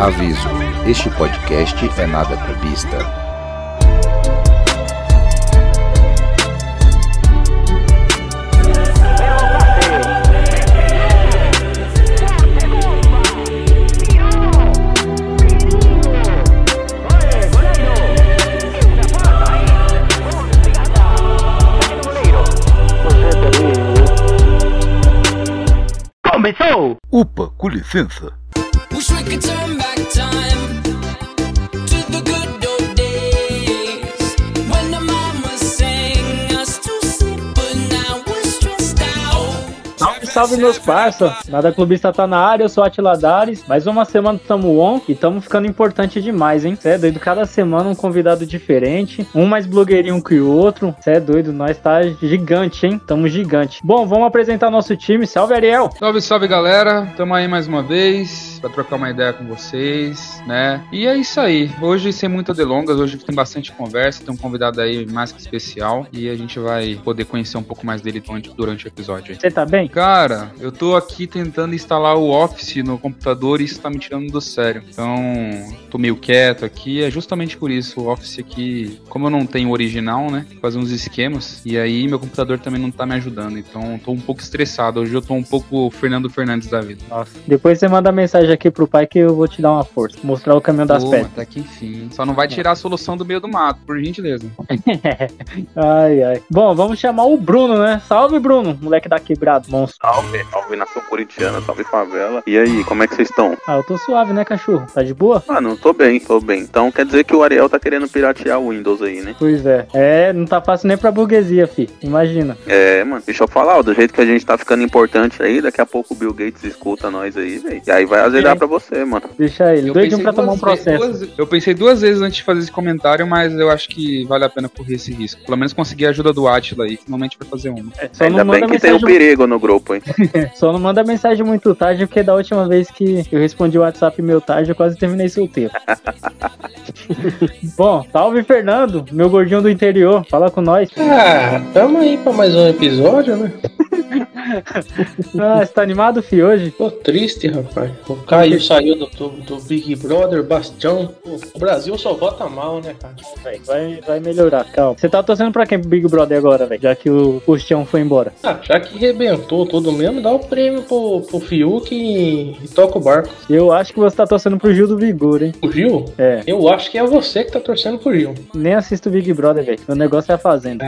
Aviso: este podcast é nada clubista. Upa, com licença. Salve, meus parça! Nada Clubista tá na área, eu sou Atila Dares. Mais uma semana tamo on e tamo ficando importante demais, hein? Cê é doido, cada semana um convidado diferente, um mais blogueirinho que o outro. Cê é doido, nós tá gigante, hein? Tamo gigante. Bom, vamos apresentar nosso time. Salve, Ariel! Salve, salve galera, tamo aí mais uma vez pra trocar uma ideia com vocês, né? E é isso aí, hoje sem muitas delongas, hoje tem bastante conversa, tem um convidado aí mais que especial e a gente vai poder conhecer um pouco mais dele durante, durante o episódio. Você tá bem? Cara, eu tô aqui tentando instalar o Office no computador e isso tá me tirando do sério. Então, tô meio quieto aqui, é justamente por isso. O Office aqui, como eu não tenho o original, né? Fazer uns esquemas. E aí meu computador também não tá me ajudando. Então, tô um pouco estressado. Hoje eu tô um pouco Fernando Fernandes da vida. Nossa. Depois você manda mensagem aqui pro pai que eu vou te dar uma força. Mostrar o caminho das Pô, pedras. Até que enfim. Só não vai tirar a solução do meio do mato, por gentileza. ai, ai. Bom, vamos chamar o Bruno, né? Salve, Bruno, moleque da quebrado, monstro. Salve, salve nação corintiana, salve favela. E aí, como é que vocês estão? Ah, eu tô suave, né, cachorro? Tá de boa? Ah, não, tô bem, tô bem. Então quer dizer que o Ariel tá querendo piratear o Windows aí, né? Pois é. É, não tá fácil nem pra burguesia, fi. Imagina. É, mano, deixa eu falar, ó, do jeito que a gente tá ficando importante aí, daqui a pouco o Bill Gates escuta nós aí, velho. E aí vai azedar É. pra você, mano. Deixa ele. Eu Doidinho pensei pra tomar um processo. duas- eu pensei duas vezes antes de fazer esse comentário, mas eu acho que vale a pena correr esse risco. Pelo menos conseguir a ajuda do Atila aí, finalmente vai fazer uma. É, Só Ainda bem que tem um perigo no grupo, hein? só não manda mensagem muito tarde, porque da última vez que eu respondi o WhatsApp meu tarde, eu quase terminei solteiro. Bom, salve Fernando, meu gordinho do interior. Fala com nós. Ah, tamo aí pra mais um episódio, né? Ah, você tá animado, fi, hoje? Tô triste, rapaz. O Caio saiu do, do, do Big Brother, Bastião. O Brasil só vota mal, né, cara? Vai, vai melhorar, calma. Você tá torcendo pra quem Big Brother agora, velho? Já que o Pustião foi embora. Ah, já que rebentou tudo mesmo, dá o prêmio pro, pro Fiuk e, e toca o barco. Eu acho que você tá torcendo pro Gil do Vigor, hein? O Gil? É, Eu acho que é você que tá torcendo pro Gil. nem assisto o Big Brother, velho. O negócio é a Fazenda.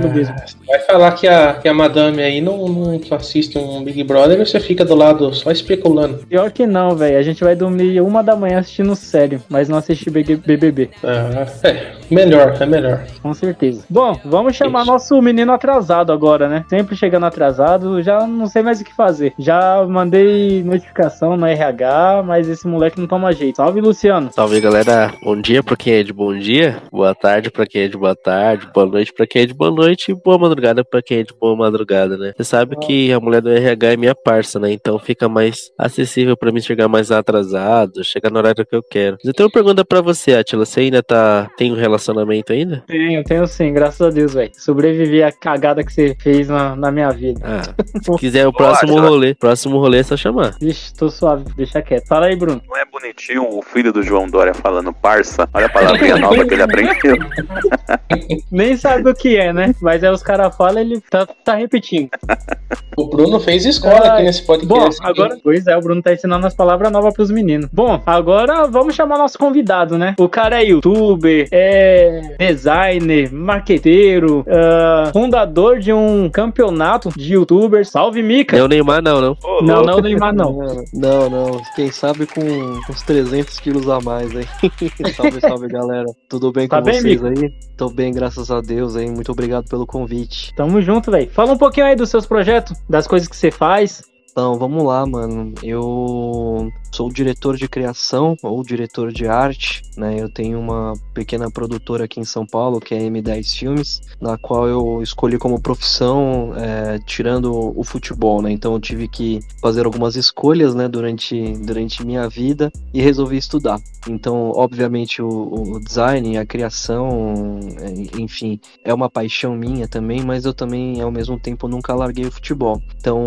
Clubismo. Vai falar que a, que a madame aí não, não assiste um Big Brother você fica do lado só especulando. Pior que não, velho. A gente vai dormir uma da manhã assistindo sério, mas não assistir BG BBB. Ah, é, melhor, é melhor. Com certeza. Bom, vamos chamar Isso. nosso menino atrasado agora, né? Sempre chegando atrasado, já não sei mais o que fazer. Já mandei notificação no RH, mas esse moleque não toma jeito. Salve, Luciano. Salve galera, bom dia pra quem é de bom dia, boa tarde pra quem é de boa tarde, boa noite pra quem é de boa noite e boa madrugada pra quem é de boa madrugada, né? Você sabe que a mulher do RH é minha parça, né? Então fica mais acessível pra mim chegar mais atrasado, chegar no horário que eu quero. Mas eu tenho uma pergunta pra você, Atila, você ainda tá tem um relacionamento ainda? Tenho, tenho sim, graças a Deus, velho. Sobrevivi à cagada que você fez na, na minha vida. Ah, se quiser o próximo rolê, próximo rolê é só chamar. Vixe, tô suave, deixa quieto. Fala aí, Bruno. Não é bonitinho o filho do João Dória falando parça? Olha a palavrinha nova que ele aprendeu. Nem sabe o que é, né? Mas aí os caras falam, ele tá, tá repetindo. O Bruno fez escola aqui nesse podcast. Bom, agora. Pois é, o Bruno tá ensinando as palavras novas pros meninos. Bom, agora vamos chamar nosso convidado, né? O cara é youtuber, é designer, marqueteiro, ah, fundador de um campeonato de youtubers. Salve, Mica! Não é o Neymar não, não. Ô, Não, não, Neymar, não. Não, não. Quem sabe com uns 300 quilos a mais, hein? salve, salve, galera. Tudo bem Tá com bem, vocês aí? Tô bem, graças a Deus, hein? Muito obrigado pelo convite. Tamo junto, velho. Fala um pouquinho aí dos seus projetos, das coisas que você faz. Então, vamos lá, mano. Eu sou diretor de criação ou diretor de arte, né? Eu tenho uma pequena produtora aqui em São Paulo, que é M10 Filmes, na qual eu escolhi como profissão, é, tirando o futebol, né? Então eu tive que fazer algumas escolhas, né, durante, durante minha vida e resolvi estudar. Então, obviamente, o, o design, a criação, é, enfim, é uma paixão minha também, mas eu também, ao mesmo tempo, nunca larguei o futebol. Então,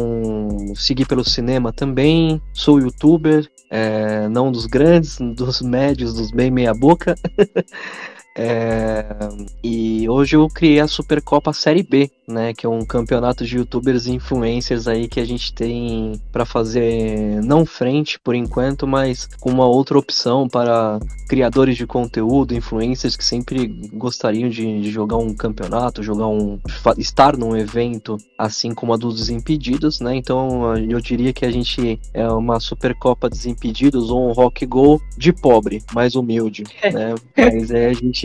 segui pelo cinema também. Sou youtuber, é, não dos grandes, dos médios, dos bem meia boca. É, e hoje eu criei a Supercopa Série B, né? Que é um campeonato de youtubers e influencers aí que a gente tem para fazer não frente por enquanto, mas com uma outra opção para criadores de conteúdo, influencers que sempre gostariam de, de jogar um campeonato, jogar um. estar num evento assim como a dos Desimpedidos, né? Então eu diria que a gente é uma Supercopa Desimpedidos ou um Rock Go de pobre, mais humilde, né? Mas é a gente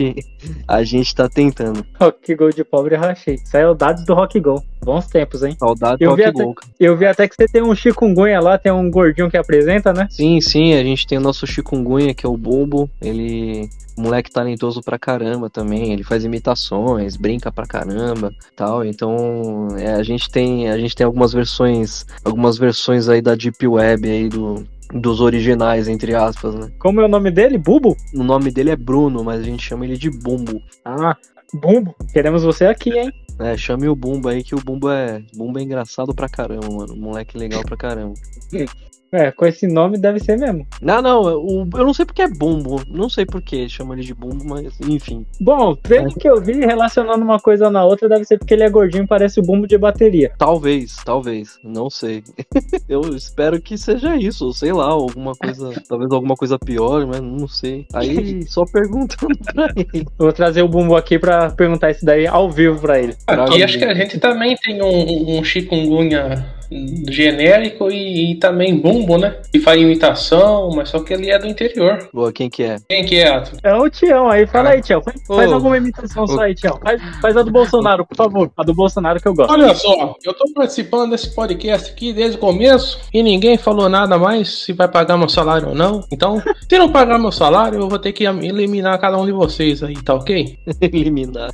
a gente tá tentando. Rock Go de pobre rachei. Saudades do Rock Go. Bons tempos, hein? Saudade Eu do vi Rock até- Go. Eu vi até que você tem um chikungunya lá, tem um gordinho que apresenta, né? Sim, sim, a gente tem o nosso chikungunya, que é o Bumbo. Ele. Moleque talentoso pra caramba também. Ele faz imitações, brinca pra caramba tal. Então, é, a gente tem. A gente tem algumas versões. Algumas versões aí da Deep Web aí do. Dos originais, entre aspas, né? Como é o nome dele? Bubo? O nome dele é Bruno, mas a gente chama ele de Bumbo. Ah, Bumbo. Queremos você aqui, hein? É, chame o Bumbo aí, que o Bumbo é. Bumbo é engraçado pra caramba, mano. Moleque legal pra caramba. É, com esse nome deve ser mesmo. Não, não, o- eu não sei porque é Bumbo. Não sei porque chama ele de Bumbo, mas enfim. Bom, pelo que eu vi, relacionando uma coisa na outra, deve ser porque ele é gordinho e parece o bumbo de bateria. Talvez, talvez, não sei. eu espero que seja isso, ou sei lá, alguma coisa, talvez alguma coisa pior, mas não sei. Aí só perguntando pra ele. Eu vou trazer o bumbo aqui pra perguntar isso daí ao vivo pra ele. Aqui acho que a gente também tem um, um chikungunya genérico e, e também bumbo, né? E faz imitação, mas só que ele é do interior. Boa, quem que é? Quem que é, Ato? É o Tião aí, fala aí, Tião. Faz, alguma imitação só aí, Tião. Faz, faz a do Bolsonaro, por favor. A do Bolsonaro que eu gosto. Olha só, eu tô participando desse podcast aqui desde o começo e ninguém falou nada mais se vai pagar meu salário ou não. Então, se não pagar meu salário, eu vou ter que eliminar cada um de vocês aí, tá ok? Eliminar.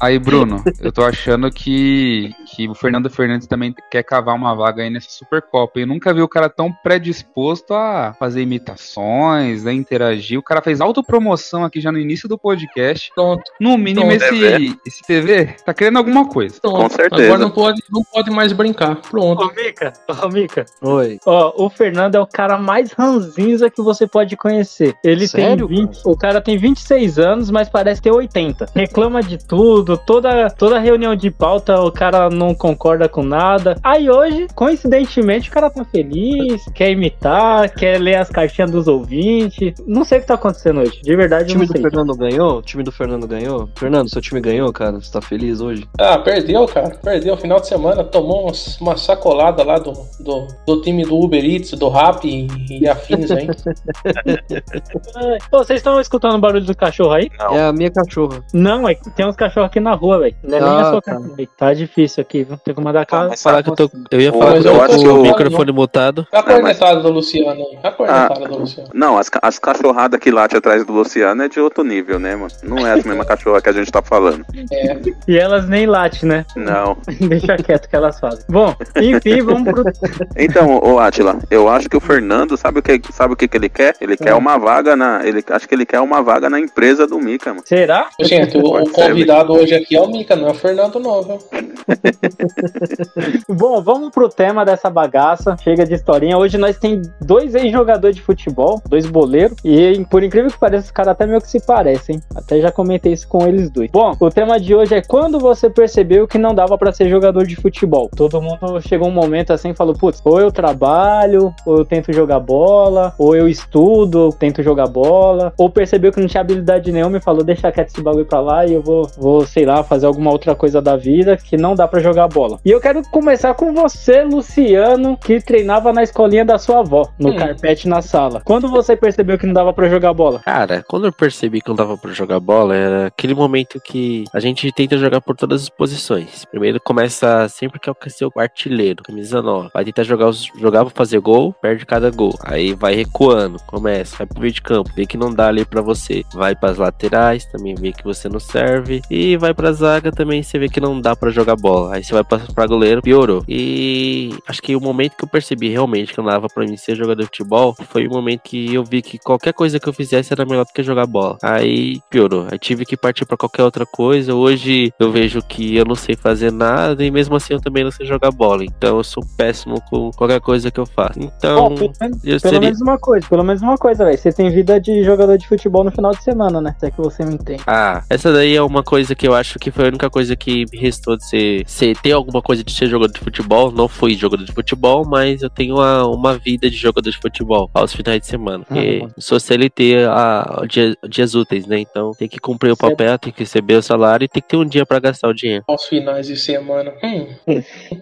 Aí, Bruno, eu tô achando que, que o Fernando Fernandes também quer cavar uma vaga aí nessa Supercopa. Eu nunca vi o cara tão predisposto a fazer imitações, a interagir. O cara fez autopromoção aqui já no início do podcast. Pronto. No mínimo, esse, esse TV tá querendo alguma coisa. Pronto. Agora não pode, não pode mais brincar. Pronto. Ô, Mica, ô, Mica. Oi. Ó, o Fernando é o cara mais ranzinza que você pode conhecer. Ele Sério, tem 20, o cara tem 26 anos, mas parece ter 80. Reclama de tudo, toda toda reunião de pauta o cara não concorda com nada. Aí hoje, coincidentemente, o cara tá feliz, quer imitar, quer ler as cartinhas dos ouvintes. Não sei o que tá acontecendo hoje, de O verdade eu time não do sei. Fernando ganhou? O time do Fernando ganhou? Fernando, seu time ganhou, cara? Você tá feliz hoje? Ah, perdeu, cara. Perdeu final de semana. Tomou umas- uma sacolada lá do, do, do time do Uber Eats, do Rap e, e afins aí. Pô, vocês estão escutando o barulho do cachorro aí? É a minha cachorra. Não, é que tem uns cachorros aqui na rua, velho. Não é nem a Ah, sua tá. cachorra. Tá difícil aqui, viu? Tem que mandar casa. Falar que eu, tô, eu ia falar que eu eu tô acho com que o eu- microfone mutado. A cornetada do Luciano aí. A cornetada Ah. do Luciano. Não, as, as cachorradas que late atrás do Luciano é de outro nível, né, mano? Não é a mesma cachorra que a gente tá falando. É. E elas nem latem, né? Não. Deixa quieto que elas fazem. Bom, enfim, vamos pro. Então, ô Atila, eu acho que o Fernando sabe o que sabe o que, que ele quer? Ele quer Ah. uma vaga na. Ele, acho que ele quer uma vaga na empresa do Mika, mano. Será? Gente, o, o convidado hoje aqui é o Mica, não é o Fernando não, viu? Bom, vamos pro tema dessa bagaça. Chega de historinha. Hoje nós tem dois ex-jogadores de futebol, dois boleiros. E por incrível que pareça, os caras até meio que se parecem. Até já comentei isso com eles dois. Bom, o tema de hoje é quando você percebeu que não dava pra ser jogador de futebol. Todo mundo chegou um momento assim e falou: putz, ou eu trabalho, ou eu tento jogar bola, ou eu estudo, ou tento jogar bola, ou percebeu que não tinha habilidade nenhuma e falou: deixa quieto esse bagulho pra lá e eu vou, vou sei lá, fazer alguma outra coisa da vida que não dá pra jogar bola. E eu quero começar com você, Luciano, que treinava na escolinha da sua avó, no Hum. carpete na sala. Quando você percebeu que não dava pra jogar bola? Cara, quando eu percebi que não dava pra jogar bola, era aquele momento que a gente tenta jogar por todas as posições. Primeiro começa sempre que é o artilheiro, camisa nova. Vai tentar jogar, os, jogar pra fazer gol, perde cada gol. Aí vai recuando, começa, vai pro meio de campo, vê que não dá ali pra você. Vai pras laterais, também vê que você não serve. E vai pra zaga também, você vê que não dá pra jogar bola. Aí você vai pra, pra goleiro, brasileiro piorou. E acho que o momento que eu percebi realmente que não dava pra mim ser jogador de futebol foi o momento que eu vi que qualquer coisa que eu fizesse era melhor do que jogar bola. Aí piorou. Aí tive que partir pra qualquer outra coisa. Hoje eu vejo que eu não sei fazer nada e mesmo assim eu também não sei jogar bola. Então eu sou péssimo com qualquer coisa que eu faço. Então, Bom, pelo menos, eu pelo seria. menos uma coisa, pelo menos uma coisa, velho. Você tem vida de jogador de futebol no final de semana, né? Se é que você me entende. Ah, essa daí é uma coisa que eu acho que foi a única coisa que me restou de ser, ser ter alguma coisa de ser jogador de futebol. Não fui jogador de futebol, mas eu tenho uma, uma vida de jogador de futebol aos finais de semana. Porque Uhum. sou CLT a, a dia- dias úteis, né? Então tem que cumprir o Certo. papel, tem que receber o salário e tem que ter um dia pra gastar o dinheiro. Aos finais de semana. Hum,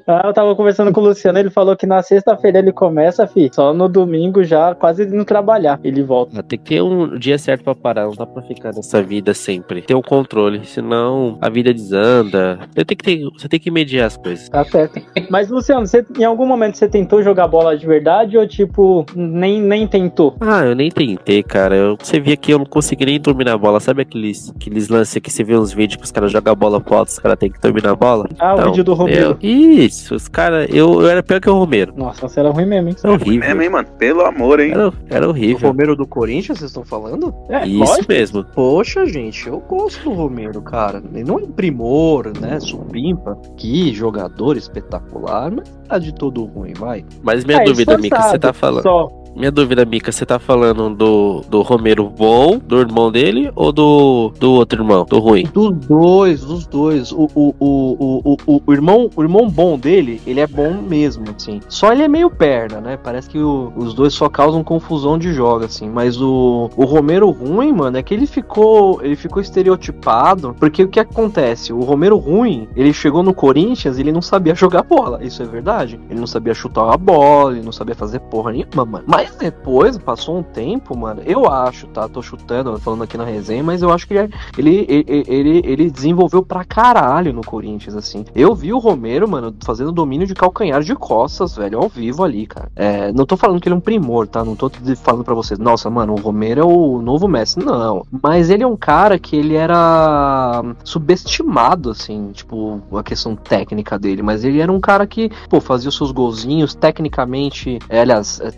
Ah, eu tava conversando com o Luciano, ele falou que na sexta-feira ele começa, fi. Só no domingo já quase indo trabalhar. Ele volta. Ah, Tem que ter um dia certo pra parar, não dá pra ficar nessa vida sempre. Ter um controle, senão a vida desanda. Você tem que, ter, você tem que medir as coisas. Tá certo. Mas, Luciano, você, em algum momento você tentou jogar bola de verdade ou, tipo, nem, nem tentou? Ah, eu nem tentei, cara. Eu, você via que eu não consegui nem dominar a bola. Sabe aqueles, aqueles lances que você vê uns vídeos que os caras jogam a bola pro alto, os caras têm que dominar a bola? Ah, o Então, vídeo do Romero. eu- Isso, os caras. Eu, eu era pior que o Romero. Nossa, você era ruim mesmo, hein? Era horrível. Mesmo, hein, mano? Pelo amor, hein? Era, era O horrível. Romero do Corinthians, vocês estão falando? É, Isso lógico. mesmo. Poxa, gente, eu gosto do Romero, cara. Ele não é um primor, né? Supimpa. Que jogador espetacular, mas tá de todo ruim, vai. Mas minha É, dúvida, Mica, você tá falando. Só. Minha dúvida, Mica, você tá falando do, do Romero bom, do irmão dele, ou do, do outro irmão, do ruim? Dos dois, dos dois. O, o, o, o, o, irmão, o irmão bom dele, ele é bom mesmo, assim. Só ele é meio perna, né? Parece que o- os dois só causam confusão de jogo, assim. Mas o, o Romero ruim, mano, é que ele ficou, ele ficou estereotipado. Porque o que acontece? O Romero ruim, ele chegou no Corinthians e ele não sabia jogar bola. Isso é verdade. Ele não sabia chutar a bola, ele não sabia fazer porra nenhuma, mano. Mas depois, passou um tempo, mano, eu acho, tá? Tô chutando, falando aqui na resenha, mas eu acho que ele, ele, ele, ele, ele desenvolveu pra caralho no Corinthians, assim. Eu vi o Romero, mano, fazendo domínio de calcanhar de costas, velho, ao vivo ali, cara. É, não tô falando que ele é um primor, tá? Não tô falando pra vocês, nossa, mano, o Romero é o novo Messi. Não. Mas ele é um cara que ele era subestimado, assim, tipo, a questão técnica dele. Mas ele era um cara que, pô, fazia os seus golzinhos, tecnicamente, é, aliás, é,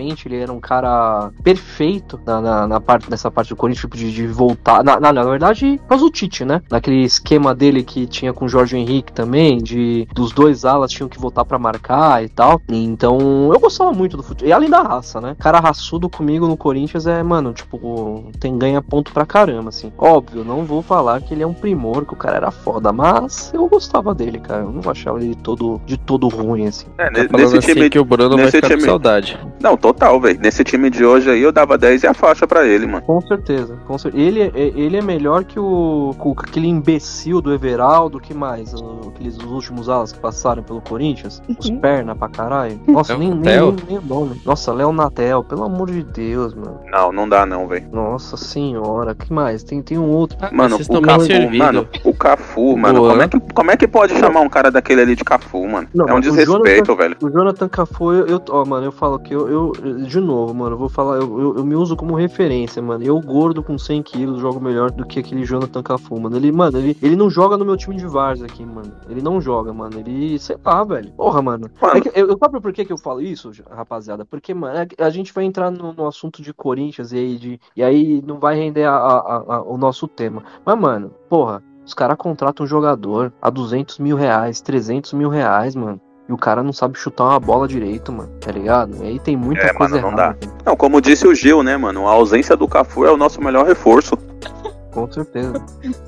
taticamente, ele era um cara perfeito na, na, na parte, nessa parte do Corinthians, tipo, de, de voltar. Na, na, na verdade, causa do Tite, né? Naquele esquema dele que tinha com o Jorge Henrique também, de dos dois alas tinham que voltar pra marcar e tal. Então, eu gostava muito do futebol. E além da raça, né? Cara raçudo comigo no Corinthians é, mano, tipo, tem ganha ponto pra caramba, assim. Óbvio, não vou falar que ele é um primor, que o cara era foda, mas eu gostava dele, cara. Eu não achava ele todo, de todo ruim, assim. É, Tá nesse assim time. que o Bruno vai ficar com time- saudade. Não, total, velho. Nesse time de hoje aí eu dava 10 e a faixa pra ele, mano. Com certeza, com cer- Ele, é- ele é melhor que o com aquele imbecil do Everaldo, que mais? Aqueles os últimos alas que passaram pelo Corinthians, os perna pra caralho. Nossa, Léo nem, nem, nem, nem o nome. Nossa, Léo Natel, pelo amor de Deus, mano. Não, não dá não, velho. Nossa senhora, que mais? Tem, tem um outro. Mano, Vocês o Cafu, mano, o Cafu, mano, Boa. como é, que, como é que pode chamar um cara daquele ali de Cafu, mano? Não, é um desrespeito, Jonathan- velho. O Jonathan Cafu, eu, eu- ó, mano, eu falo que eu, eu, de novo, mano, eu vou falar, eu, eu, eu me uso como referência, mano. Eu, gordo com 100 quilos, jogo melhor do que aquele Jonathan Cafu, mano. Ele, mano, ele, ele não joga no meu time de Vars aqui, mano. Ele não joga, mano. Ele, sei lá, velho. Porra, mano. Mano. É que, eu, eu sabe por que, que eu falo isso, rapaziada? Porque, mano, é que a gente vai entrar no, no assunto de Corinthians e aí, de, e aí não vai render a- a- a- o nosso tema. Mas, mano, porra, os caras contratam um jogador a 200 mil reais, 300 mil reais, mano. E o cara não sabe chutar uma bola direito, mano. Tá ligado? E aí tem muita É, coisa mano, não errada. Não, como disse o Gil, né, mano? A ausência do Cafu é o nosso melhor reforço. Com certeza.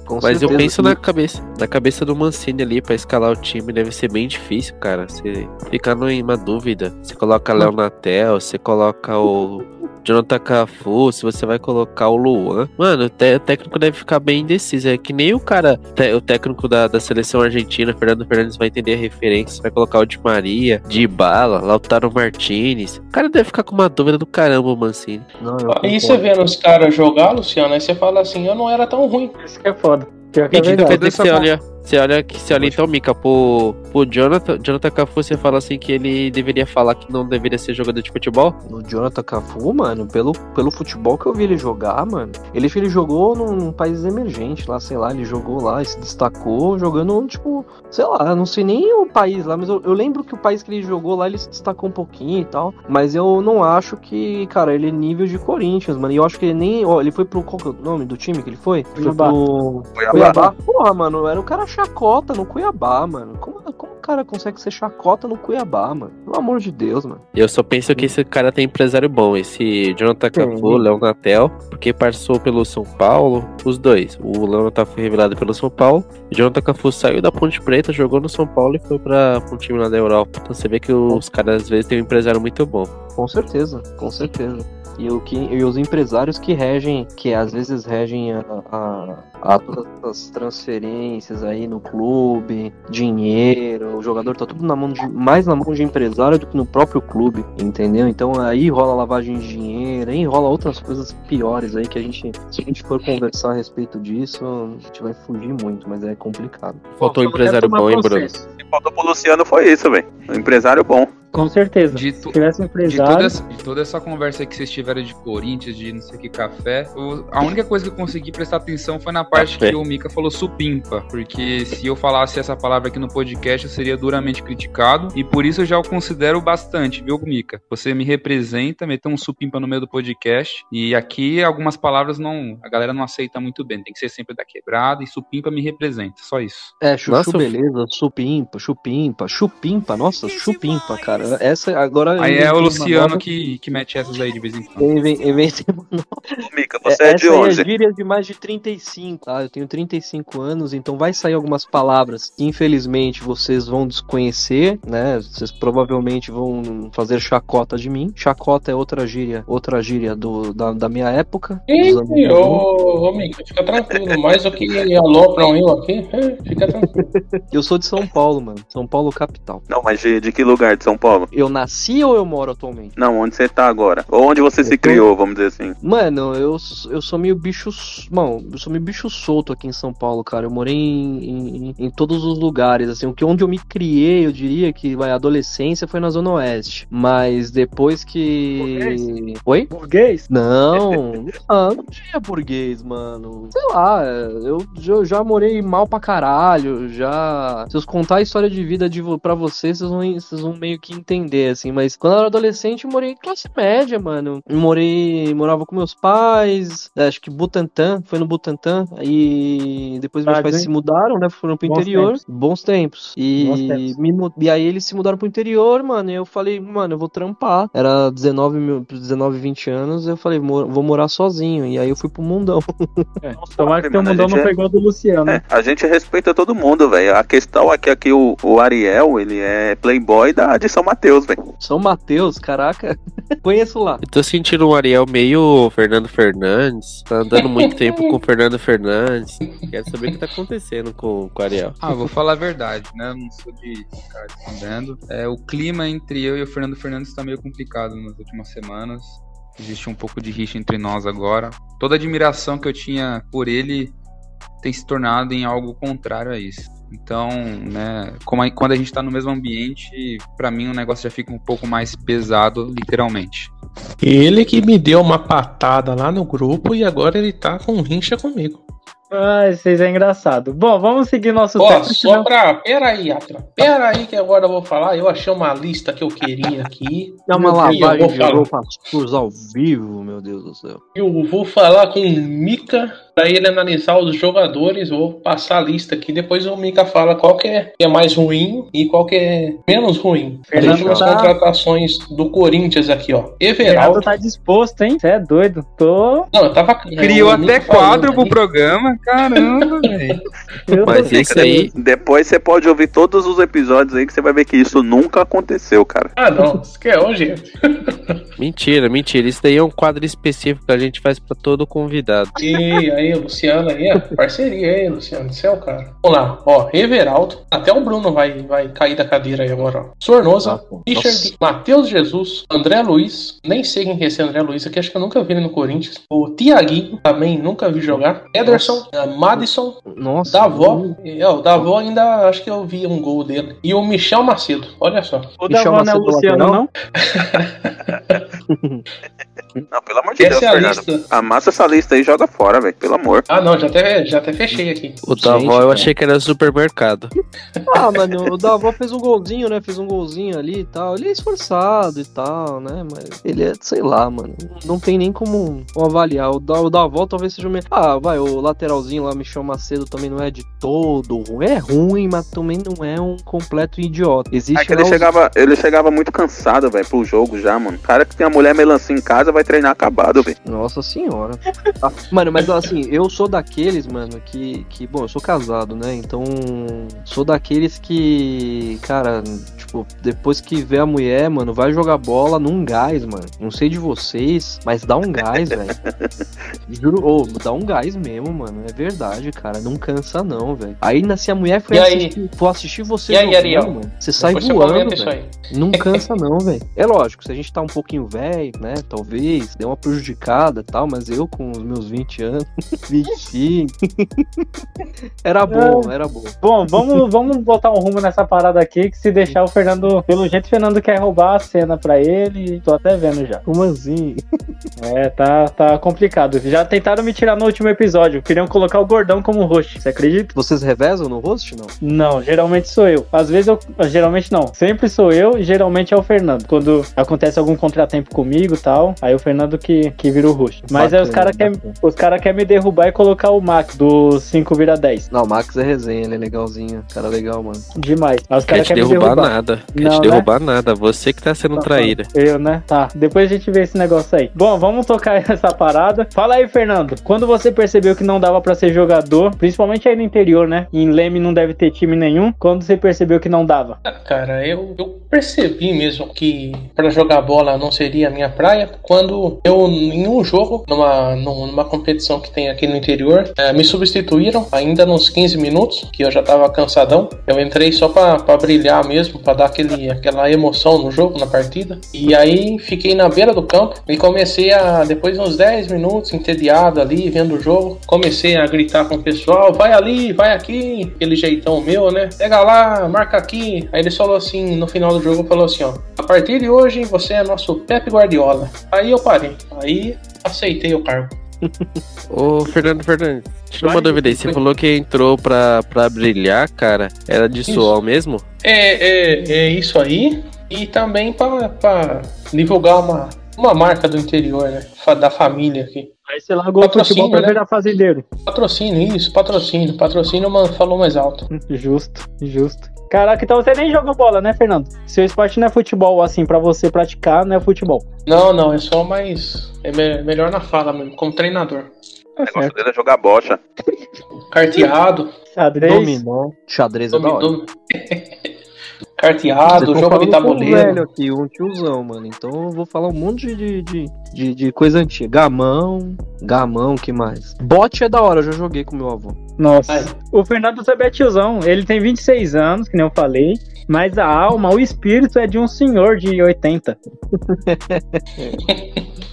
Com Mas eu certeza. penso E- na cabeça, na cabeça do Mancini ali pra escalar o time deve ser bem difícil, cara. Você fica numa dúvida. Você coloca Léo Natel, você coloca o Jonathan Cafu, se você vai colocar o Luan. Mano, o, te- o técnico deve ficar bem indeciso. É que nem o cara, te- o técnico da, da seleção argentina, Fernando Fernandes, vai entender a referência. Vai colocar o Di Maria, Di Bala, Lautaro Martinez. O cara deve ficar com uma dúvida do caramba, Mancini. Não, eu Aí você vendo os caras jogar, Luciano, aí você fala assim, eu não era tão ruim. Isso que é foda. Pior que é verdade. olha? Você olha, que- você olha então, Mika, pro, pro Jonathan, Jonathan Cafu, você fala assim que ele deveria falar que não deveria ser jogador de futebol? No Jonathan Cafu, mano, pelo, pelo futebol que eu vi ele jogar, mano, ele, ele jogou num, num país emergente lá, sei lá, ele jogou lá e se destacou jogando, tipo, sei lá, não sei nem o país lá, mas eu, eu lembro que o país que ele jogou lá, ele se destacou um pouquinho e tal, mas eu não acho que, cara, ele é nível de Corinthians, mano, e eu acho que ele nem, ó, ele foi pro, qual que é o nome do time que ele foi? Cuiabá. Foi pro Cuiabá. Cuiabá. Porra, mano, era o cara chacota no Cuiabá, mano, como, como o cara consegue ser chacota no Cuiabá, mano? Pelo amor de Deus, mano. Eu só penso que esse cara tem empresário bom, esse Jonathan Cafu, Léo Natel, porque passou pelo São Paulo, os dois. O Léo Natel foi revelado pelo São Paulo, Jonathan Cafu saiu da Ponte Preta, jogou no São Paulo e foi pra, pra um time lá da Europa. Então você vê que os caras às vezes têm um empresário muito bom. Com certeza, com certeza. E, o que, e os empresários que regem, que às vezes regem a, a, a todas as transferências aí no clube, dinheiro, o jogador tá tudo na mão de, mais na mão de empresário do que no próprio clube, entendeu? Então aí rola lavagem de dinheiro, aí rola outras coisas piores aí que a gente, se a gente for conversar a respeito disso, a gente vai fugir muito, mas é complicado. Faltou um empresário bom, hein, Bruno? O que faltou pro Luciano foi isso, velho. Um empresário bom. Com certeza. De Se tu- tivesse um De toda, empresário, essa, de toda essa conversa que vocês tiveram de Corinthians, de não sei o que café, o- a única coisa que eu consegui prestar atenção foi na parte Café. que o Mika falou supimpa. Porque se eu falasse essa palavra aqui no podcast, eu seria duramente criticado. E por isso eu já o considero bastante, viu, Mika? Você me representa, meteu um supimpa no meio do podcast. E aqui algumas palavras não. A galera não aceita muito bem. Tem que ser sempre da quebrada. E supimpa me representa. Só isso. É, chuchu Nossa, beleza, chupimpa, chupimpa, chupimpa, nossa, chupimpa, cara. Essa agora. Aí é o Luciano nova- que, que mete essas aí de vez em quando. Inventei uma nova. Ô, Mica, você é, de Essa aí onde? é gíria de mais de 35. Ah, eu tenho 35 anos, então vai sair algumas palavras que infelizmente vocês vão desconhecer, né? Vocês provavelmente vão fazer chacota de mim. Chacota é outra gíria, outra gíria do, da, da minha época. Ih, anos 90. ô, ô, Mica, fica tranquilo. Mais do que alopram eu aqui, é, fica tranquilo. Eu sou de São Paulo, mano. São Paulo capital. Não, mas de, de que lugar de São Paulo? Eu nasci ou eu moro atualmente? Não, onde você tá agora? Ou onde você se Eu tô- criou, vamos dizer assim. Mano, eu, eu sou meio bicho. Bom, eu sou meio bicho solto aqui em São Paulo, cara. Eu morei em, em, em todos os lugares, assim. O que onde eu me criei, eu diria que vai, a adolescência foi na Zona Oeste. Mas depois que. Oi? burguês, Não, ah, não tinha burguês, mano. Sei lá, eu já, já morei mal pra caralho, já... Se eu contar a história de vida de, pra vocês, vocês vão, vocês vão meio que entender, assim. Mas quando eu era adolescente, eu morei em classe média, mano. Eu morei... Morava com meus pais, acho que Butantã, foi no Butantã. E depois meus Tarde, pais hein? se mudaram, né? Foram pro Bons interior. tempos. Bons tempos. E, Bons tempos. me e aí eles se mudaram pro interior, mano. E eu falei, mano, eu vou trampar. Era 19, mil, 19 20 anos. Eu falei, "Mo- vou morar sozinho. E aí eu fui pro mundão. é. Tomara que teu mundão não é- pegou do Luciano. É, a gente respeita todo mundo, velho. A questão é que aqui o, o Ariel, ele é playboy da, de São Mateus, velho. São Mateus, caraca. Conheço lá. Eu tô sentindo um Ariel meio Fernando Fernandes. Tá andando muito tempo com o Fernando Fernandes. Quero saber o que tá acontecendo com, com o Ariel. Ah, vou falar a verdade, né? Eu não sou de ficar escondendo. É, o clima entre eu e o Fernando Fernandes tá meio complicado nas últimas semanas. Existe um pouco de rixa entre nós agora. Toda a admiração que eu tinha por ele tem se tornado em algo contrário a isso. Então, né, a- quando a gente tá no mesmo ambiente, pra mim o negócio já fica um pouco mais pesado, literalmente. Ele que me deu uma patada lá no grupo e agora ele tá com rincha comigo. Ai, vocês é engraçado. Bom, vamos seguir nosso Ó, tema, só senão- pra. Pera aí, Atila. Pera aí que agora eu vou falar. Eu achei uma lista que eu queria aqui. É uma eu lavagem vou de falar. roupa suja ao vivo, meu Deus do céu. Eu vou falar com o Mika pra ele analisar os jogadores. Vou passar a lista aqui. Depois o Mika fala qual que é, que é mais ruim e qual que é menos ruim. Fernando As tá- contratações do Corinthians aqui, ó. Everaldo. tá disposto, hein? Você é doido. Tô. Não, eu tava. Criou o até quadro pro aí. programa, caramba, velho. Eu Mas esse aí, Depois você pode ouvir todos os episódios aí que você vai ver que isso nunca aconteceu, cara. Ah, não. Isso que é hoje, gente. mentira, mentira. Isso daí é um quadro específico que a gente faz pra todo convidado. E aí, Luciano aí, ó, parceria aí, Luciano, você é o cara. Vamos lá, ó, Everaldo, até o Bruno vai, vai cair da cadeira aí agora, ó. Sornosa, Ah. Richard, Matheus Jesus, André Luiz, nem sei quem que é esse André Luiz aqui, acho que eu nunca vi ele no Corinthians. O Tiaguinho, também nunca vi jogar. Ederson, Madison, Nossa. Davó. É, o Davó ainda acho que eu vi um gol dele. E o Michel Macedo, olha só. O Michel Davó não é o Macedo Luciano, lateral? não? Não, pelo amor de Deus, é a Fernando. lista. Amassa essa lista aí e joga fora, velho. Pelo amor. Ah, não, já até, já até fechei aqui. O da avó eu achei que era supermercado. Ah, mano, o Davó fez um golzinho, né? Fez um golzinho ali e tal. Ele é esforçado e tal, né? Mas ele é, sei lá, mano. Não tem nem como, avaliar. O, da, o Davó talvez seja o melhor. Ah, vai, o lateralzinho lá, Michel Macedo, também não é de todo. ruim. É ruim, mas também não é um completo idiota. Existe É que ele os- chegava, ele chegava muito cansado, velho, pro jogo já, mano. O cara que tem a mulher melancia em casa vai treinar acabado, velho. Nossa senhora. Ah, mano, mas assim, eu sou daqueles, mano, que, que. Bom, eu sou casado, né? Então. Sou daqueles que. Cara, tipo, depois que vê a mulher, mano, vai jogar bola num gás, mano. Não sei de vocês, mas dá um gás, velho. Juro, ô, dá um gás mesmo, mano. É verdade, cara. Não cansa, não, velho. Aí, se a mulher for E aí? assistir, for assistir você E aí, jogando, Ariel? mano, você sai você voando, velho. aí. Não cansa não, velho. É lógico, se a gente tá um pouquinho velho, né, talvez, deu uma prejudicada tal, mas eu com os meus 20 anos, 25, era bom, era bom. Bom, vamos, vamos botar um rumo nessa parada aqui, que se deixar o Fernando. Pelo jeito, o Fernando quer roubar a cena pra ele. Tô até vendo já. Como assim? É, tá, tá complicado. Já tentaram me tirar no último episódio. Queriam colocar o gordão como host. Você acredita? Vocês revezam no host, não? Não, geralmente sou eu. Às vezes eu. Geralmente não. Sempre sou eu e geralmente é o Fernando. Quando acontece algum contratempo comigo e tal, aí o Fernando que, que vira o host. Mas aí os caras querem cara quer me derrubar e colocar o Max do 5 vira 10. Não, o Max é resenha, ele é legalzinho, cara legal, mano. Demais. Aí os Quer caras te querem derrubar, derrubar. nada. Quer Não, te né? derrubar nada. Você que tá sendo traíra. Eu, né? Tá. Depois a gente vê esse negócio aí. Bom, vamos tocar essa parada. Fala aí, Fernando. Quando você percebeu que não dava pra ser jogador, principalmente aí no interior, né? Em Leme não deve ter time nenhum. Quando você percebeu que não dava? Cara, eu, eu percebi mesmo que pra jogar bola não seria a minha praia quando eu, em um jogo, numa, num- numa competição que tem aqui no interior, eh, me substituíram ainda nos 15 minutos, que eu já tava cansadão. Eu entrei só pra brilhar mesmo, pra dar aquele, aquela emoção no jogo, na partida. E aí fiquei na beira do campo e comecei a, depois de uns 10 minutos, entediado ali, vendo o jogo, comecei a gritar com o pessoal: vai ali, vai aqui, aquele jeitão meu, né? Pega lá, marca aqui. Aí ele falou assim, no final do jogo, falou assim: ó, a partir de hoje você é nosso Pepe Guardiola. Aí eu parei, aí aceitei o cargo. Ô, Fernando Fernandes, tira uma dúvida aí. Você falou que entrou pra, pra brilhar, cara. Era de Isso. suor mesmo? É, é, é isso aí. E também pra divulgar uma, uma marca do interior, né? Da família aqui. Aí você largou o Patrocínio, futebol pra né? virar fazendeiro. Patrocínio, isso, patrocínio. Patrocínio mano, falou mais alto. Justo, justo. Caraca, então você nem joga bola, né, Fernando? Seu esporte não é futebol, assim, pra você praticar, não é futebol. Não, não, é só mais. É me- melhor na fala mesmo, como treinador. Tá O negócio certo. dele é jogar bocha. Carteado, Xadrez. Dominó, xadrez é da hora. carteado, jogo de com um velho tabuleiro. aqui, um tiozão, mano. Então eu vou falar um monte de, de, de, de coisa antiga. Gamão, gamão, que mais? Bote é da hora, eu já joguei com meu avô. Nossa. Ai. O Fernando também é tiozão. Ele tem 26 anos, que nem eu falei. Mas a alma, o espírito é de um senhor de 80.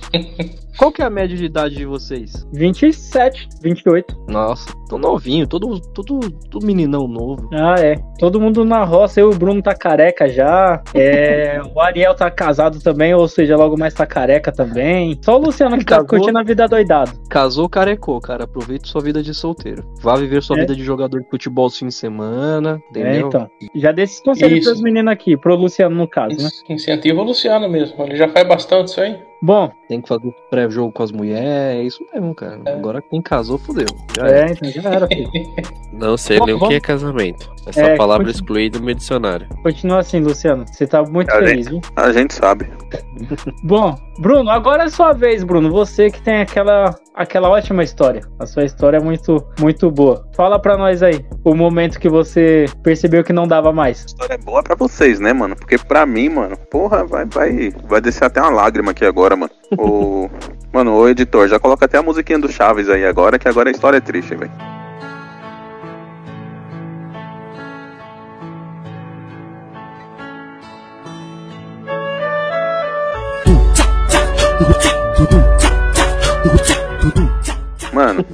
Qual que é a média de idade de vocês? 27, 28. Nossa, tô novinho, todo, todo, todo meninão novo. Ah, é. Todo mundo na roça. Eu e o Bruno tá careca já. É, o Ariel tá casado também, ou seja, logo mais tá careca também. Só o Luciano que tá Casou? curtindo a vida doidado. Casou, carecou, cara. Aproveite sua vida de solteiro. Vá viver sua É. vida de jogador de futebol esse fim de semana, É, entendeu? então. Já dei esses conselhos pros meninos aqui, pro Luciano no caso, né? Isso, Incentiva o Luciano mesmo. Ele já faz bastante isso aí. Bom, Tem que fazer pré-jogo com as mulheres, é isso mesmo, cara. É. Agora quem casou, fudeu. Já é. então já era, filho. Não sei Bom, nem o que é casamento. Essa É, palavra continua. excluída do meu dicionário. Continua assim, Luciano. Você tá muito A feliz, viu? A gente sabe. Bom, Bruno, agora é sua vez, Bruno. Você que tem aquela, aquela ótima história. A sua história é muito, muito boa. Fala pra nós aí o momento que você percebeu que não dava mais. A história é boa pra vocês, né, mano? Porque pra mim, mano, porra, vai, vai, vai descer até uma lágrima aqui agora, mano. O. Mano, o editor, já coloca até a musiquinha do Chaves aí agora, que agora a história é triste, velho. Mano,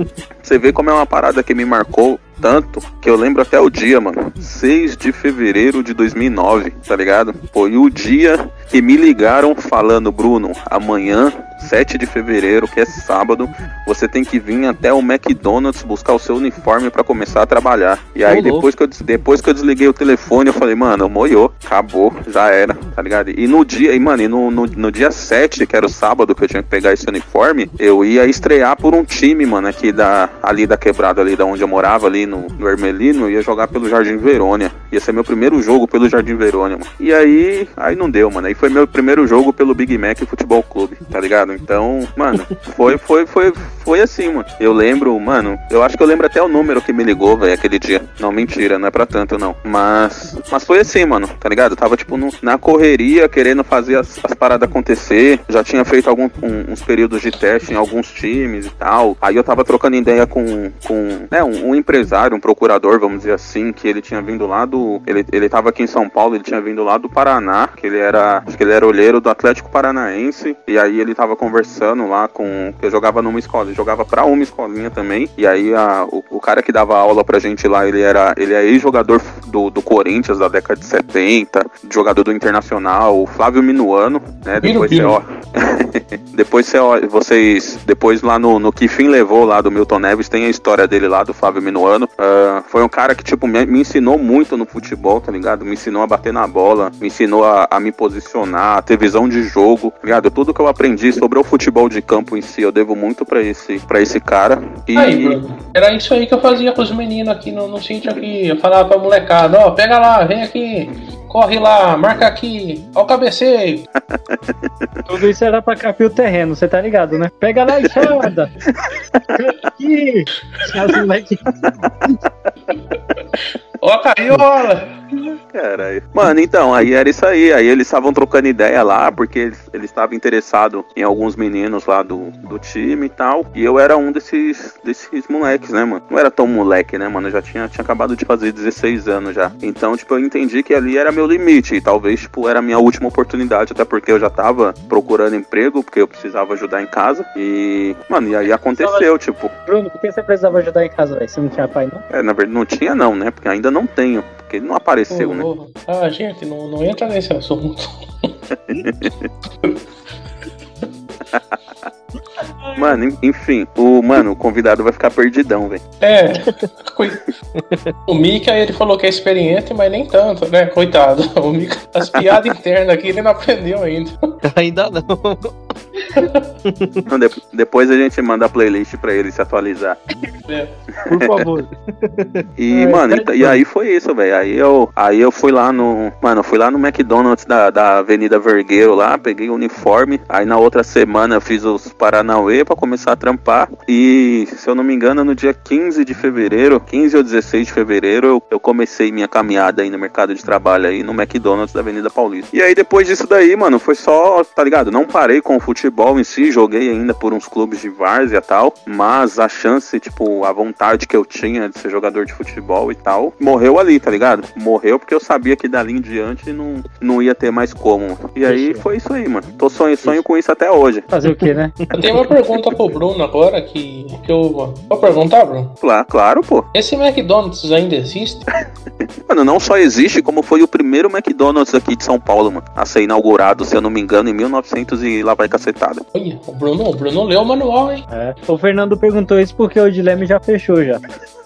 você vê como é uma parada que me marcou tanto que eu lembro até o dia, mano. 6 de fevereiro de 2009, tá ligado? Foi o dia que me ligaram falando, Bruno, amanhã, 7 de fevereiro, que é sábado, você tem que vir até o McDonald's buscar o seu uniforme pra começar a trabalhar. E aí, depois que, eu, depois que eu desliguei o telefone, eu falei, mano, moiou, acabou, já era, tá ligado? E no dia, e, mano, e no, no, no dia 7, que era o sábado que eu tinha que pegar esse uniforme, eu ia estrear por um time, mano, aqui da, ali da quebrada, ali da onde eu morava, ali no, no Ermelino, eu ia jogar pelo Jardim Verônia. Ia ser meu primeiro jogo pelo Jardim Verônia, mano. E aí, aí não deu, mano. Aí foi meu primeiro jogo pelo Big Mac Futebol Clube, tá ligado? Então, mano, foi, foi, foi, foi assim, mano. Eu lembro, mano, eu acho que eu lembro até o número que me ligou, velho, aquele dia. Não, mentira, não é pra tanto, não. Mas, mas foi assim, mano, tá ligado? Eu tava, tipo, no- na correria, querendo fazer as, as paradas acontecer. Já tinha feito algum, um- uns períodos de teste em alguns times e tal. Aí eu tava trocando ideia com, com né, um, um empresário, um procurador, vamos dizer assim, que ele tinha vindo lá do. Ele, ele tava aqui em São Paulo, ele tinha vindo lá do Paraná, que ele era. Acho que ele era olheiro do Atlético Paranaense. E aí ele tava conversando lá com. eu jogava numa escola, ele jogava pra uma escolinha também. E aí a, o, o cara que dava aula pra gente lá, ele era. Ele é ex-jogador do, do Corinthians da década de 70, jogador do Internacional, o Flávio Minuano, né? Piro, Depois piro. você, ó, depois você, ó, vocês. Depois lá no, no Que Fim Levou, lá do Milton Neves, tem a história dele lá, do Flávio Minuano. Ah, foi um cara que, tipo, me, me ensinou muito no futebol, tá ligado? Me ensinou a bater na bola, me ensinou a, a me posicionar, a ter visão de jogo, tá ligado? Tudo que eu aprendi sobre o futebol de campo em si, eu devo muito pra esse, pra esse cara. E. Aí, era isso aí que eu fazia com os meninos aqui no, no sítio aqui. Eu falava pra molecada, ó, pega lá, vem aqui, corre lá, marca aqui, ó o cabeceio. Tudo isso era pra capir o terreno, você tá ligado, né? Pega lá a enxada. Aqui. Ó a carriola. Caralho. Mano, então, aí era isso aí. Aí eles estavam trocando ideia lá, porque eles eles estavam interessados em alguns meninos lá do, do time e tal. E eu era um desses, desses moleques, né, mano? Não era tão moleque, né, mano? Eu já tinha, tinha acabado de fazer 16 anos já. Então, tipo, eu entendi que ali era meu limite. E talvez, tipo, era a minha última oportunidade. Até porque eu já tava procurando emprego, porque eu precisava ajudar em casa. E, mano, e aí aconteceu, tipo. Bruno, por que você precisava ajudar em casa, velho? Você não tinha pai, não? É, na verdade, não tinha não, né? Porque ainda não tenho. Porque ele não apareceu, né? Ô, ô, Ah, gente, não, não entra nesse assunto. Mano, en- enfim, o mano, o convidado vai ficar perdidão, velho. É. O Mika, ele falou que é experiente, mas nem tanto, né? Coitado. O Mika, as piadas internas aqui, ele não aprendeu ainda. Ainda não. Então, de- depois a gente manda a playlist pra ele se atualizar. Por favor. E, É, mano, e, e aí foi isso, velho. Aí eu, aí eu fui lá no. Mano, fui lá no McDonald's da, da Avenida Vergueiro lá, peguei o uniforme. Aí na outra semana eu fiz os Paranauê pra começar a trampar. E, se eu não me engano, no dia 15 de fevereiro, 15 ou 16 de fevereiro, eu, eu comecei minha caminhada aí no mercado de trabalho aí no McDonald's da Avenida Paulista. E aí depois disso daí, mano, foi só, tá ligado? Não parei com o futebol em si, joguei ainda por uns clubes de várzea e tal. Mas a chance, tipo, a vontade que eu tinha de ser jogador de futebol e tal, morreu ali, tá ligado? Morreu porque eu sabia que dali em diante não, não ia ter mais como. E aí Fechou. foi isso aí, mano. Tô sonho, sonho com isso até hoje. Fazer o quê, né? Eu tenho uma pergunta pro Bruno agora que, que eu. Vou perguntar, Bruno? Claro, claro, pô. Esse McDonald's ainda existe? Mano, não só existe, como foi o primeiro McDonald's aqui de São Paulo, mano. A ser inaugurado, se eu não me engano, em 1900 e lá vai cacetada. Olha, o Bruno, o Bruno leu o manual, hein? É. O Fernando perguntou isso porque o Dileme já fechou já.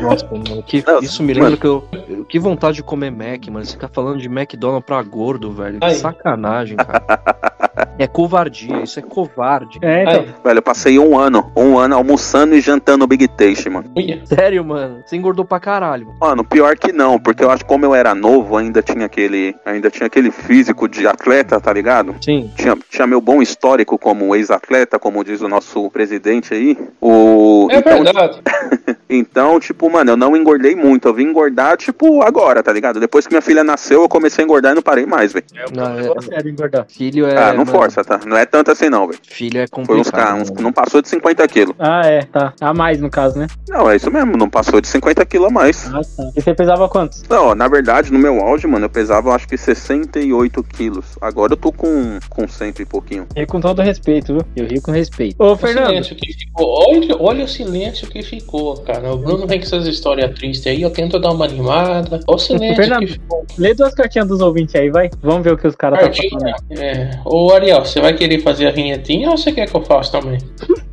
Nossa, mano, que, Não, isso me lembra que eu, Que vontade de comer Mac, mano. Você fica falando de McDonald's pra gordo, velho. Que Aí. sacanagem, cara. é covardia, isso é covarde. É, então. Velho, eu passei um ano, um ano almoçando e jantando Big Taste, mano. Sério, mano. Você engordou pra caralho. Mano, pior que não, porque eu acho que como eu era novo, ainda tinha aquele, ainda tinha aquele físico de atleta, tá ligado? Sim. Tinha, tinha meu bom histórico como ex-atleta, como diz o nosso presidente aí. O É então, verdade. Então, tipo, mano, eu não engordei muito. Eu vim engordar, tipo, agora, tá ligado? Depois que minha filha nasceu, eu comecei a engordar e não parei mais, velho. Não, é- sério engordar. filho é. Ah, não mano, força, tá? Não é tanto assim, não, velho. Filho é Foi uns, complicado. ca- uns- mano. Não passou de 50 quilos. Ah, é, tá. A mais, no caso, né? Não, é isso mesmo, não passou de 50 quilos a mais. Ah, tá. E você pesava quantos? Não, na verdade, no meu auge, mano, eu pesava acho que 68 quilos. Agora eu tô com, com 100 e pouquinho. E com todo respeito, viu? Eu rio com respeito. Ô, O Fernando, silêncio que ficou. Olha, olha o silêncio que ficou, cara. Bruno vem com essas histórias tristes aí, eu tento dar uma animada. Olha o silêncio Fernando, que ficou. lê duas cartinhas dos ouvintes aí, vai. Vamos ver o que os caras estão Cartinha. falando. É. Ô Ariel, você vai querer fazer a vinhetinha ou você quer que eu faça também?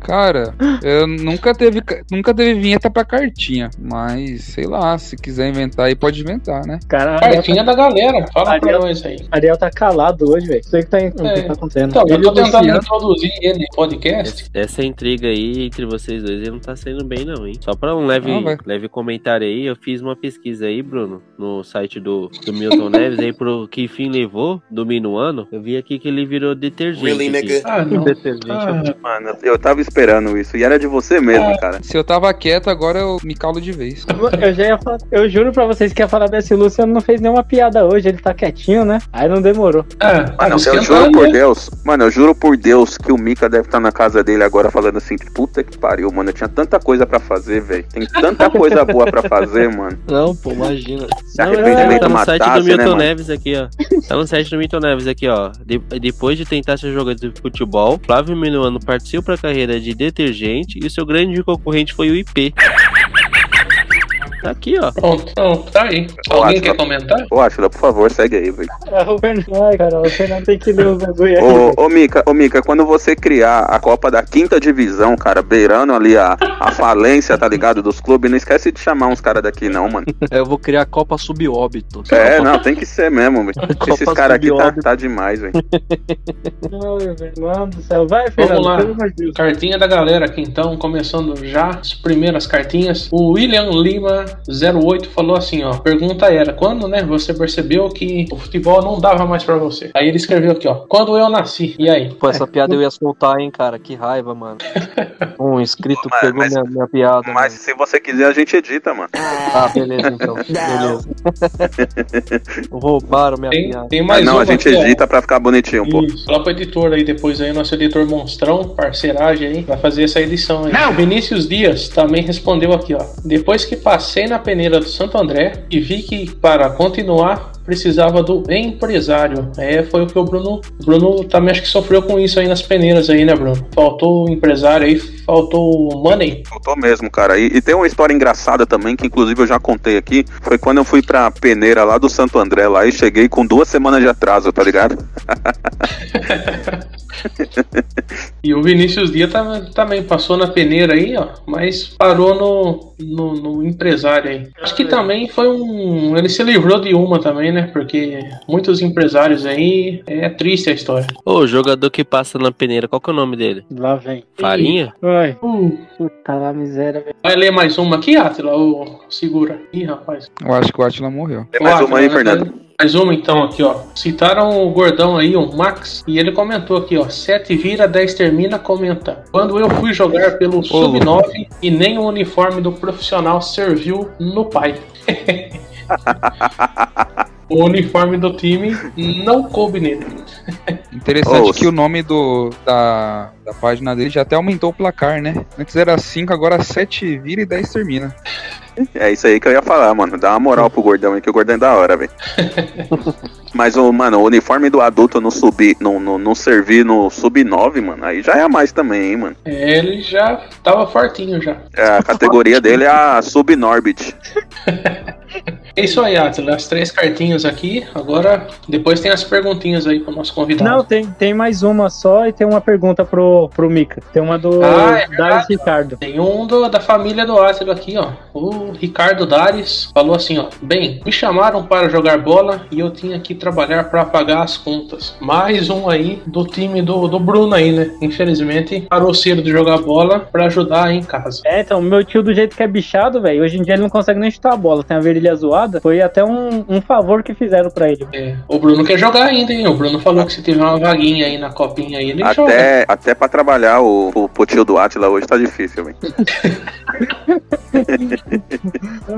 Cara, eu nunca teve, ca- nunca teve vinheta pra cartinha, mas sei lá, se quiser inventar aí, pode inventar, né? Cara, Cartinha da galera, fala pra Ariel- nós aí. Ariel tá calado hoje, velho. Sei que tá, o que É. tá acontecendo. Então, eu Ele tô tentando Luciano- introduzir ele no podcast. Essa intriga aí entre vocês dois aí não tá saindo bem, não, hein? Só pra um leve, vai. leve comentário aí, eu fiz uma pesquisa aí, Bruno, no site do, do Milton Neves, aí pro que fim levou do Minuano. Eu vi aqui que ele virou detergente. Really, nigga? Ah, não. Detergente. Ah, Mano, eu tava esperando isso. E era de você mesmo, cara. Se eu tava quieto, agora eu me calo de vez. Eu já ia falar, eu juro pra vocês que ia falar desse Luciano não fez nenhuma piada hoje, ele tá quietinho, né? Aí não demorou. ah, Mano, tá eu juro por né? Deus, mano, eu juro por Deus que o Mika deve estar na casa dele agora falando assim, puta que pariu, mano, eu tinha tanta coisa pra fazer, velho. Tem tanta coisa boa pra fazer, mano. Não, pô, imagina. Se arrependimento tá no site do né, Milton mano? Neves aqui, ó. Tá no site do Milton Neves aqui, ó. De- depois de tentar ser jogador de futebol, Flávio Minuano partiu pra carreira de detergente e o seu grande concorrente foi o IP. Tá aqui, ó. Pronto, pronto, tá aí. Ó, Alguém acho quer que- comentar? Ô, Atila, por favor, segue aí, velho. Ah, o Fernando, ai, cara, o Fernando tem que ler os bagulho aí. Ô, ô, Mika, ô, Mika, quando você criar a Copa da Quinta Divisão, cara, beirando ali a, a falência, tá ligado, dos clubes, não esquece de chamar uns caras daqui, não, mano. Eu vou criar a Copa Subóbito. É, não, tem que ser mesmo, velho. Esses Copa caras aqui tá, tá demais, velho. Fernando do céu. Vai, Fernando, lá. de Deus. Cartinha da galera aqui então, começando já as primeiras cartinhas. O William Lima 08 falou assim, ó. Pergunta era: quando, né, você percebeu que o futebol não dava mais pra você? Aí ele escreveu aqui, ó. Quando eu nasci. E aí? Pô, essa piada eu ia soltar, hein, cara. Que raiva, mano. Um inscrito Mas- pegou mas- minha, minha piada. Mas se você quiser, a gente edita, mano. mano. Ah, beleza, então. Beleza. Roubaram minha Tem, piada. tem mais não, uma a gente aqui, ó. edita pra ficar bonitinho, pô. Isso. Fala pro editor aí depois aí, nosso editor monstrão, parceiragem aí, vai fazer essa edição aí. O Vinícius Dias também respondeu aqui, ó. Depois que passei na peneira do Santo André e vi que para continuar precisava do empresário. É, foi o que o Bruno. O Bruno também acho que sofreu com isso aí nas peneiras aí, né, Bruno? Faltou o empresário aí, faltou o money. Faltou mesmo, cara. E, e tem uma história engraçada também, que inclusive eu já contei aqui. Foi quando eu fui pra peneira lá do Santo André lá e cheguei com duas semanas de atraso, tá ligado? E o Vinícius Dias tam- também passou na peneira aí, ó, mas parou no, no, no empresário aí. Acho que também foi um. Ele se livrou de uma também, né? Porque muitos empresários aí. É triste a história. Ô, o jogador que passa na peneira, qual que é o nome dele? Lá vem. Farinha? Ai, Uh, puta lá, miséria, velho. vai ler mais uma aqui, Atila? Ou segura? Ih, rapaz. Eu acho que o Atila morreu. Tem mais Ó, uma aí, Atila, Fernando. Mais uma então aqui, ó. Citaram o gordão aí, o Max, e ele comentou aqui, ó. 7 vira, 10 termina, comenta. Quando eu fui jogar pelo Sub-9 e nem o uniforme do profissional serviu no pai. o uniforme do time não coube nele. Interessante Ô, que o nome do, da, da página dele já até aumentou o placar, né? Antes era 5, agora 7 vira e 10 termina. É isso aí que eu ia falar, mano. Dá uma moral pro gordão aí, que o gordão é da hora, velho. Mas, o, mano, o uniforme do adulto não subir, não, não, não servir no sub-9, mano, aí já é a mais também, hein, mano. É, Ele já tava fortinho já. É, a categoria dele é a sub-Norbit. É isso aí, Atila. As três cartinhas aqui. Agora, depois tem as perguntinhas aí pro nosso convidado. Não, tem, tem mais uma só e tem uma pergunta pro, pro Mika. Tem uma do Ah, é Ricardo. Tem um do- da família do Átila aqui, ó. O Ricardo Dares falou assim, ó. Bem, me chamaram para jogar bola e eu tinha que trabalhar para pagar as contas. Mais um aí do time do, do Bruno aí, né? Infelizmente, parou cedo de jogar bola para ajudar aí em casa. É, então, meu tio, do jeito que é bichado, velho, hoje em dia ele não consegue nem chutar a bola. Tem a virilha zoada, foi até um, um favor que fizeram pra ele. É, o Bruno quer jogar ainda, hein? O Bruno falou que se tiver uma vaguinha aí na copinha aí, ele joga. Até, até pra trabalhar o, o, o tio do Atila hoje tá difícil, velho.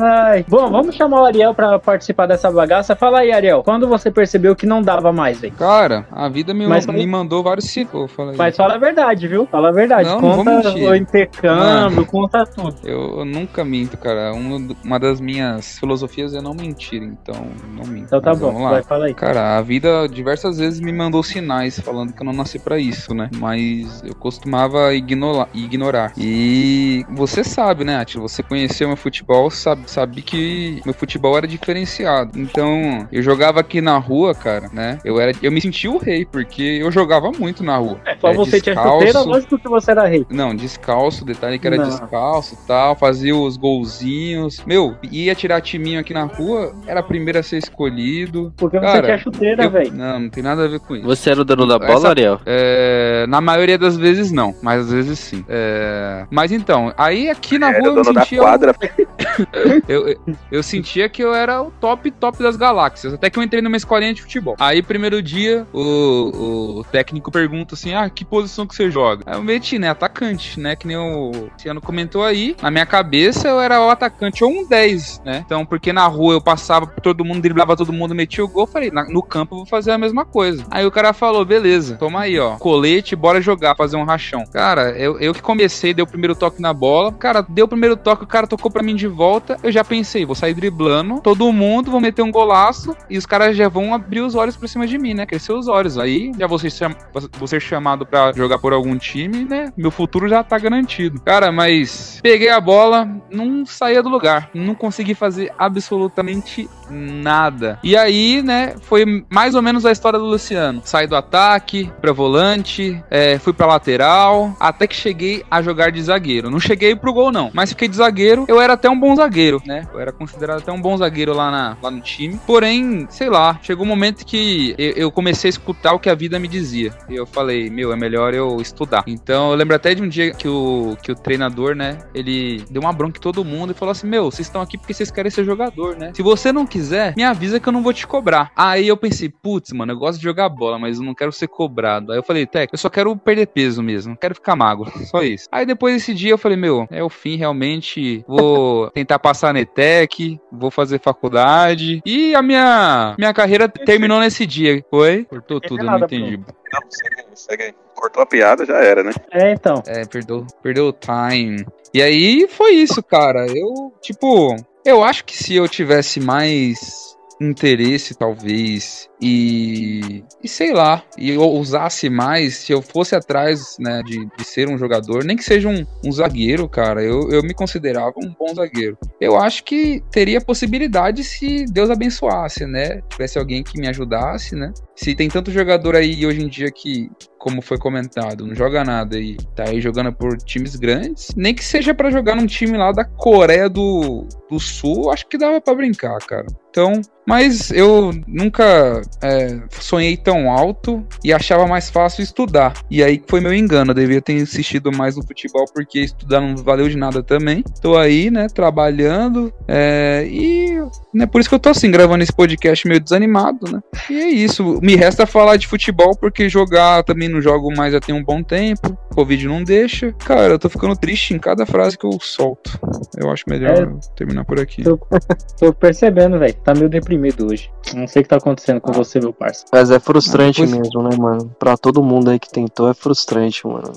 Ai. Bom, vamos chamar o Ariel pra participar dessa bagaça. Fala aí, Ariel, quando você percebeu que não dava mais, velho? Cara, a vida me, Mas- me mandou vários ciclos. Fala aí. Mas fala a verdade, viu? Fala a verdade. Não, não vou conta mentir. o intercâmbio, conta tudo. Eu, eu nunca minto, cara. Um- uma das minhas filosofias é não mentir, então não minto. Então tá Mas bom, Vamos lá. vai, fala aí. Cara, a vida diversas vezes me mandou sinais falando que eu não nasci pra isso, né? Mas eu costumava ignorar, ignorar. E você sabe, né, Atila? Você conheceu meu futebol, sabe, sabe que meu futebol era diferenciado. Então, eu jogava aqui na rua, cara, né? Eu era, eu me sentia o rei, porque eu jogava muito na rua. É, só É, você tinha descalço. chuteira, lógico que você era rei. Não, descalço, detalhe que era Não. descalço e tal, fazia os golzinhos. Meu, ia tirar timinho aqui na rua, era a primeira a ser escolhido. Porque você Cara, tinha chuteira, velho. Não, não tem nada a ver com isso. Você era o dono da bola, Essa- Ariel? É, na maioria das vezes não, mas às vezes sim. É, mas então, aí aqui na rua eu sentia. quadra. eu, eu, eu sentia que eu era o top, top das galáxias. Até que eu entrei numa escolinha de futebol. Aí, primeiro dia, o, o técnico pergunta assim: Ah, que posição que você joga? Eu meti, né? Atacante, né? Que nem o Luciano comentou aí. Na minha cabeça eu era o atacante ou um 10, né? Então, porque na rua eu passava por todo mundo, driblava todo mundo, metia o gol. Falei, "Na- no campo eu vou fazer a mesma coisa. Aí o cara falou: beleza, toma aí, ó. Colete, bora jogar, fazer um rachão. Cara, eu, eu que comecei, dei o primeiro toque na bola. Cara, deu o primeiro toque, o cara tocou pra mim de volta. Eu já pensei, vou sair driblando, todo mundo, vou meter um golaço e os caras já vão abrir os olhos pra cima de mim, né? Crescer os olhos. Aí já vou ser, cham- vou ser chamado pra jogar por algum time, né? Meu futuro já tá garantido. Cara, mas peguei a bola, não saía do lugar. Não consegui fazer absolutamente nada. E aí, né, foi mais ou menos a história do Luciano. Saí do ataque pra volante, é, fui pra lateral, até que cheguei a jogar de zagueiro. Não cheguei pro gol, não, mas fiquei de zagueiro. Eu era até um bom zagueiro, né? Eu era considerado até um bom zagueiro lá, na, lá no time. Porém, sei lá, chegou um momento que eu, eu comecei a escutar o que a vida me dizia. E eu falei, meu, é melhor eu estudar. Então, eu lembro até de um dia que o, que o treinador, né, ele deu uma bronca em todo mundo e falou assim: Meu, vocês estão aqui porque vocês querem ser jogador, né? Se você não quiser, me avisa que eu não vou te cobrar. Aí eu pensei, putz, mano, eu gosto de jogar bola, mas eu não quero ser cobrado. Aí eu falei, Tec, eu só quero perder peso mesmo, não quero ficar magro, só isso. Aí depois desse dia eu falei, meu, é o fim, realmente. Vou tentar passar na ETEC, vou fazer faculdade. E a minha, minha carreira terminou nesse dia. Foi? Cortou tudo, eu não entendi. Não, segue aí, segue aí. Cortou a piada, já era, né? É, então. É, perdeu, perdeu o time. E aí foi isso, cara. Eu, tipo, eu acho que se eu tivesse mais interesse, talvez, e, e sei lá, e eu usasse mais, se eu fosse atrás, né, de, de ser um jogador, nem que seja um, um zagueiro, cara, eu, eu me considerava um bom zagueiro. Eu acho que teria possibilidade se Deus abençoasse, né? Tivesse alguém que me ajudasse, né? Se tem tanto jogador aí hoje em dia que como foi comentado, não joga nada e tá aí jogando por times grandes, nem que seja pra jogar num time lá da Coreia do, do Sul, acho que dava pra brincar, cara. Então, mas eu nunca é, sonhei tão alto e achava mais fácil estudar. E aí foi meu engano, eu devia ter insistido mais no futebol porque estudar não valeu de nada também. Tô aí, né, trabalhando é, e né, por isso que eu tô assim, gravando esse podcast meio desanimado, né? E é isso, me resta falar de futebol porque jogar também jogo mais já tem um bom tempo, Covid não deixa. Cara, eu tô ficando triste em cada frase que eu solto. Eu acho melhor É. terminar por aqui. Tô, tô percebendo, velho. Tá meio deprimido hoje. Não sei o que tá acontecendo com você, meu parça. Mas é frustrante Ah, mesmo, né, mano? Pra todo mundo aí que tentou, é frustrante, mano.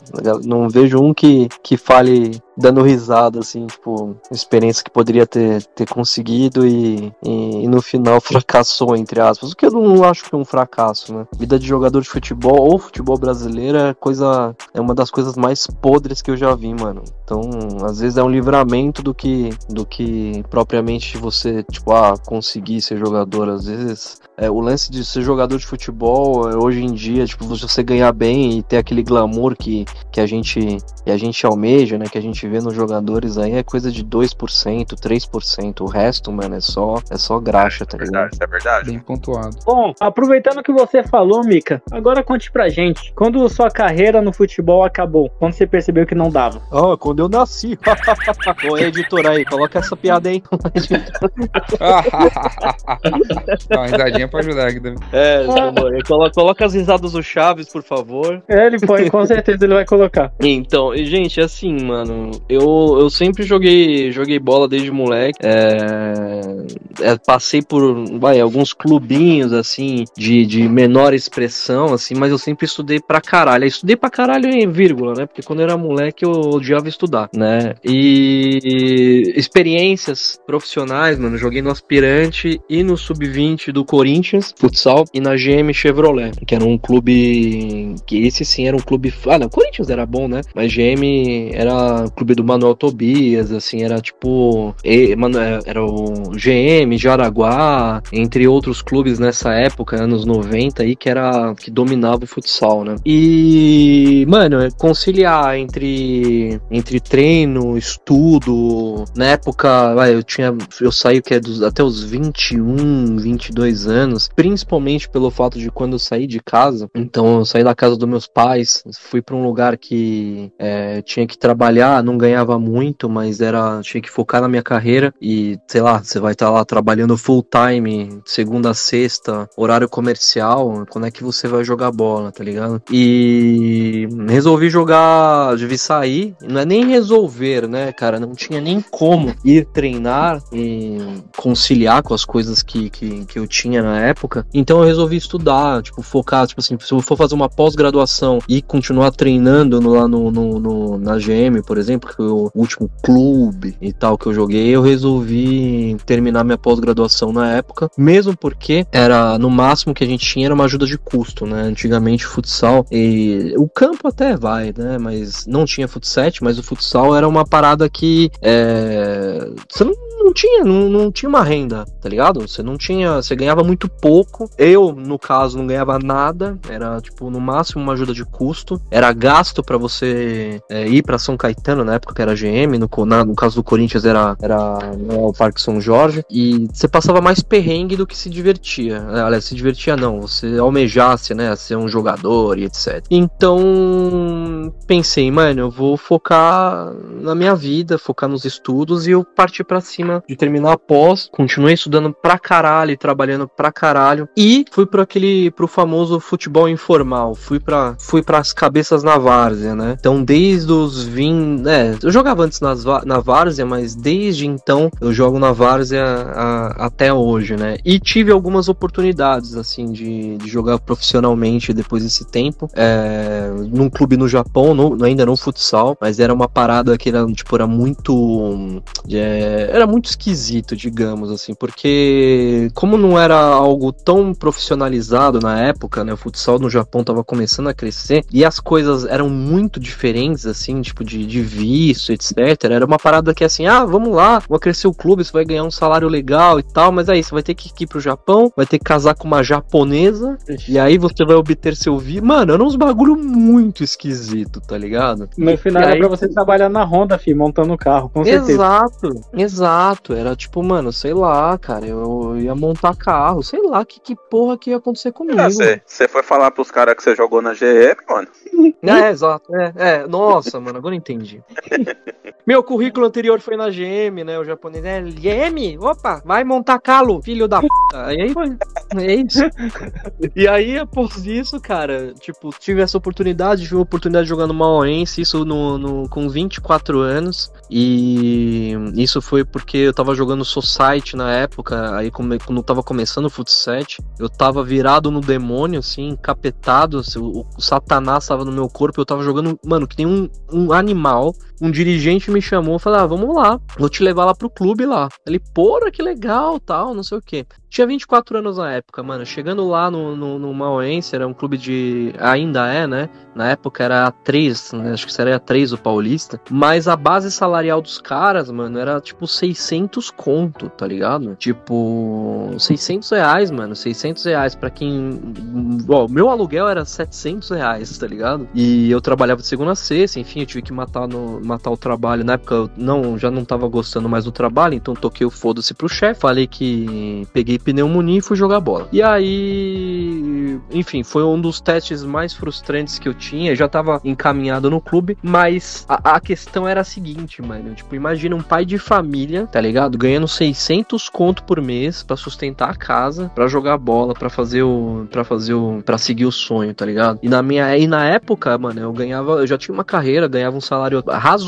Não vejo um que, que fale dando risada, assim, tipo, experiência que poderia ter, ter conseguido e, e, e no final fracassou, entre aspas. O que eu não acho que é um fracasso, né? Vida de jogador de futebol ou futebol brasileiro é coisa. É uma das coisas mais podres que eu já vi, mano. Então, às vezes é um livramento do que, do que propriamente você, tipo, ah, conseguir ser jogador. Às vezes é, o lance de ser jogador de futebol é, hoje em dia, tipo, você ganhar bem e ter aquele glamour que, que, a gente, que a gente almeja, né? Que a gente vê nos jogadores aí é coisa de 2%, 3%. O resto, mano, é só, é só graxa, tá ligado? Verdade, isso é verdade. Bem pontuado. Bom, aproveitando que você falou, Mika, agora conte pra gente. Quando sua carreira no futebol acabou? Quando você percebeu que não dava? Ó, quando eu nasci. Ô, editor aí, coloca essa piada aí. Dá uma risadinha pra ajudar aqui também. É, coloca, coloca as risadas do Chaves, por favor. É, ele foi, com certeza ele vai colocar. Então, gente, assim, mano, eu, eu sempre joguei, joguei bola desde moleque. É, é, passei por vai, alguns clubinhos, assim, de, de menor expressão, assim, mas eu sempre estudei pra caralho. Eu estudei pra caralho em vírgula, né? Porque quando eu era moleque eu odiava estudar, né? E experiências profissionais, mano, joguei no aspirante e no sub-20 do Corinthians, futsal, e na GM Chevrolet, que era um clube que esse sim era um clube. Ah, não, Corinthians era bom, né? Mas GM era o do Manuel Tobias, assim, era tipo. é, Era o GM, Jaraguá, entre outros clubes nessa época, anos 90 aí, que era. que dominava o futsal, né? E. Mano, é conciliar entre. entre treino, estudo. Na época, eu tinha. Eu saí que é dos, até os 21, 22 anos, principalmente pelo fato de quando eu saí de casa. Então eu saí da casa dos meus pais, fui pra um lugar que é, tinha que trabalhar, não ganhava muito, mas era tinha que focar na minha carreira e sei lá, você vai estar lá trabalhando full time, segunda a sexta, horário comercial, quando é que você vai jogar bola, tá ligado? E resolvi jogar, devia sair, não é nem resolver, né, cara, não tinha nem como ir treinar e conciliar com as coisas que, que, que eu tinha na época. Então eu resolvi estudar, tipo, focar, tipo assim, se eu for fazer uma pós-graduação e continuar treinando no- lá no, no, no- na GM, por exemplo, que foi o último clube e tal que eu joguei, eu resolvi terminar minha pós-graduação na época, mesmo porque era no máximo que a gente tinha era uma ajuda de custo, né? Antigamente futsal e o campo até vai, né? Mas não tinha futsal, mas o futsal era uma parada que é, você não não tinha, não, não tinha uma renda, tá ligado? Você não tinha, você ganhava muito pouco. Eu, no caso, não ganhava nada. Era, tipo, no máximo uma ajuda de custo. Era gasto pra você é, ir pra São Caetano, na época que era GM. No, na- no caso do Corinthians era, era né, o Parque São Jorge. E você passava mais perrengue do que se divertia. É, Aliás, se divertia não. Você almejasse, né, ser um jogador e etc. Então, pensei, mano, eu vou focar na minha vida, focar nos estudos e eu parti pra cima de terminar a pós. Continuei estudando pra caralho, trabalhando pra caralho e fui para aquele pro famoso futebol informal. Fui para fui para as cabeças na várzea, né? Então, desde os 20, é, eu jogava antes nas, na várzea, mas desde então eu jogo na várzea a- até hoje, né? E tive algumas oportunidades assim de, de jogar profissionalmente depois desse tempo, é, num clube no Japão, no- ainda não futsal, mas era uma parada que era tipo era muito é, era muito esquisito, digamos assim, porque como não era algo tão profissionalizado na época, né, o futsal no Japão tava começando a crescer e as coisas eram muito diferentes, assim, tipo de, de visto, etc. Era uma parada que assim, ah, vamos lá, vai crescer o clube, você vai ganhar um salário legal e tal, mas aí você vai ter que ir pro Japão, vai ter que casar com uma japonesa e aí você vai obter seu visto. Mano, era uns bagulho muito esquisito, tá ligado? No final E era aí- pra você trabalhar na Honda, fi, montando o carro, com certeza. Exato, exato. Era tipo, mano, sei lá, cara, eu ia montar carro, sei lá que, que porra que ia acontecer comigo. Você você foi falar pros caras que você jogou na GM, mano? É, exato, é, é. Nossa, mano, agora eu entendi. Meu currículo anterior foi na GM, né? O japonês é GM, opa, vai montar calo, filho da p. Aí aí foi. É isso. E aí, após isso, cara, tipo, tive essa oportunidade, tive a oportunidade de jogar no Mauense, isso no, no, com 24 anos. E isso foi porque eu tava jogando Society na época, aí quando eu tava começando o Futsal, eu tava virado no demônio, assim, encapetado, assim, o, o satanás tava no meu corpo, eu tava jogando, mano, que nem um, um animal. Um dirigente me chamou e falou: ah, vamos lá, vou te levar lá pro clube lá. Ele, porra, que legal, tal, não sei o quê. Tinha 24 anos na época, mano. Chegando lá no, no, no Mauense, era um clube de. Ainda é, né? Na época era A3, né? acho que seria A3 o Paulista. Mas a base salarial dos caras, mano, era tipo 600 conto, tá ligado? Tipo, 600 reais, mano. 600 reais pra quem. Ó, o meu aluguel era 700 reais, tá ligado? E eu trabalhava de segunda a sexta, enfim, eu tive que matar no, matar o trabalho. Na época eu não, já não tava gostando mais do trabalho, então toquei o foda-se pro chefe. Falei que peguei pneumonia e fui jogar bola. E aí, enfim, foi um dos testes mais frustrantes que eu tinha. Eu já tava encaminhado no clube, mas a, a questão era a seguinte, mano. Tipo, imagina um pai de família, tá ligado? Ganhando 600 conto por mês pra sustentar a casa, pra jogar bola, pra fazer o. para fazer o. para seguir o sonho, tá ligado? E na minha. E na época, mano, eu ganhava. Eu já tinha uma carreira, ganhava um salário razoável,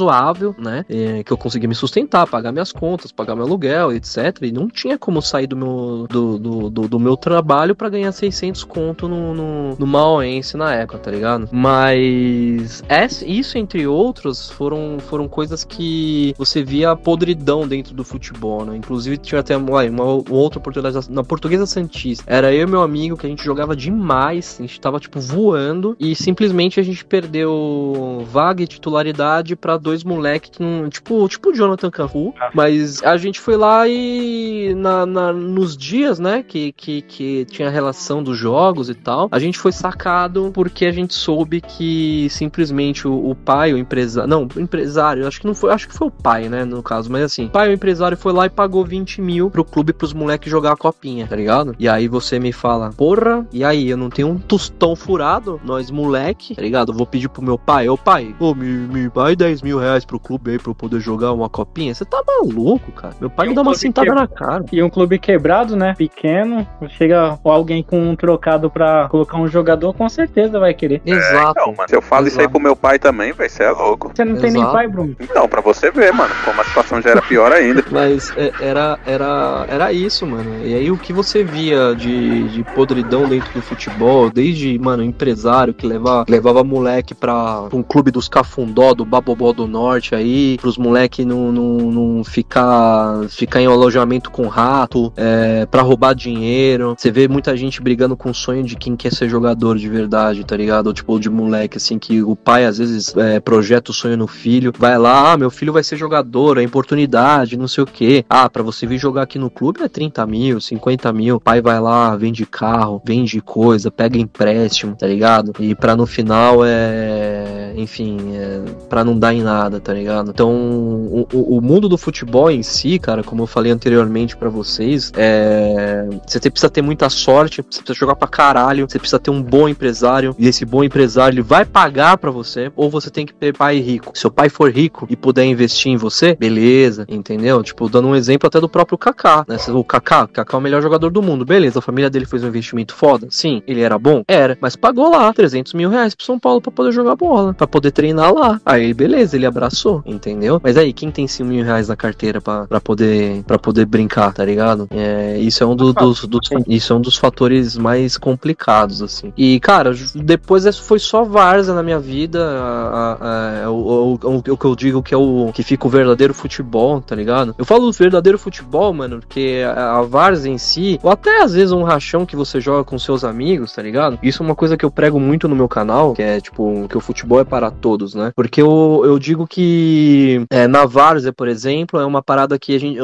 né? é, que eu conseguia me sustentar, pagar minhas contas, pagar meu aluguel, etc. E não tinha como sair do meu, do, do, do, do meu trabalho pra ganhar 600 conto no, no, no Mauense na época, tá ligado? Mas essa- isso, entre outros, foram, foram coisas que você via podridão dentro do futebol, né? Inclusive, tinha até uma, uma outra oportunidade na Portuguesa Santista. Era eu e meu amigo que a gente jogava demais, a gente tava, tipo, voando e simplesmente a gente perdeu vaga e titularidade pra dois moleques que não. Tipo, tipo o Jonathan Cafu. Mas a gente foi lá e na, na- nos dias, né, que, que, que tinha relação dos jogos e tal, a gente foi sacado porque a gente soube que simplesmente o, o pai, o empresário. Não, o empresário, acho que não foi. Acho que foi o pai, né, no caso, mas assim, o pai, o empresário foi lá e pagou 20 mil pro clube pros moleques jogar a copinha, tá ligado? E aí você me fala, porra, e aí, eu não tenho um tostão furado, nós moleque, tá ligado? Eu vou pedir pro meu pai, ô pai, ô, me, me vai 10 mil reais pro clube aí pra eu poder jogar uma copinha? Você tá maluco, cara? Meu pai E me um dá uma sentada que- na cara. E um clube quebrado, né? Pequeno, chega alguém com um trocado pra colocar um jogador, com certeza vai querer. Exato. Então, mano, se eu falo isso aí Exato. pro meu pai também, vai ser louco. Você não tem nem Exato. pai, Bruno. Então, pra você ver, mano, como a situação já era pior ainda. Mas é, era, era, era isso, mano. E aí o que você via de, de podridão dentro do futebol, desde, mano, empresário que levava, levava moleque pra um clube dos cafundó, do Babobó do Norte aí, pros moleque não, não, não ficar, ficar em alojamento com rato, é, pra roubar dinheiro. Você vê muita gente brigando com o sonho de quem quer ser jogador de verdade, tá ligado? Ou tipo, de moleque, assim, que o pai às vezes é, projeta o sonho no filho, vai lá, ah, meu filho vai ser jogador, é oportunidade, não sei o que. Ah, pra você vir jogar aqui no clube é 30 mil, 50 mil. O pai vai lá, vende carro, vende coisa, pega empréstimo, tá ligado? E pra no final é. Enfim, é, pra não dar em nada, tá ligado? Então, o, o- mundo do futebol em si, cara, como eu falei anteriormente pra vocês, é. Você precisa ter muita sorte, você precisa jogar pra caralho, você precisa ter um bom empresário, e esse bom empresário ele vai pagar pra você, ou você tem que ter pai rico. Se o pai for rico e puder investir em você, beleza, entendeu? Tipo, dando um exemplo até do próprio Kaká, né? O Kaká, Kaká é o melhor jogador do mundo, beleza, a família dele fez um investimento foda, sim, ele era bom? Era, mas pagou lá 300 mil reais pro São Paulo pra poder jogar bola, pra poder treinar lá. Aí, beleza, ele abraçou, entendeu? Mas aí, quem tem 5 mil reais na carteira pra, pra, poder, pra poder brincar, tá ligado? É, isso é um do- dos, dos- isso é um dos fatores mais complicados, assim. E, cara, depois isso foi só várzea na minha vida. a- a- a- o, o- o- o que eu digo que é o que fica o verdadeiro futebol, tá ligado? Eu falo do verdadeiro futebol, mano, porque a, a várzea em si, ou até às vezes um rachão que você joga com seus amigos, tá ligado? Isso é uma coisa que eu prego muito no meu canal, que é tipo, que o futebol é para todos, né? Porque eu, eu digo que é, na várzea, por exemplo, é uma parada que a gente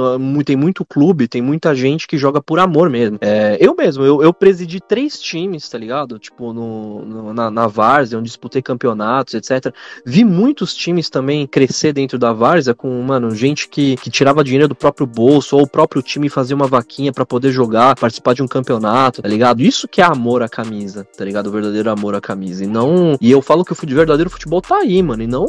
tem muito clube, tem muita gente que joga por amor mesmo. É, eu mesmo, eu, eu presidi três times, tá ligado? Tipo, no, no- na, na várzea, onde disputei campeonatos, etc. Vi muitos times também crescer dentro da várzea com, mano, gente que, que tirava dinheiro do próprio bolso, ou o próprio time fazia uma vaquinha pra poder jogar, participar de um campeonato, tá ligado? Isso que é amor à camisa, tá ligado? O verdadeiro amor à camisa. E não. E eu falo que o verdadeiro futebol tá aí, mano. E não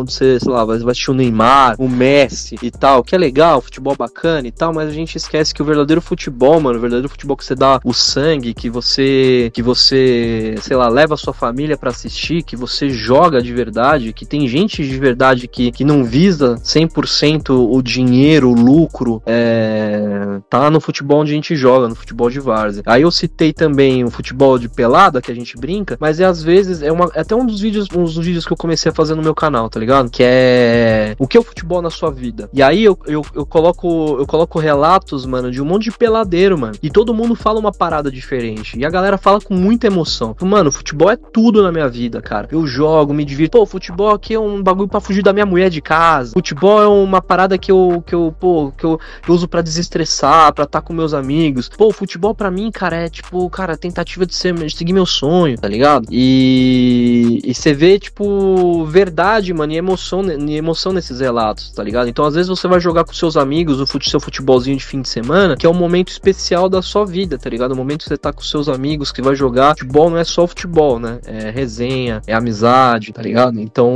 onde você, sei lá, vai assistir o Neymar, o Messi e tal, que é legal, futebol bacana e tal, mas a gente esquece que o verdadeiro futebol, mano, o verdadeiro futebol que você dá o sangue, que você, que você, sei lá, leva a sua família pra assistir, que você joga de verdade, que tem gente de verdade que, que não visa 100% o dinheiro, o lucro, é, tá no futebol onde a gente joga, no futebol de várzea. Aí eu citei também o futebol de pelada, que a gente brinca, mas é às vezes, é, uma, é até um dos vídeos, um dos vídeos que eu comecei a fazer no meu canal, tá ligado? Que é o que é o futebol na sua vida. E aí eu, eu, eu coloco eu coloco relatos, mano, de um monte de peladeiro, mano. E todo mundo fala uma parada diferente. E a galera fala com muita emoção. Mano, futebol é tudo na minha vida, cara. Eu jogo, me divirto. Pô, futebol aqui é um bagulho pra fugir da minha mulher de casa. Futebol é uma parada que eu, que eu pô, que eu, eu uso pra desestressar, pra estar com meus amigos. Pô, futebol pra mim, cara, é tipo, cara, tentativa de, ser, de seguir meu sonho, tá ligado? E, e você vê, tipo, verdade, mano, e emoção, emoção nesses relatos, tá ligado? Então, às vezes você vai jogar com seus amigos o fute- seu futebolzinho de fim de semana, que é um momento especial da sua vida, tá ligado? O momento que você tá com seus amigos, que vai jogar. Futebol não é só futebol, né? É resenha, é amizade, tá ligado? Então,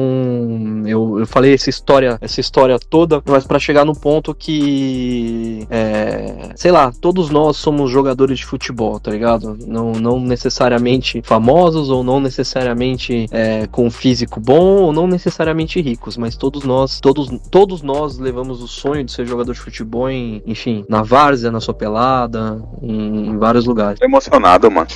eu, eu falei essa história, essa história toda, mas pra chegar no ponto que, é, sei lá, todos nós somos jogadores de futebol, tá ligado? Não, não necessariamente famosos ou não necessariamente é, com físico bom ou não necessariamente ricos, mas todos nós, todos, todos nós levamos o sonho de ser jogador de futebol em, enfim, na várzea, na sua pelada, em, em vários lugares. Tô emocionado, mano.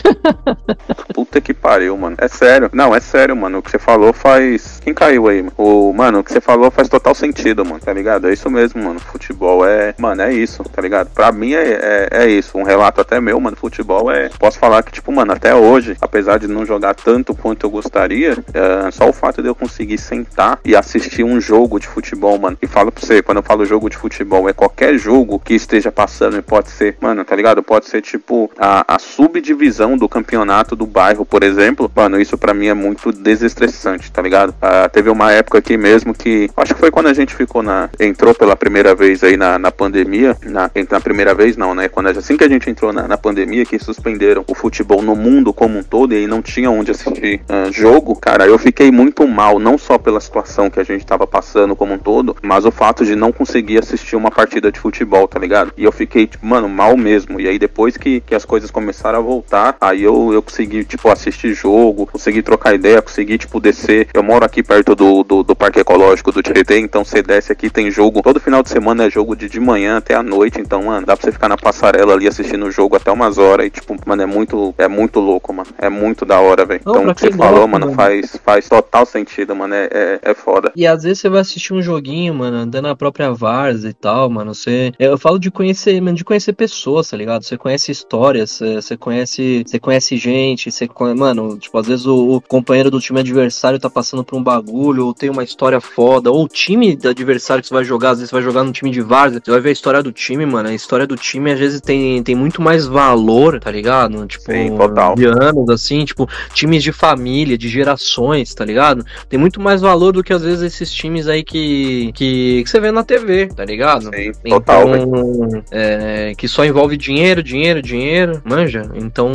Puta que pariu, mano. É sério. Não, é sério, mano. O que você falou faz. Quem caiu aí, mano? O, mano, o que você falou faz total sentido, mano. Tá ligado? É isso mesmo, mano. Futebol é. Mano, é isso, tá ligado? Pra mim é, é, é isso. Um relato até meu, mano. Futebol é. Posso falar que, tipo, mano, até hoje, apesar de não jogar tanto quanto eu gostaria, é, só o fato de eu conseguir sentar e assistir um jogo de futebol, mano. E falo pra você, quando eu falo jogo de futebol, é qualquer jogo que esteja passando e pode ser, mano, tá ligado? Pode ser tipo a, a subdivisão do campeonato do bairro, por exemplo. Mano, isso pra mim é muito desestressante, tá ligado? Ah, teve uma época aqui mesmo que. Acho que foi quando a gente ficou na. Entrou pela primeira vez aí na, na pandemia. Na, na primeira vez, não, né? Quando, assim que a gente entrou na, na pandemia, que suspenderam o futebol no mundo como um todo e aí não tinha onde assistir ah, jogo, cara, eu fiquei muito mal, não só pela situação que a gente tava passando como um todo, mas o fato de não conseguir assistir uma partida de futebol, tá ligado? E eu fiquei, tipo, mano, mal mesmo. E aí depois que, que as coisas começaram a voltar, aí eu, eu consegui, tipo, assistir jogo, consegui trocar ideia, consegui, tipo, descer. Eu moro aqui perto do, do, do Parque Ecológico do Tietê, então você desce aqui, tem jogo. Todo final de semana é jogo de, de manhã até a noite, então, mano, dá pra você ficar na passarela ali assistindo o jogo até umas horas. E, tipo, mano, é muito, é muito louco, mano. É muito da hora, velho. Então, o que você falou, mano. faz, faz total sentido, mano. É, é, é foda. E às vezes você vai assistir um joguinho, mano, andando na própria várzea e tal, mano. Você. Eu falo de conhecer, mano, de conhecer pessoas, tá ligado? Você conhece histórias, você você conhece. Você conhece gente, você conhe... Mano, tipo, às vezes o, o companheiro do time adversário tá passando por um bagulho, ou tem uma história foda, ou o time do adversário que você vai jogar, às vezes você vai jogar no time de várzea, você vai ver a história do time, mano. A história do time às vezes tem, tem muito mais valor, tá ligado? Tipo, Sim, total. de anos, assim, tipo, times de família, de gerações, tá ligado? tem muito mais valor do que às vezes esses times aí que, que, que você vê na TV, tá ligado? Sim, total, velho. Então, é, que só envolve dinheiro, dinheiro, dinheiro, manja? Então,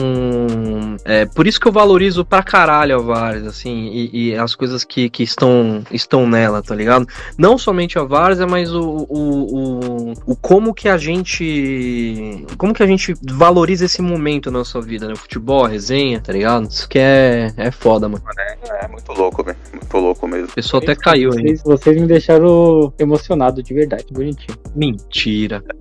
é por isso que eu valorizo pra caralho a Várzea, assim, e, e as coisas que, que estão, estão nela, tá ligado? Não somente a Várzea, mas o, o, o, o como que a gente. Como que a gente valoriza esse momento na nossa vida, né? O futebol, a resenha, tá ligado? Isso que é, é foda, mano. É muito louco, velho. Muito louco mesmo. A pessoa até caiu aí. Vocês, vocês me deixaram emocionado de verdade, bonitinho. Mentira.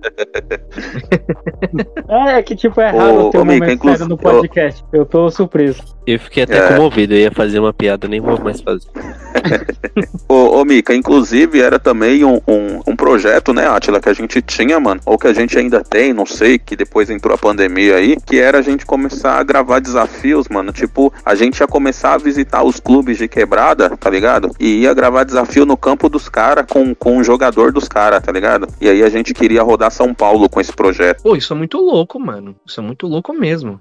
É, é que tipo, é raro Ô, ter um momento inclusive- sério no podcast. Eu tô surpreso. Eu fiquei até É. comovido, eu ia fazer uma piada, nem vou mais fazer. Ô, ô Mika, inclusive era também um, um, um projeto, né, Atila, que a gente tinha, mano, ou que a gente ainda tem, não sei, que depois entrou a pandemia aí, que era a gente começar a gravar desafios, mano. Tipo, a gente ia começar a visitar os clubes de quebrada, tá ligado? E ia gravar desafio no campo dos caras com, com o jogador dos caras, tá ligado? E aí a gente queria rodar São Paulo com esse projeto. Pô, isso é muito louco, mano. Isso é muito louco mesmo.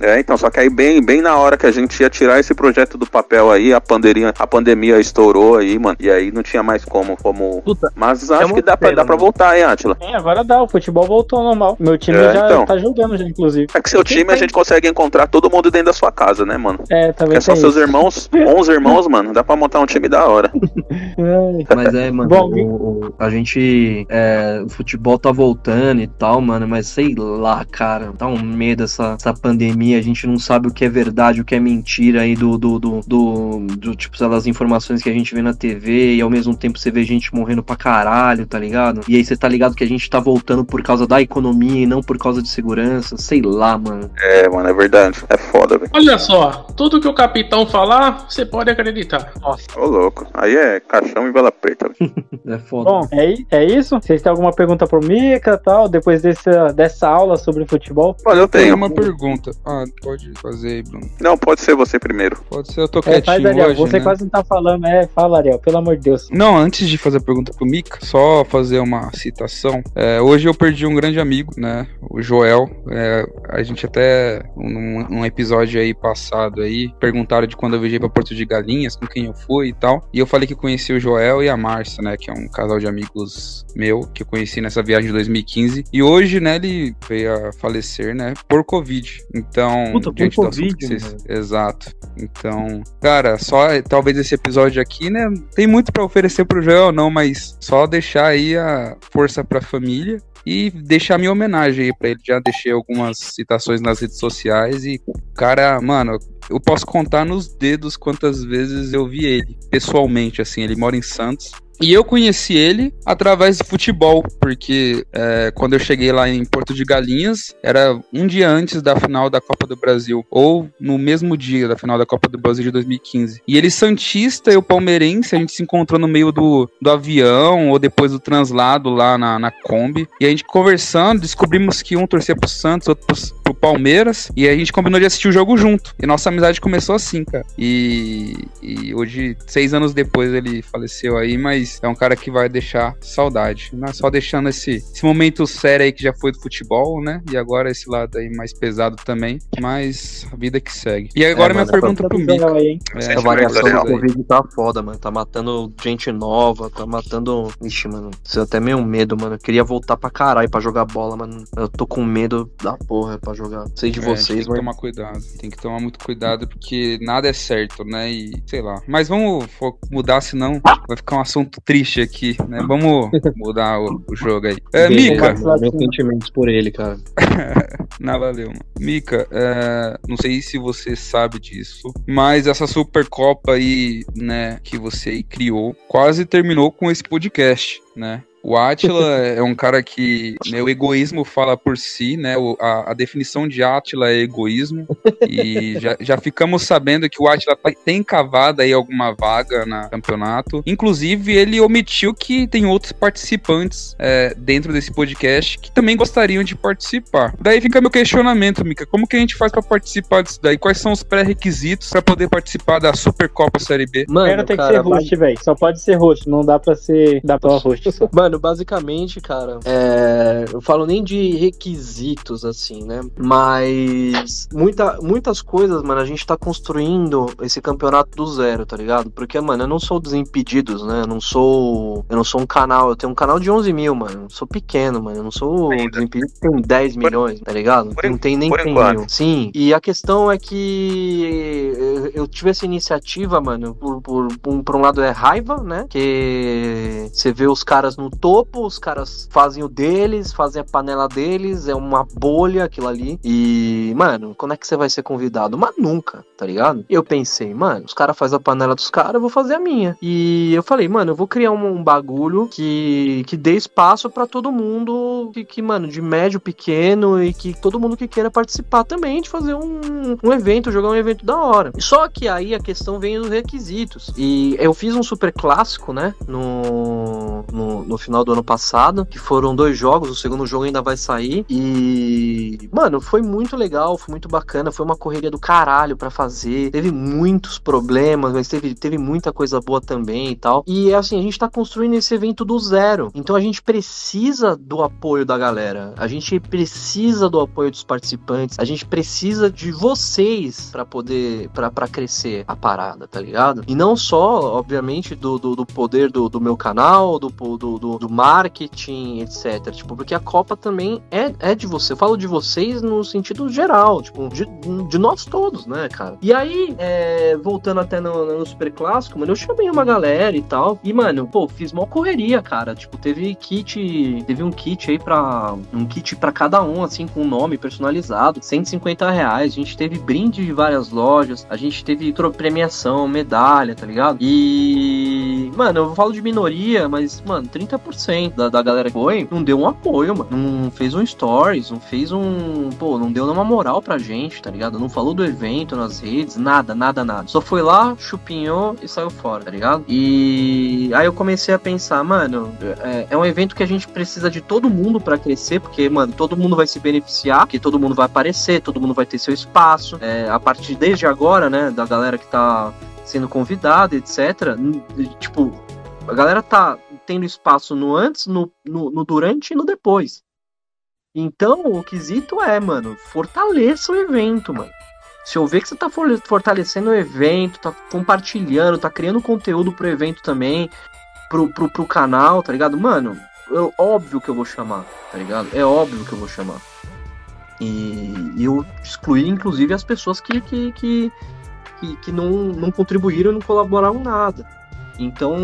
É, então, só que aí bem, bem na hora que a gente ia tirar esse projeto do papel aí, a pandemia, a pandemia estourou aí, mano. E aí não tinha mais como, como. Puta, Mas acho uma que dá pra, dá pra voltar, hein, Atila? É, agora dá, o futebol voltou ao normal. Meu time É, já então. tá jogando já, inclusive. É que seu time a gente consegue encontrar todo mundo dentro da sua casa, né, mano? É, também É só tem seus isso. irmãos, 11 irmãos, mano. Dá pra montar um time da hora. É. Mas é, mano, Bom, o- o- a gente. é, o futebol tá voltando e tal, mano, mas sei lá, cara. Tá um medo essa, essa pandemia. A gente não sabe o que é verdade, o que é mentira aí do. do, do, do, do, tipo, sei lá, das informações que a gente vê na TV e ao mesmo tempo você vê gente morrendo pra caralho, tá ligado? E aí você tá ligado que a gente tá voltando por causa da economia e não por causa de segurança. Sei lá, mano. É, mano, é verdade. É foda, velho. Olha só, tudo que o capitão falar, você pode acreditar. Ô, louco. Aí é caixão e vela preta. velho. É foda. Bom, é, é isso? Vocês têm alguma pergunta pro Mika e tal? Depois dessa, dessa aula sobre futebol? Olha, eu tenho. uma pergunta. Ah, pode fazer aí, Bruno. Não, pode ser você primeiro. Pode ser, eu tô É, faz, quietinho Ariel. hoje, Você né? quase não tá falando. É, fala, Ariel, pelo amor de Deus. Não, antes de fazer a pergunta pro Mika, só fazer uma citação. É, hoje eu perdi um grande amigo, né? O Joel. É, a gente até, num, num episódio aí passado aí, perguntaram de quando eu viajei pra Porto de Galinhas, com quem eu fui e tal. E eu falei que conheci o Joel e a Márcia, né? Que é um casal de amigos meu, que eu conheci nessa viagem de 2015. E hoje, né, ele veio a falecer, né? Por Covid. Então. Puta, por assunto Covid, vocês-. Exato. Então, cara, só talvez esse episódio aqui, né? Tem muito pra oferecer pro Joel, não, mas só deixar aí a força pra família e deixar minha homenagem aí pra ele. Já deixei algumas citações nas redes sociais e, cara, mano, eu posso contar nos dedos quantas vezes eu vi ele pessoalmente, assim. Ele mora em Santos. E eu conheci ele através do futebol, porque é, quando eu cheguei lá em Porto de Galinhas, era um dia antes da final da Copa do Brasil, ou no mesmo dia da final da Copa do Brasil de 2015. E ele, Santista, eu palmeirense, a gente se encontrou no meio do, do avião, ou depois do translado lá na, na Kombi. E a gente conversando, descobrimos que um torcia pro Santos, outro pro, pro Palmeiras, e a gente combinou de assistir o jogo junto. E nossa amizade começou assim, cara. E, e hoje, seis anos depois, ele faleceu aí, mas é um cara que vai deixar saudade. Né? Só deixando esse, esse momento sério aí que já foi do futebol, né? E agora esse lado aí mais pesado também. Mas a vida que segue. E agora É, minha mano, pergunta pro aí, hein? É, Essa variação do Covid tá foda, mano. Tá matando gente nova, tá matando. Ixi, mano. Isso até meio medo, mano. Eu queria voltar pra caralho pra jogar bola, mano. Eu tô com medo da porra pra jogar. Sei de É, vocês, tem que mas. tomar cuidado. Tem que tomar muito cuidado porque nada é certo, né? E sei lá. Mas vamos mudar, senão vai ficar um assunto triste aqui, né? Vamos mudar o, o jogo aí. É, Mika. Meus sentimentos por ele, cara. Não, valeu, mano. Mika, é, não sei se você sabe disso, mas essa Supercopa aí, né, que você aí criou, quase terminou com esse podcast, né? O Átila é um cara que né, o egoísmo fala por si, né? o- a, a definição de Átila é egoísmo. E já, já ficamos sabendo que o Átila tá- tem cavado aí alguma vaga na campeonato. Inclusive, ele omitiu que tem outros participantes é, dentro desse podcast que também gostariam de participar. Daí fica meu questionamento, Mika. Como que a gente faz pra participar disso daí? Quais são os pré-requisitos pra poder participar da Supercopa Série B? Mano, tem que cara, ser host, velho. Só pode ser host, não dá pra ser. Dá pra host só. Mano, basicamente, cara, é, eu falo nem de requisitos, assim, né? Mas muita, muitas coisas, mano, a gente tá construindo esse campeonato do zero, tá ligado? Porque, mano, eu não sou dos impedidos, né? Eu não sou. Eu não sou um canal. Eu tenho um canal de 11 mil, mano. Eu sou pequeno, mano. Eu não sou Ainda. que tem 10 milhões, tá ligado? por não tem nem por 100 enquanto. mil. Sim. E a questão é que eu- tive essa iniciativa, mano, por, por, um, por um lado é raiva, né? Que você vê os caras no topo, os caras fazem o deles, fazem a panela deles, é uma bolha aquilo ali. E, mano, quando é que você vai ser convidado? Mas nunca, tá ligado? Eu pensei, mano, os caras fazem a panela dos caras, eu vou fazer a minha. E eu falei, mano, eu vou criar um, um bagulho que, que dê espaço pra todo mundo, que, que, mano, de médio, pequeno, e que todo mundo que queira participar também de fazer um, um evento, jogar um evento da hora. Só que aí a questão vem dos requisitos. E eu fiz um super clássico, né, no, no, no final do ano passado, que foram dois jogos, o segundo jogo ainda vai sair. E, mano, foi muito legal, foi muito bacana, foi uma correria do caralho pra fazer. Teve muitos problemas, mas teve, teve muita coisa boa também e tal. E assim, a gente tá construindo esse evento do zero. Então a gente precisa do apoio da galera. A gente precisa do apoio dos participantes. A gente precisa de vocês pra poder pra crescer a parada, tá ligado? E não só, obviamente, do, do, do poder do, do meu canal, do, do, do, do marketing, etc. Tipo, porque a Copa também é, é de você. Eu falo de vocês no sentido geral, tipo, de, de nós todos, né, cara? E aí, é, voltando até no, no Super Clássico, mano, eu chamei uma galera e tal. E, mano, pô, fiz mó correria, cara. Tipo, teve kit. Teve um kit aí pra. Um kit pra cada um, assim, com nome personalizado. 150 reais. A gente teve brinde de várias lojas. A gente teve premiação, medalha, tá ligado? E. Mano, eu falo de minoria, mas, mano, 30% da, da galera que foi não deu um apoio, mano. Não fez um stories, não fez um. Pô, não deu uma moral pra gente, tá ligado? Não falou do evento nas redes, nada, nada, nada. Só foi lá, chupinhou e saiu fora, tá ligado? E aí eu comecei a pensar, mano, é, é um evento que a gente precisa de todo mundo pra crescer, porque, mano, todo mundo vai se beneficiar, porque todo mundo vai aparecer, todo mundo vai ter seu espaço. É, a partir desde agora, né, da galera que tá sendo convidada, etc. Tipo, a galera tá tendo espaço no antes, no, no, no durante e no depois. Então, o quesito é, mano, fortaleça o evento, mano. Se eu ver que você tá for- fortalecendo o evento, tá compartilhando, tá criando conteúdo pro evento também, pro, pro, pro canal, tá ligado? Mano, eu, óbvio que eu vou chamar, tá ligado? É óbvio que eu vou chamar. E, e eu excluí, inclusive, as pessoas que, que, que, que, que não, não contribuíram não colaboraram nada. Então,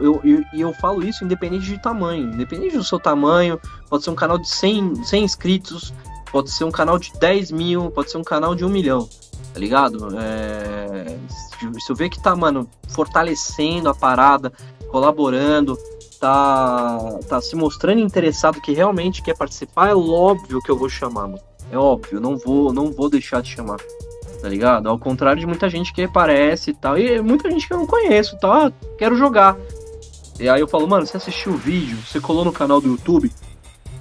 eu, eu, eu falo isso independente de tamanho. Independente do seu tamanho, pode ser um canal de 100, 100 inscritos, pode ser um canal de 10 mil, pode ser um canal de 1 milhão, tá ligado? É, se eu ver que tá, mano, fortalecendo a parada, colaborando, tá, tá se mostrando interessado que realmente quer participar, é óbvio que eu vou chamar, mano. É óbvio, não vou, não vou deixar de chamar. Tá ligado? Ao contrário de muita gente que aparece e tal. E muita gente que eu não conheço, tá? Ah, quero jogar. E aí eu falo, mano, você assistiu o vídeo, você colou no canal do YouTube,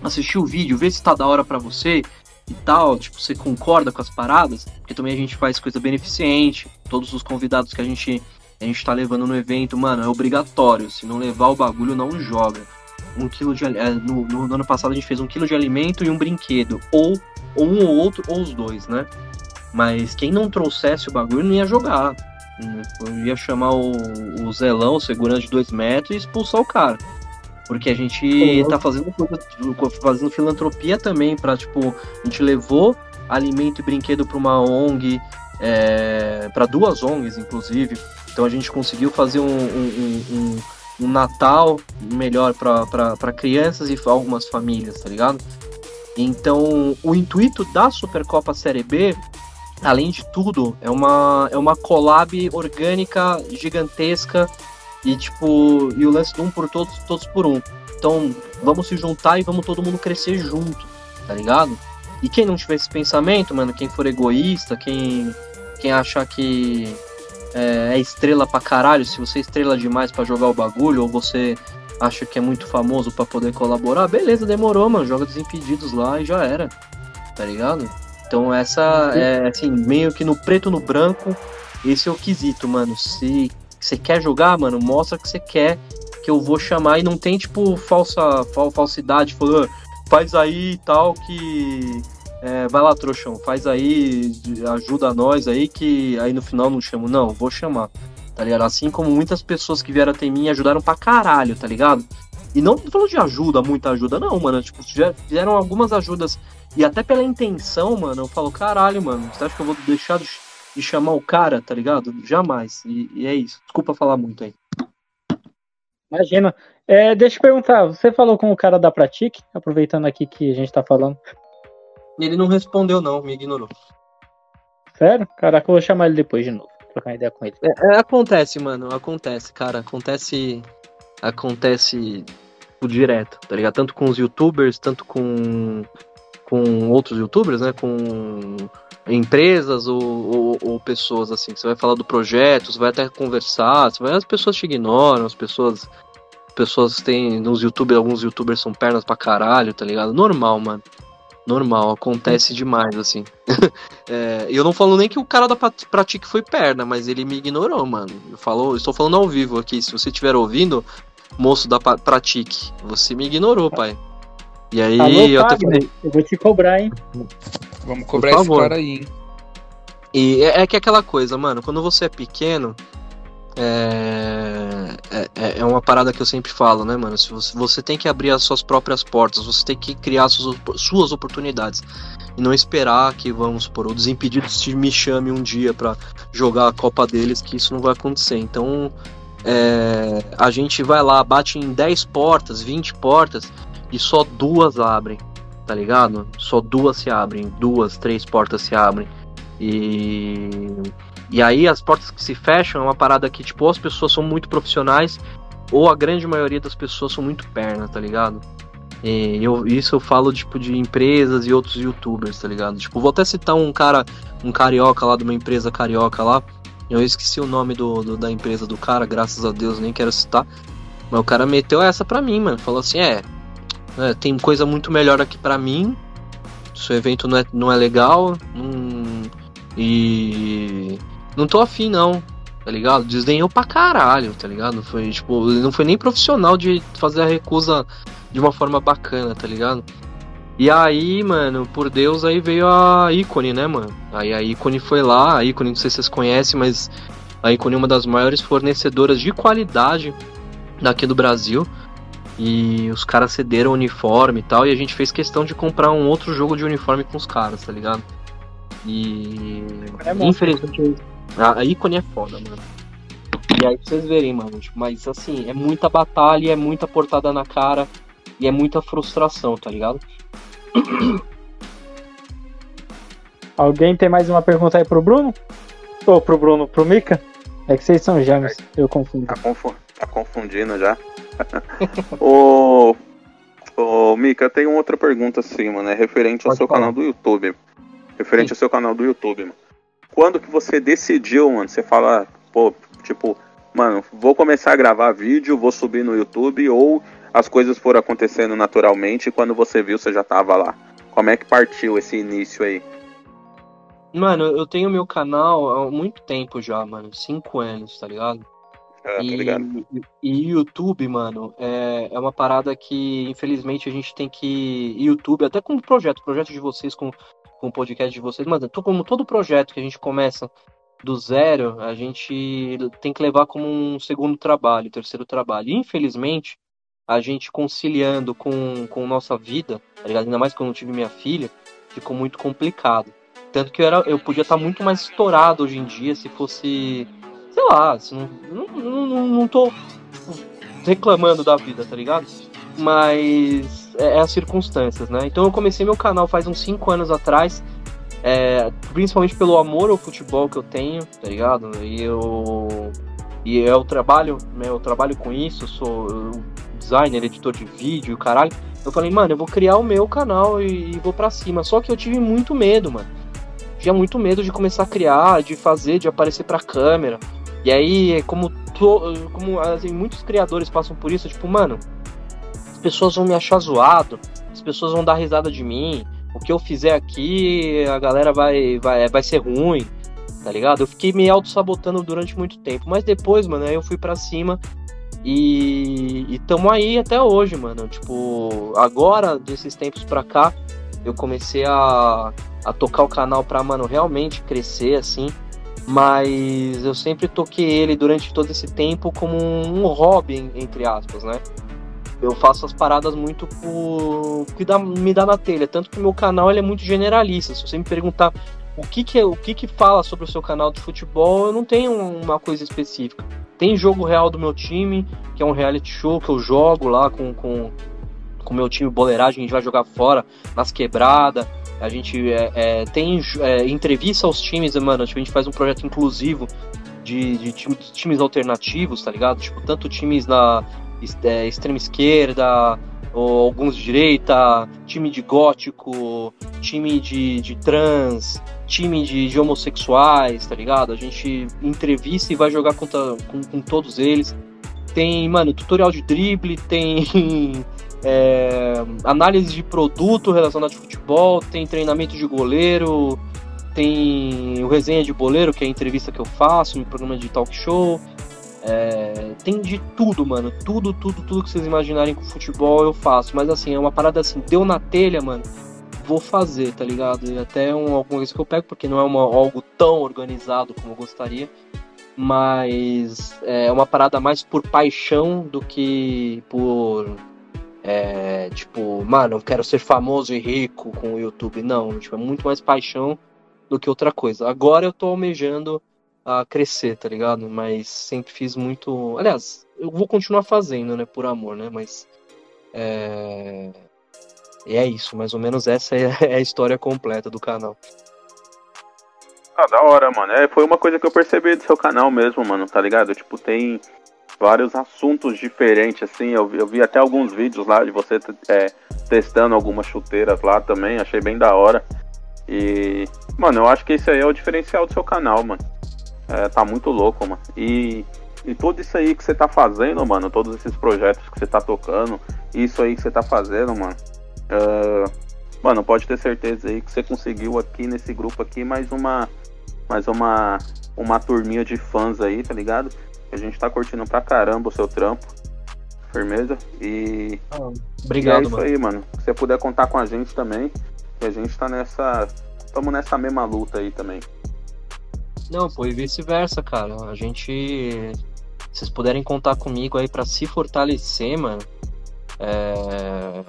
assistiu o vídeo, vê se tá da hora pra você e tal, tipo, você concorda com as paradas, porque também a gente faz coisa beneficente, todos os convidados que a gente, a gente tá levando no evento, mano, é obrigatório, se não levar o bagulho, não joga. Um quilo de é, no, no- no ano passado a gente fez um quilo de alimento e um brinquedo, ou, ou um ou outro, ou os dois, né? Mas quem não trouxesse o bagulho não ia jogar. Eu ia chamar o, o Zelão, o segurança de dois metros, e expulsar o cara. Porque a gente tá fazendo fazendo filantropia também pra, tipo, a gente levou alimento e brinquedo pra uma ONG, é, para duas ONGs, inclusive. Então a gente conseguiu fazer um, um, um- um- um Natal melhor para crianças e algumas famílias, tá ligado? Então, o intuito da Supercopa Série B, além de tudo, é uma, é uma collab orgânica gigantesca e tipo, e o lance de um por todos, todos por um. Então, vamos se juntar e vamos todo mundo crescer junto, tá ligado? E quem não tiver esse pensamento, mano, quem for egoísta, quem, quem achar que é, é estrela pra caralho, se você é estrela demais pra jogar o bagulho, ou você acha que é muito famoso pra poder colaborar, beleza, demorou, mano, joga Desimpedidos lá e já era, tá ligado? Então essa é assim, meio que no preto no branco, esse é o quesito, mano. Se você quer jogar, mano, mostra que você quer que eu vou chamar e não tem tipo falsa fal- falsidade falando, "Ah, faz aí e tal que é, vai lá, trouxão, faz aí, ajuda nós aí que aí no final não chamo. Não, vou chamar, tá ligado? Assim como muitas pessoas que vieram até mim ajudaram pra caralho, tá ligado? E não tô falando de ajuda, muita ajuda, não, mano. Tipo, já fizeram algumas ajudas e até pela intenção, mano, eu falo, caralho, mano, você acha que eu vou deixar de, de chamar o cara, tá ligado? Jamais. E, e é isso. Desculpa falar muito aí. Imagina. É, deixa eu perguntar, você falou com o cara da Pratique, aproveitando aqui que a gente tá falando. Ele não respondeu, não, me ignorou. Sério? Caraca, eu vou chamar ele depois de novo. Trocar ideia com ele. É, é, acontece, mano. Acontece, cara. Acontece. Acontece tipo, direto, tá ligado? Tanto com os youtubers, tanto com. Com outros youtubers, né? Com empresas ou, ou, ou pessoas assim. Você vai falar do projeto, você vai até conversar, você vai, as pessoas te ignoram, as pessoas. Pessoas têm. Nos youtubers, alguns youtubers são pernas pra caralho, tá ligado? Normal, mano. Normal, acontece demais, assim. É, eu não falo nem que o cara da Pratique foi perna, mas ele me ignorou, mano. Eu, falo, eu estou falando ao vivo aqui. Se você estiver ouvindo, moço da Pratique, você me ignorou, pai. E aí, Alô, eu até falei. eu vou te cobrar, hein? Vamos cobrar esse cara aí, hein? E é, é que é aquela coisa, mano, quando você é pequeno, é, é, é uma parada que eu sempre falo, né, mano? Se você, você tem que abrir as suas próprias portas, você tem que criar suas, suas oportunidades. E não esperar que, vamos supor, o Desimpedidos me chame um dia pra jogar a Copa deles, que isso não vai acontecer. Então, é, a gente vai lá, bate em 10 portas, 20 portas, e só duas abrem, tá ligado? Só duas se abrem, duas, três portas se abrem. E, e aí as portas que se fecham é uma parada que, tipo, ou as pessoas são muito profissionais, ou a grande maioria das pessoas são muito perna, tá ligado? E eu, isso eu falo, tipo, de empresas e outros youtubers, tá ligado? Tipo, vou até citar um cara, um carioca lá, de uma empresa carioca lá. Eu esqueci o nome do, do- da empresa do cara, graças a Deus, nem quero citar. Mas o cara meteu essa pra mim, mano. Falou assim, é, é, tem coisa muito melhor aqui pra mim. Seu evento não é, não é legal. E não tô afim, não. Tá ligado? Desdenhou pra caralho, tá ligado? Foi, tipo, não foi nem profissional de fazer a recusa de uma forma bacana, tá ligado? E aí, mano, por Deus, aí veio a ícone, né, mano? Aí a ícone foi lá, a ícone, não sei se vocês conhecem, mas a ícone é uma das maiores fornecedoras de qualidade daqui do Brasil. E os caras cederam o uniforme e tal, e a gente fez questão de comprar um outro jogo de uniforme com os caras, tá ligado? E. É. Infelizmente, a, a ícone é foda, mano. E aí pra vocês verem, mano. Tipo, mas assim, é muita batalha, é muita portada na cara e é muita frustração, tá ligado? Alguém tem mais uma pergunta aí pro Bruno? Ou pro Bruno, pro Mika? É que vocês são gêmeos, eu confundo. Tá, confu- tá confundindo já. ô, ô, Mika, tem uma outra pergunta assim, mano. É referente ao Pode seu falar. canal do YouTube. Referente Sim. ao seu canal do YouTube, mano. Quando que você decidiu, mano? Você fala, pô, tipo, mano, vou começar a gravar vídeo, vou subir no YouTube, ou as coisas foram acontecendo naturalmente e quando você viu, você já tava lá. Como é que partiu esse início aí? Mano, eu tenho meu canal há muito tempo já, mano. Cinco anos, tá ligado? Ah, tá E, ligado? e YouTube, mano, é, é uma parada que, infelizmente, a gente tem que. YouTube, até como projeto, projeto de vocês, com, com o podcast de vocês, to- como todo projeto que a gente começa do zero, a gente tem que levar como um segundo trabalho, terceiro trabalho. E, infelizmente, a gente conciliando com, com nossa vida, tá? Ainda mais quando eu tive minha filha, ficou muito complicado. Tanto que eu, era, eu podia estar muito mais estourado hoje em dia se fosse sei lá, se não, não, não, não- tô reclamando da vida, tá ligado? Mas é, é as circunstâncias, né? Então eu comecei meu canal faz uns 5 anos atrás, é, principalmente pelo amor ao futebol que eu tenho, tá ligado? E eu. E eu trabalho, né? Eu trabalho com isso, eu sou designer, editor de vídeo, caralho. Eu falei, mano, eu vou criar o meu canal e, e vou pra cima. Só que eu tive muito medo, mano. Tinha muito medo de começar a criar, de fazer, de aparecer pra câmera. E aí, como, to- como assim, muitos criadores passam por isso, tipo, mano, pessoas vão me achar zoado, as pessoas vão dar risada de mim, o que eu fizer aqui, a galera vai, vai, vai ser ruim, tá ligado? Eu fiquei me auto-sabotando durante muito tempo, mas depois, mano, aí eu fui pra cima e, e tamo aí até hoje, mano. Tipo, agora, desses tempos pra cá, eu comecei a, a tocar o canal pra, mano, realmente crescer, assim. Mas eu sempre toquei ele durante todo esse tempo como um hobby, en- entre aspas, né? Eu faço as paradas muito por que dá, me dá na telha, tanto que meu canal ele é muito generalista. Se você me perguntar o que que, é- o que que fala sobre o seu canal de futebol, eu não tenho uma coisa específica. Tem jogo real do meu time, que é um reality show que eu jogo lá com com com o meu time boleiragem, a gente vai jogar fora, nas quebradas. A gente é, é, tem é, entrevista aos times, mano. Tipo, a gente faz um projeto inclusivo de, de time- de times alternativos, tá ligado? Tipo, tanto times na é, extrema esquerda, ou alguns de direita, time de gótico, time de, de trans, time de, de homossexuais, tá ligado? A gente entrevista e vai jogar contra, com, com todos eles. Tem, mano, tutorial de drible, tem é, análise de produto relacionado ao futebol, tem treinamento de goleiro, tem o resenha de boleiro, que é a entrevista que eu faço, um programa de talk show. É, tem de tudo, mano. Tudo, tudo, tudo que vocês imaginarem com futebol eu faço. Mas assim, é uma parada assim, deu na telha, mano. Vou fazer, tá ligado? E até um, alguma coisa que eu pego, porque não é uma, algo tão organizado como eu gostaria. Mas é uma parada mais por paixão do que por. É, tipo, mano, eu quero ser famoso e rico com o YouTube. Não, tipo, é muito mais paixão do que outra coisa. Agora eu tô almejando a crescer, tá ligado? Mas sempre fiz muito. Aliás, eu vou continuar fazendo, né? Por amor, né? Mas. É. E é isso, mais ou menos essa é é a história completa do canal. Ah, da hora, mano. É, foi uma coisa que eu percebi do seu canal mesmo, mano, tá ligado? Tipo, tem vários assuntos diferentes, assim. Eu, vi- eu vi até alguns vídeos lá de você é, testando algumas chuteiras lá também. Achei bem da hora. E, mano, eu acho que esse aí é o diferencial do seu canal, mano. É, tá muito louco, mano. E, e tudo isso aí que você tá fazendo, mano, todos esses projetos que você tá tocando, isso aí que você tá fazendo, mano. é, mano, pode ter certeza aí que você conseguiu aqui nesse grupo aqui mais uma. Mais uma. Uma turminha de fãs aí, tá ligado? A gente tá curtindo pra caramba o seu trampo. Firmeza? E, Obrigado, e é isso mano. aí, mano. Se você puder contar com a gente também, que a gente tá nessa. Tamo nessa mesma luta aí também. Não, pô, e vice-versa, cara. A gente. Se vocês puderem contar comigo aí pra se fortalecer, mano. É...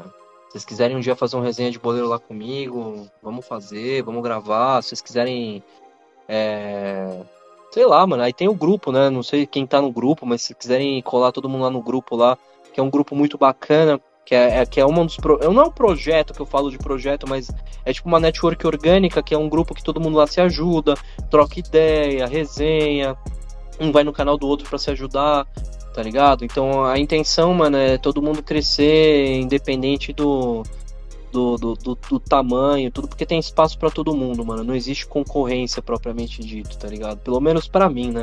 Se vocês quiserem um dia fazer um resenha de boleiro lá comigo, vamos fazer, vamos gravar. Se vocês quiserem. É... Sei lá, mano. Aí tem o grupo, né? Não sei quem tá no grupo, mas se quiserem colar todo mundo lá no grupo lá, que é um grupo muito bacana. Que é, é- que é um dos. Pro... Não é um projeto que eu falo de projeto, mas é tipo uma network orgânica, que é um grupo que todo mundo lá se ajuda, troca ideia, resenha, um vai no canal do outro pra se ajudar, tá ligado? Então a intenção, mano, é todo mundo crescer, independente do, do, do, do- do tamanho, tudo, porque tem espaço pra todo mundo, mano. Não existe concorrência propriamente dito, tá ligado? Pelo menos pra mim, né?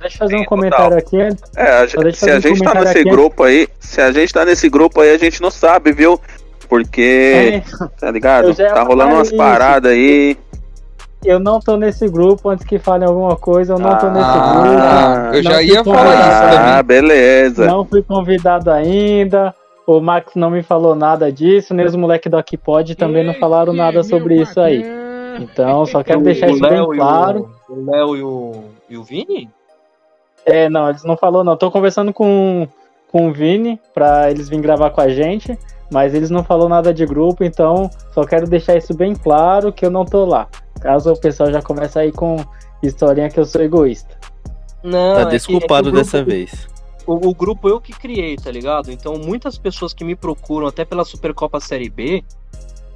Deixa eu fazer um comentário aqui. É, a gente- Só deixa eu se a um gente tá nesse aqui. grupo aí, se a gente tá nesse grupo aí, a gente não sabe, viu? Porque, É, tá ligado? Tá rolando umas paradas aí. eu não tô nesse grupo, antes que falem alguma coisa, eu não tô nesse Ah, grupo. eu já ia falar isso também. Ah, beleza. Não fui convidado ainda. O Max não me falou nada disso, nem os moleques do Aqui Pode também não falaram nada sobre isso aí. Então, só quero deixar isso bem claro. O Léo e o, e o Vini? É, não, eles não falou não. Tô conversando com, com o Vini pra eles virem gravar com a gente, mas eles não falou nada de grupo, então só quero deixar isso bem claro que eu não tô lá. Caso o pessoal já comece aí com historinha que eu sou egoísta. Não, Tá é que- desculpado é dessa vez. o, o grupo eu que criei, tá ligado? Então muitas pessoas que me procuram, até pela Supercopa Série B,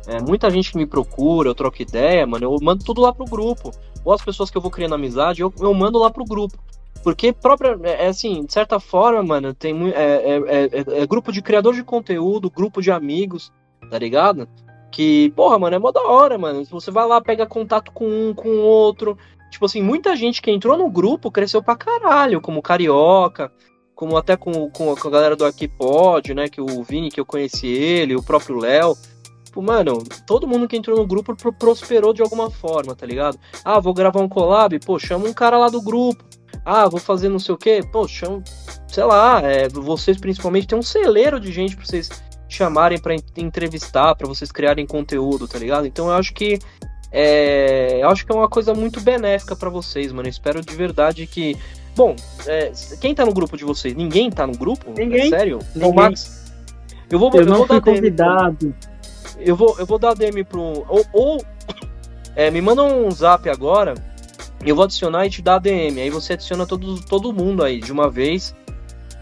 é, muita gente que me procura, eu troco ideia, mano, eu mando tudo lá pro grupo. Ou as pessoas que eu vou criando amizade, eu, eu mando lá pro grupo. Porque própria, é é assim, de certa forma, mano, tem é, é, é- é- é grupo de criador de conteúdo, grupo de amigos, tá ligado? Que, porra, mano, é mó da hora, mano. Você vai lá, pega contato com um, com o outro. Tipo assim, muita gente que entrou no grupo cresceu pra caralho, como Carioca, como até com, com, a galera do Aqui Pod, né? Que o Vini, que eu conheci ele, o próprio Léo. Tipo, mano, todo mundo que entrou no grupo pro- prosperou de alguma forma, tá ligado? Ah, vou gravar um collab, pô, chama um cara lá do grupo. Ah, vou fazer não sei o quê, pô, chama, sei lá, é, vocês principalmente tem um celeiro de gente pra vocês chamarem pra en- entrevistar, pra vocês criarem conteúdo, tá ligado? Então eu acho que é, eu acho que é uma coisa muito benéfica pra vocês, mano. Eu espero de verdade que Bom, é, quem tá no grupo de vocês? Ninguém tá no grupo? Ninguém. É sério? Ninguém. Max, eu vou, Eu eu não vou fui dar DM pro- convidado. eu vou, eu vou dar DM pro. Ou, ou é, me manda um zap agora. Eu vou adicionar e te dar DM. Aí você adiciona todo, todo mundo aí de uma vez.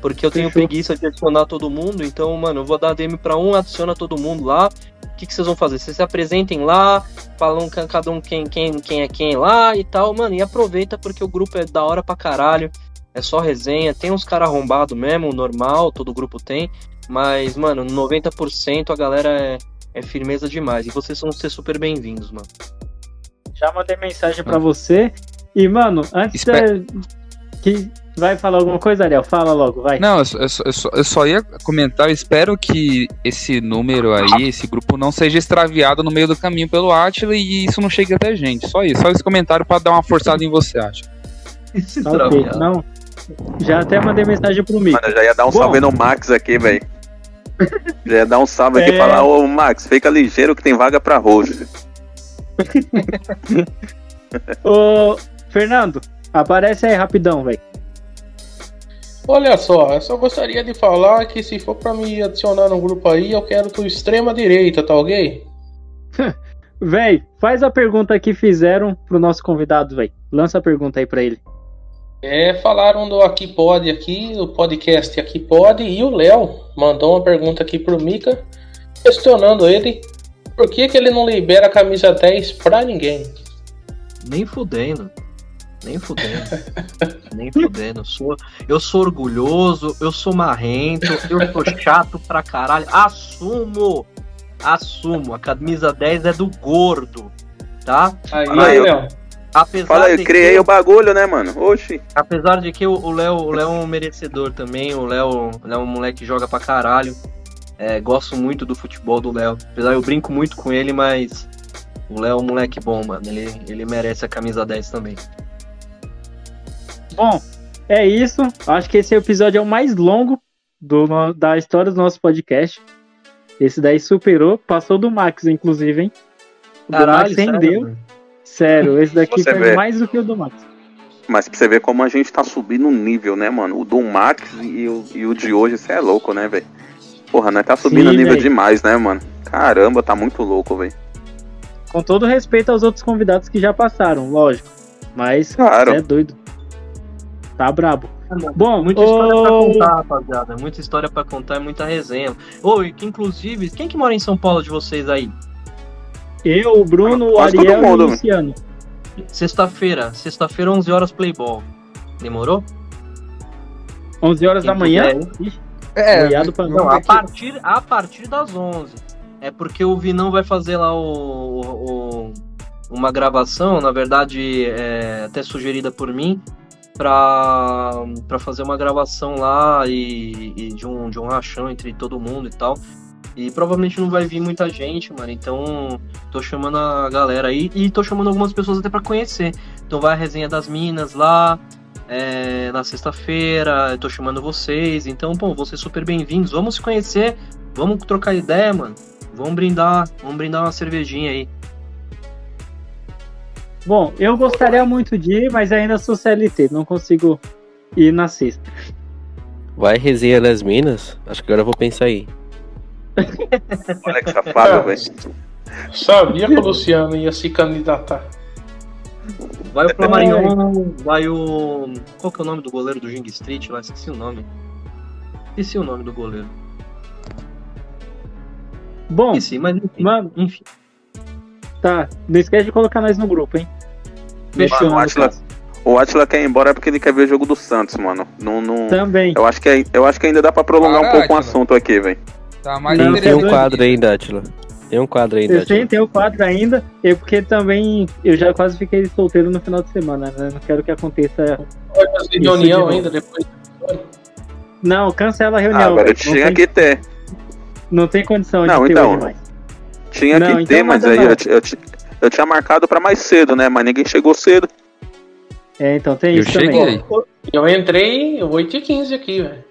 Porque eu tenho Fechou. preguiça de adicionar todo mundo. Então, mano, eu vou dar DM pra um, adiciona todo mundo lá. O que, que vocês vão fazer? Vocês se apresentem lá, falam ca- cada um quem, quem, quem é quem lá e tal, mano. E aproveita porque o grupo é da hora pra caralho. É só resenha. Tem uns caras arrombados mesmo, normal, todo grupo tem. Mas, mano, 90% a galera é, é firmeza demais. E vocês vão ser super bem-vindos, mano. Já mandei mensagem pra você. E, mano, antes Espe- de... que vai falar alguma coisa, Ariel, fala logo, vai. Não, eu só, eu, só, eu só- eu só ia comentar, eu espero que esse número aí, esse grupo não seja extraviado no meio do caminho pelo Atila e isso não chegue até a gente. Só isso, só esse comentário pra dar uma forçada em você, acho. Tá ok. Não. Já até mandei mensagem pro Mico. Mano, já ia dar um Bom. salve no Max aqui, velho. Já ia dar um salve aqui e É. falar, ô Max, fica ligeiro que tem vaga pra roxo. Ô, Fernando, aparece aí rapidão, velho. Olha só, eu só gostaria de falar que se for pra me adicionar no grupo aí, eu quero do extrema direita, tá ok? Véi, faz a pergunta que fizeram pro nosso convidado, véi. Lança a pergunta aí pra ele. É, falaram do Aqui Pode aqui, o podcast Aqui Pode, e o Léo mandou uma pergunta aqui pro Mika, questionando ele por que, que ele não libera a camisa 10 pra ninguém. Nem fudendo. Nem fudendo. Nem fudendo. Eu sou, eu sou orgulhoso, eu sou marrento, eu sou chato pra caralho. Assumo! Assumo. A camisa 10 é do gordo. Tá? Aí, aí, Léo. Apesar Fala eu criei que, o bagulho, né, mano? Oxi. Apesar de que o o Léo o Léo é um merecedor também. O Léo, o Léo é um moleque que joga pra caralho. É, gosto muito do futebol do Léo. Apesar eu brinco muito com ele, mas o Léo é um moleque bom, mano. Ele, ele merece a camisa 10 também. Bom, é isso. Acho que esse episódio é o mais longo do, da história do nosso podcast. Esse daí superou, passou do Max, inclusive, hein? O do Max sério, rendeu. Sério, esse daqui foi vê. mais do que o do Max. Mas pra você ver como a gente tá subindo o nível, né, mano? O do Max e o, e o de hoje, você é louco, né, velho? Porra, nós tá subindo Sim, nível véi. demais, né, mano? Caramba, tá muito louco, velho. Com todo respeito aos outros convidados que já passaram, lógico. Mas Claro. você é doido. Tá brabo. Bom, Muita história pra ô, contar, rapaziada. Muita história pra contar, muita resenha. Ô, e que inclusive, quem que mora em São Paulo de vocês aí? eu, o Bruno, o Ariel e mundo, o né? Luciano. Sexta-feira. Sexta-feira, 11 horas, Playball. Demorou? 11 horas Quem da manhã. puder, É, noiado pra Não, não. a partir, a partir das 11. É porque o Vinão vai fazer lá o, o- o- uma gravação, na verdade, é, até sugerida por mim, pra, pra fazer uma gravação lá e, e de, um, de um rachão entre todo mundo e tal. E provavelmente não vai vir muita gente, mano. Então, tô chamando a galera aí e tô chamando algumas pessoas até pra conhecer. Então vai a resenha das minas lá, é, na sexta-feira, tô chamando vocês. Então, pô, ser super bem-vindos. Vamos se conhecer, vamos trocar ideia, mano. Vamos brindar, vamos brindar uma cervejinha aí. Bom, eu gostaria muito de ir, mas ainda sou CLT, não consigo ir na sexta. Vai resenha das minas? Acho que agora eu vou pensar aí. Olha que safado, velho. Sabia que o Luciano ia se candidatar. Vai o Flamarion, vai o. Qual que é o nome do goleiro do Jing Street lá? Esqueci o nome. Esqueci o nome do goleiro. Bom, Esqueci, mas enfim. mano, enfim. Tá. Não esquece de colocar nós no grupo, hein? Fechou. Mano, o Atila- O Atila quer ir embora porque ele quer ver o jogo do Santos, mano. Não, não... Também. Eu, acho que, é- eu acho que ainda dá pra prolongar um Para, pouco o Atila. assunto aqui, velho. Tá mais Não, Tem, tem um quadro ainda, Atila. Tem um quadro ainda, Eu sei, tem o quadro ainda, e porque também eu já quase fiquei solteiro no final de semana, né? Não quero que aconteça. Vai fazer de reunião novo. ainda depois. Não, cancela a Ah, reunião. agora velho. tinha que ter. não tem condição Não, de ter então. mais. Tinha Não, que então ter, mas aí eu, eu, eu tinha marcado pra mais cedo, né? Mas ninguém chegou cedo. É, então tem Eu isso também. cheguei. Eu entrei 8h15 aqui, velho.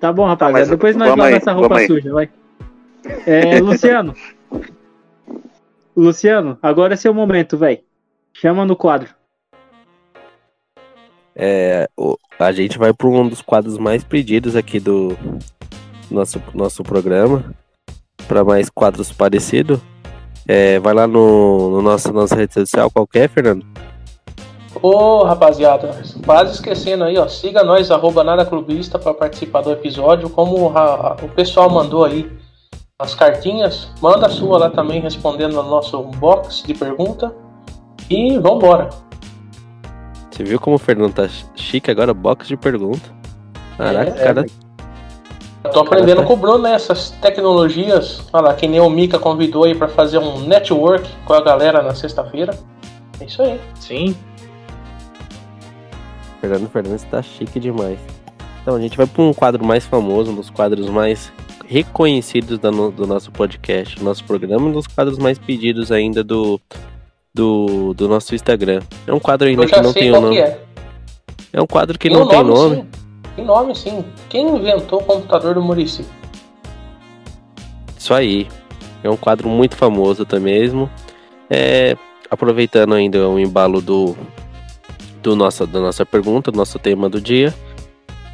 Tá bom, rapaziada. mas Depois nós vamos essa roupa vamos aí. suja, vai. É, Luciano. Luciano, agora é seu momento, velho. Chama no quadro. É, a gente vai para um dos quadros mais pedidos aqui do nosso, nosso programa. Para mais quadros parecidos. É, vai lá no, no nosso, nossa rede social qualquer, Fernando. Ô, rapaziada, quase esquecendo aí, ó. Siga nós, arroba nada clubista, pra participar do episódio. Como a- o pessoal mandou aí as cartinhas, manda a sua lá também, respondendo no nosso box de pergunta. E vambora. Você viu como o Fernando tá chique agora? Box de pergunta. Caraca, É, cara. Tô aprendendo com o Bruno nessas tecnologias. Olha lá, que nem o Mika convidou aí pra fazer um network com a galera na sexta-feira. É isso aí. Sim. Fernando Fernandes tá chique demais. Então, a gente vai para um quadro mais famoso, um dos quadros mais reconhecidos da no- do nosso podcast, do nosso programa, um dos quadros mais pedidos ainda do, do, do nosso Instagram. É um quadro ainda Eu que não sei tem o nome. que é. É um quadro que Tem não um tem nome. Sim. Tem nome sim. Quem inventou o computador do Murici? Isso aí. É um quadro muito famoso até mesmo. É, aproveitando ainda o embalo do, do nossa, da nossa pergunta, do nosso tema do dia.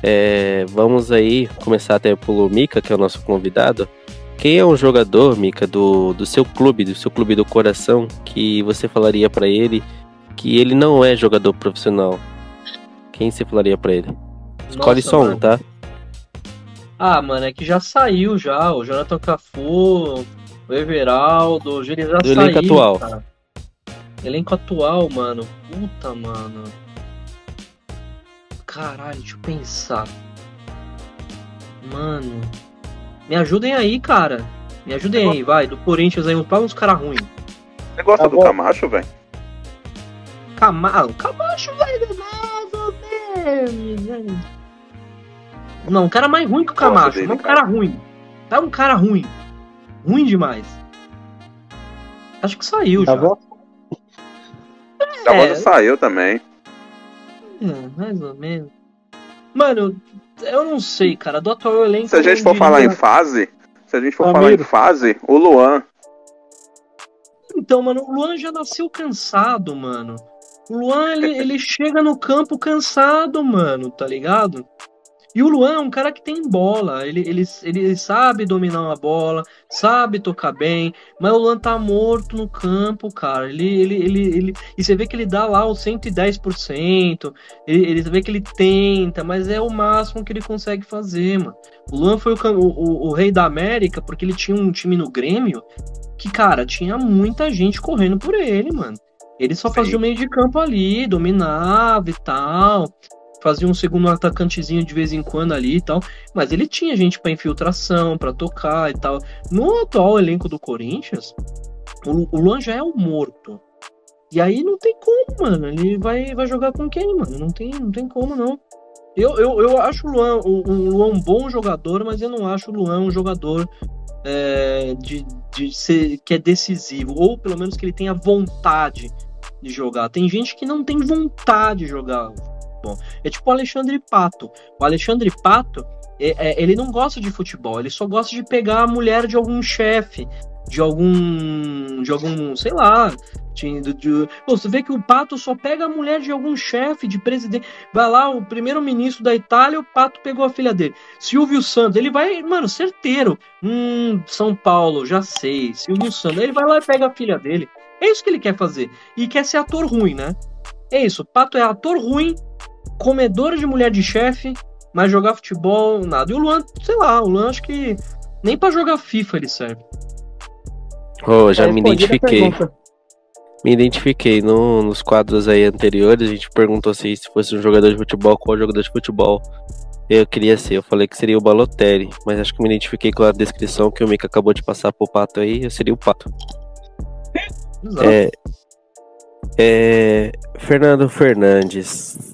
é, vamos aí começar até pelo Mika, que é o nosso convidado. Quem é um jogador, Mika, do, do seu clube, do seu clube do coração, que você falaria pra ele que ele não é jogador profissional? Quem você falaria pra ele? Escolhe Nossa, só um, mano. tá? Ah, mano, é que já saiu já. O Jonathan Cafu, o Everaldo, ele já Do saiu. elenco atual. cara. Elenco atual, mano. Puta, mano. Caralho, deixa eu pensar. Mano. Me ajudem aí, cara. Me ajudem aí, vai. Do Corinthians aí, paga uns caras ruins. Você gosta Tá do bom. Camacho, velho? Camacho, Camacho, velho, mais ou menos. Não, um cara mais ruim que o Camacho, dele, um cara. cara ruim. Tá um cara ruim. Ruim demais. Acho que saiu Tá já. bom? A É. voz saiu também. É, mais ou menos. Mano, eu não sei, cara. Do atual elenco. Se a gente for falar em fase, se a gente for Ramiro. falar em fase, o Luan. Então, mano, o Luan já nasceu cansado, mano. O Luan, ele, ele chega no campo cansado, mano, tá ligado? E o Luan é um cara que tem bola, ele, ele, ele sabe dominar uma bola, sabe tocar bem, mas o Luan tá morto no campo, cara. Ele, ele, ele, ele, e você vê que ele dá lá o 110%, ele, ele você vê que ele tenta, mas é o máximo que ele consegue fazer, mano. O Luan foi o, o, o rei da América porque ele tinha um time no Grêmio que, cara, tinha muita gente correndo por ele, mano. Ele só fazia o meio de campo ali, dominava e tal. Fazia um segundo atacantezinho de vez em quando ali e tal. Mas ele tinha gente pra infiltração, pra tocar e tal. No atual elenco do Corinthians, o, o Luan já é o morto. E aí não tem como, mano. Ele vai, vai jogar com quem, mano? Não tem, não tem como, não. Eu, eu, eu acho o Luan, o, o Luan um bom jogador, mas eu não acho o Luan um jogador é, de, de ser que é decisivo, ou pelo menos que ele tenha vontade de jogar. Tem gente que não tem vontade de jogar. Bom, é tipo o Alexandre Pato. O Alexandre Pato, é- é, ele não gosta de futebol, ele só gosta de pegar a mulher de algum chefe, de algum, de algum, sei lá. De, de- você vê que o Pato só pega a mulher de algum chefe, de presidente. Vai lá, o primeiro-ministro da Itália, o Pato pegou a filha dele. Silvio Santos, ele vai, mano, certeiro. Hum, São Paulo, já sei. Silvio Santos, ele vai lá e pega a filha dele. É isso que ele quer fazer. E quer ser ator ruim, né? É isso. Pato é ator ruim, comedor de mulher de chefe, mas jogar futebol, nada. E o Luan, sei lá, o Luan acho que nem pra jogar FIFA ele serve. Ô, já Tá me identifiquei. Me identifiquei no- nos quadros aí anteriores. A gente perguntou se, se fosse um jogador de futebol, qual jogador de futebol eu queria ser. Eu falei que seria o Balotelli, mas acho que me identifiquei com a descrição que o Mika acabou de passar pro Pato aí. Eu seria o Pato. Exato. É, é, Fernando Fernandes.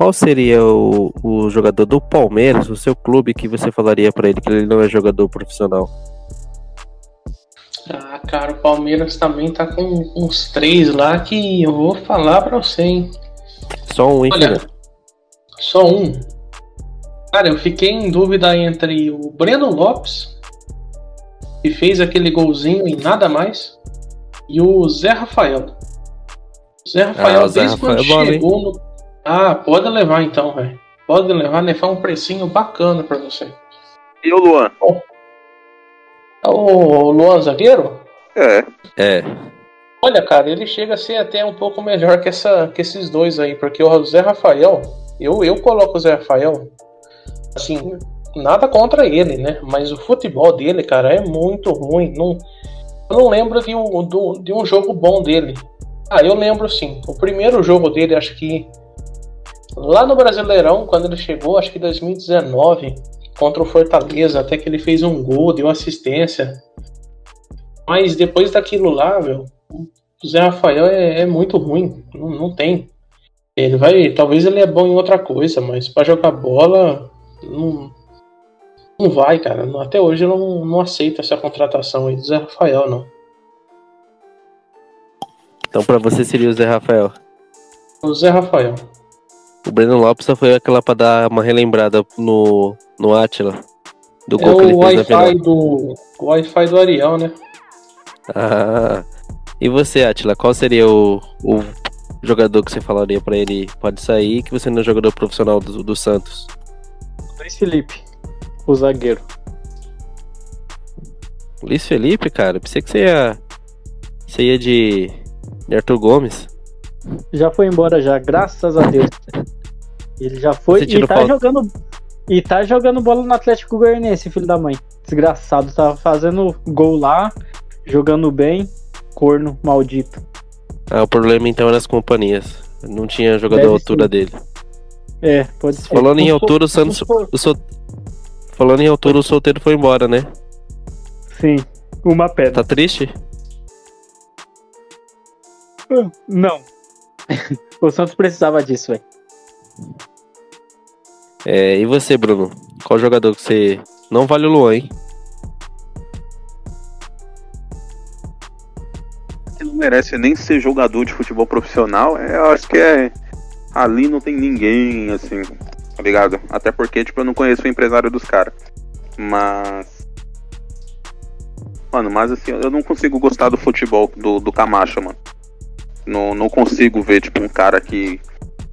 Qual seria o, o jogador do Palmeiras, o seu clube, que você falaria pra ele que ele não é jogador profissional? Ah, cara, o Palmeiras também tá com uns três lá que eu vou falar pra você, hein? Só um, hein, Olha, só um. Cara, eu fiquei em dúvida entre o Breno Lopes, que fez aquele golzinho e nada mais, e o Zé Rafael. O Zé Rafael, Ah, o Zé desde Rafael quando é bom, hein? chegou no. Ah, pode levar então, velho. Pode levar, levar um precinho bacana pra você. E o Luan? O Luan Zagueiro? É. É. Olha, cara, ele chega a ser até um pouco melhor que, essa, que esses dois aí, porque o Zé Rafael, eu, eu coloco o Zé Rafael, assim, nada contra ele, né? Mas o futebol dele, cara, é muito ruim. Não, eu não lembro de um, do- de um jogo bom dele. Ah, eu lembro sim. O primeiro jogo dele, acho que lá no Brasileirão, quando ele chegou, acho que 2019, contra o Fortaleza, até que ele fez um gol, deu assistência. Mas depois daquilo lá, meu, o Zé Rafael é, é muito ruim, não, não tem. Ele vai, talvez ele é bom em outra coisa, mas pra jogar bola não, não vai, cara. Até hoje eu não, não aceito essa contratação aí do Zé Rafael, não. Então pra você seria o Zé Rafael. O Zé Rafael. O Breno Lopes só foi aquela pra dar uma relembrada no, no Atila. Do É gol que ele o fez na final. Wi-Fi do o Wi-Fi do Ariel, né? Ah, e você, Atila, qual seria o, o jogador que você falaria pra ele pode sair que você não é jogador profissional do, do Santos? Luiz Felipe, o zagueiro. Luiz Felipe, cara, pensei que você ia. Você ia de, de Arthur Gomes. Já foi embora já, graças a Deus. Ele já foi e tá jogando e tá jogando bola no Atlético Goianiense, filho da mãe. Desgraçado, tá fazendo gol lá, jogando bem, corno maldito. Ah, o problema então era as companhias. Não tinha jogador Deve à altura ser. dele. É, pode ser. Falando em altura, o Santos. O sol... Falando em altura, o solteiro foi embora, né? Sim, uma pedra. Tá triste? Não. o Santos precisava disso, velho. É, e você, Bruno? Qual jogador que você. Não vale o Luan, hein? que não merece nem ser jogador de futebol profissional, é, eu acho que é. Ali não tem ninguém, assim. tá ligado? Até porque, tipo, eu não conheço o empresário dos caras. Mas. Mano, mas assim, eu não consigo gostar do futebol do, do Camacho, mano. Não, não consigo ver, tipo, um cara que,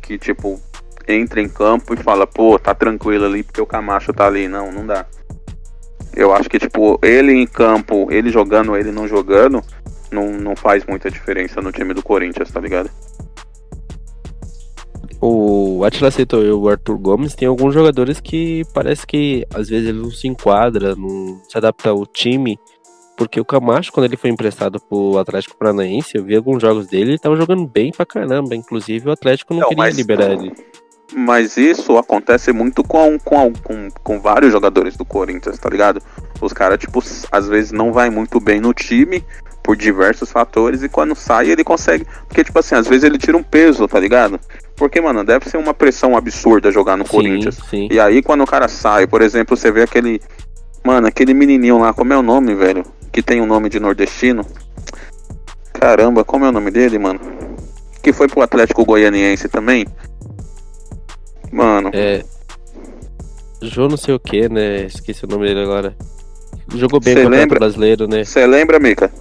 que, tipo, entra em campo e fala, pô, tá tranquilo ali porque o Camacho tá ali. Não, não dá. Eu acho que, tipo, ele em campo, ele jogando, ele não jogando, não, não faz muita diferença no time do Corinthians, tá ligado? O Atila e o Arthur Gomes tem alguns jogadores que parece que às vezes ele não se enquadra, não se adapta ao time. Porque o Camacho, quando ele foi emprestado pro Atlético Paranaense, eu vi alguns jogos dele, ele tava jogando bem pra caramba. Inclusive o Atlético não, Não, queria liberar ele. Mas isso acontece muito com, com, com, com vários jogadores do Corinthians, tá ligado? Os caras, tipo, às vezes não vai muito bem no time por diversos fatores e quando sai ele consegue. Porque, tipo assim, às vezes ele tira um peso, tá ligado? Porque, mano, deve ser uma pressão absurda jogar no Sim, Corinthians. sim. E aí quando o cara sai, por exemplo, você vê aquele. Mano, aquele menininho lá, como é o nome, velho? Que tem um nome de nordestino. Caramba, como é o nome dele, mano? Que foi pro Atlético Goianiense também. Mano, É. Jô não sei o que, né? Esqueci o nome dele agora. Jogou bem contra o brasileiro, né? você lembra, Mica?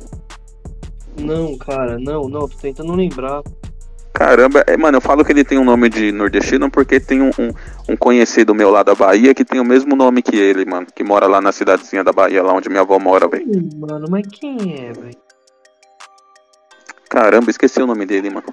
Não, cara, não, não, tô tentando lembrar. Caramba, é, mano, eu falo que ele tem um nome de nordestino porque tem um, um, um conhecido meu lá da Bahia que tem o mesmo nome que ele, mano. Que mora lá na cidadezinha da Bahia, lá onde minha avó mora, velho. Mano, mas quem é, velho? Caramba, esqueci o nome dele, mano.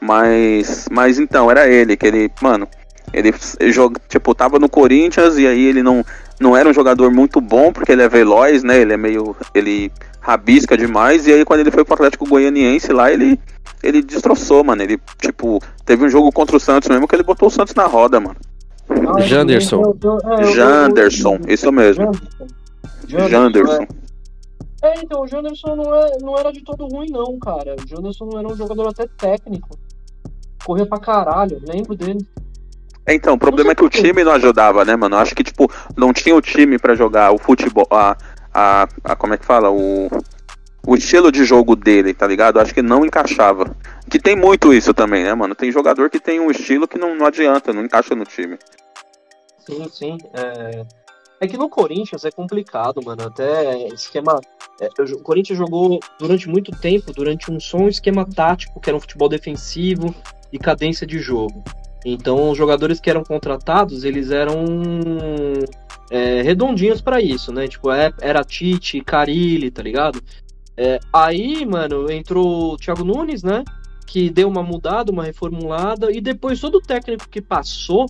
Mas, mas então, era ele, que ele, mano, ele joga, tipo, tava no Corinthians e aí ele não, não era um jogador muito bom, porque ele é veloz, né? Ele é meio, ele rabisca demais, e aí quando ele foi pro Atlético Goianiense lá, ele, ele destroçou, mano. Ele, tipo, teve um jogo contra o Santos mesmo que ele botou o Santos na roda, mano. Ah, Janderson. eu- eu- é, eu- Janderson, isso mesmo. Janderson. Janderson. É, então, o Janderson não, é, não era de todo ruim, não, cara. O Janderson não era um jogador até técnico. Corria pra caralho, lembro dele. É, Então, o problema é que o time não ajudava, né, mano? Acho que, tipo, não tinha o time pra jogar o futebol, a, a, a- como é que fala? O, o estilo de jogo dele, tá ligado? Acho que não encaixava. Que tem muito isso também, né, mano? Tem jogador que tem um estilo que não, não adianta, não encaixa no time. Sim, sim. É... é que no Corinthians é complicado, mano. Até esquema. é, o Corinthians jogou durante muito tempo, durante um só um esquema tático, que era um futebol defensivo e cadência de jogo. Então, os jogadores que eram contratados, eles eram é, redondinhos pra isso, né? Tipo, é- era Tite, Carilli, tá ligado? É, aí, mano, entrou o Thiago Nunes, né? Que deu uma mudada, uma reformulada, e depois todo o técnico que passou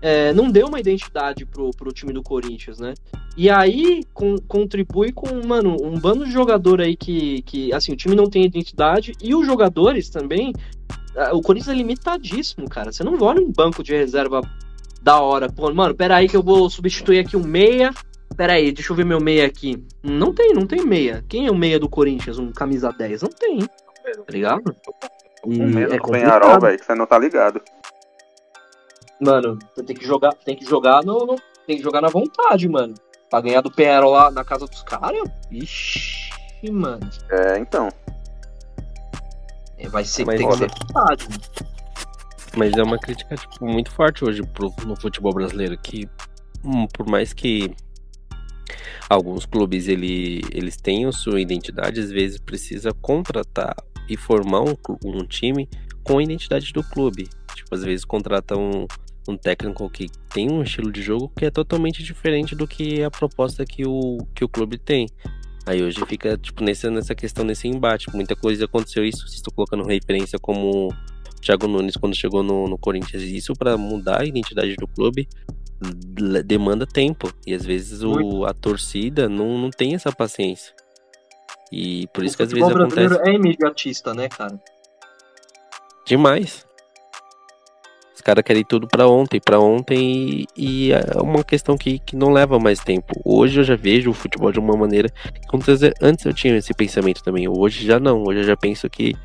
é, não deu uma identidade pro, pro time do Corinthians, né? E aí com- contribui com, mano, um bando de jogador aí que, que, assim, o time não tem identidade e os jogadores também. O Corinthians é limitadíssimo, cara. Você não olha um banco de reserva da hora. Pô, mano, pera aí que eu vou substituir aqui um meia. Pera aí, deixa eu ver meu meia aqui. Não tem, não tem meia. Quem é o meia do Corinthians? Um camisa 10? Não tem. Tá ligado? E O medo é do Penharol, complicado. velho, que você não tá ligado. Mano, você tem que jogar, tem que jogar no- tem que jogar na vontade, mano. Pra ganhar do Penharol lá na casa dos caras, ixi, mano. É, então. É, Vai ser, Mas tem que ser. Mas é uma crítica tipo, muito forte hoje pro, no futebol brasileiro, que hum, por mais que alguns clubes ele, eles tenham sua identidade, às vezes precisa contratar e formar um, um time com a identidade do clube. Tipo, às vezes contrata um, um técnico que tem um estilo de jogo que é totalmente diferente do que a proposta que o, que o clube tem. Aí hoje fica, tipo, nessa, nessa questão, nesse embate. Muita coisa aconteceu isso, se estou colocando referência como o Thiago Nunes quando chegou no, no Corinthians. Isso para mudar a identidade do clube demanda tempo. E às vezes o, a torcida não, não tem essa paciência. E por isso o que às vezes acontece é imediatista, né, cara? demais. Caras querem tudo pra ontem, pra ontem, e, e é uma questão que, que não leva mais tempo. Hoje eu já vejo o futebol de uma maneira. Antes, eu tinha esse pensamento também, hoje já não. Hoje eu já penso que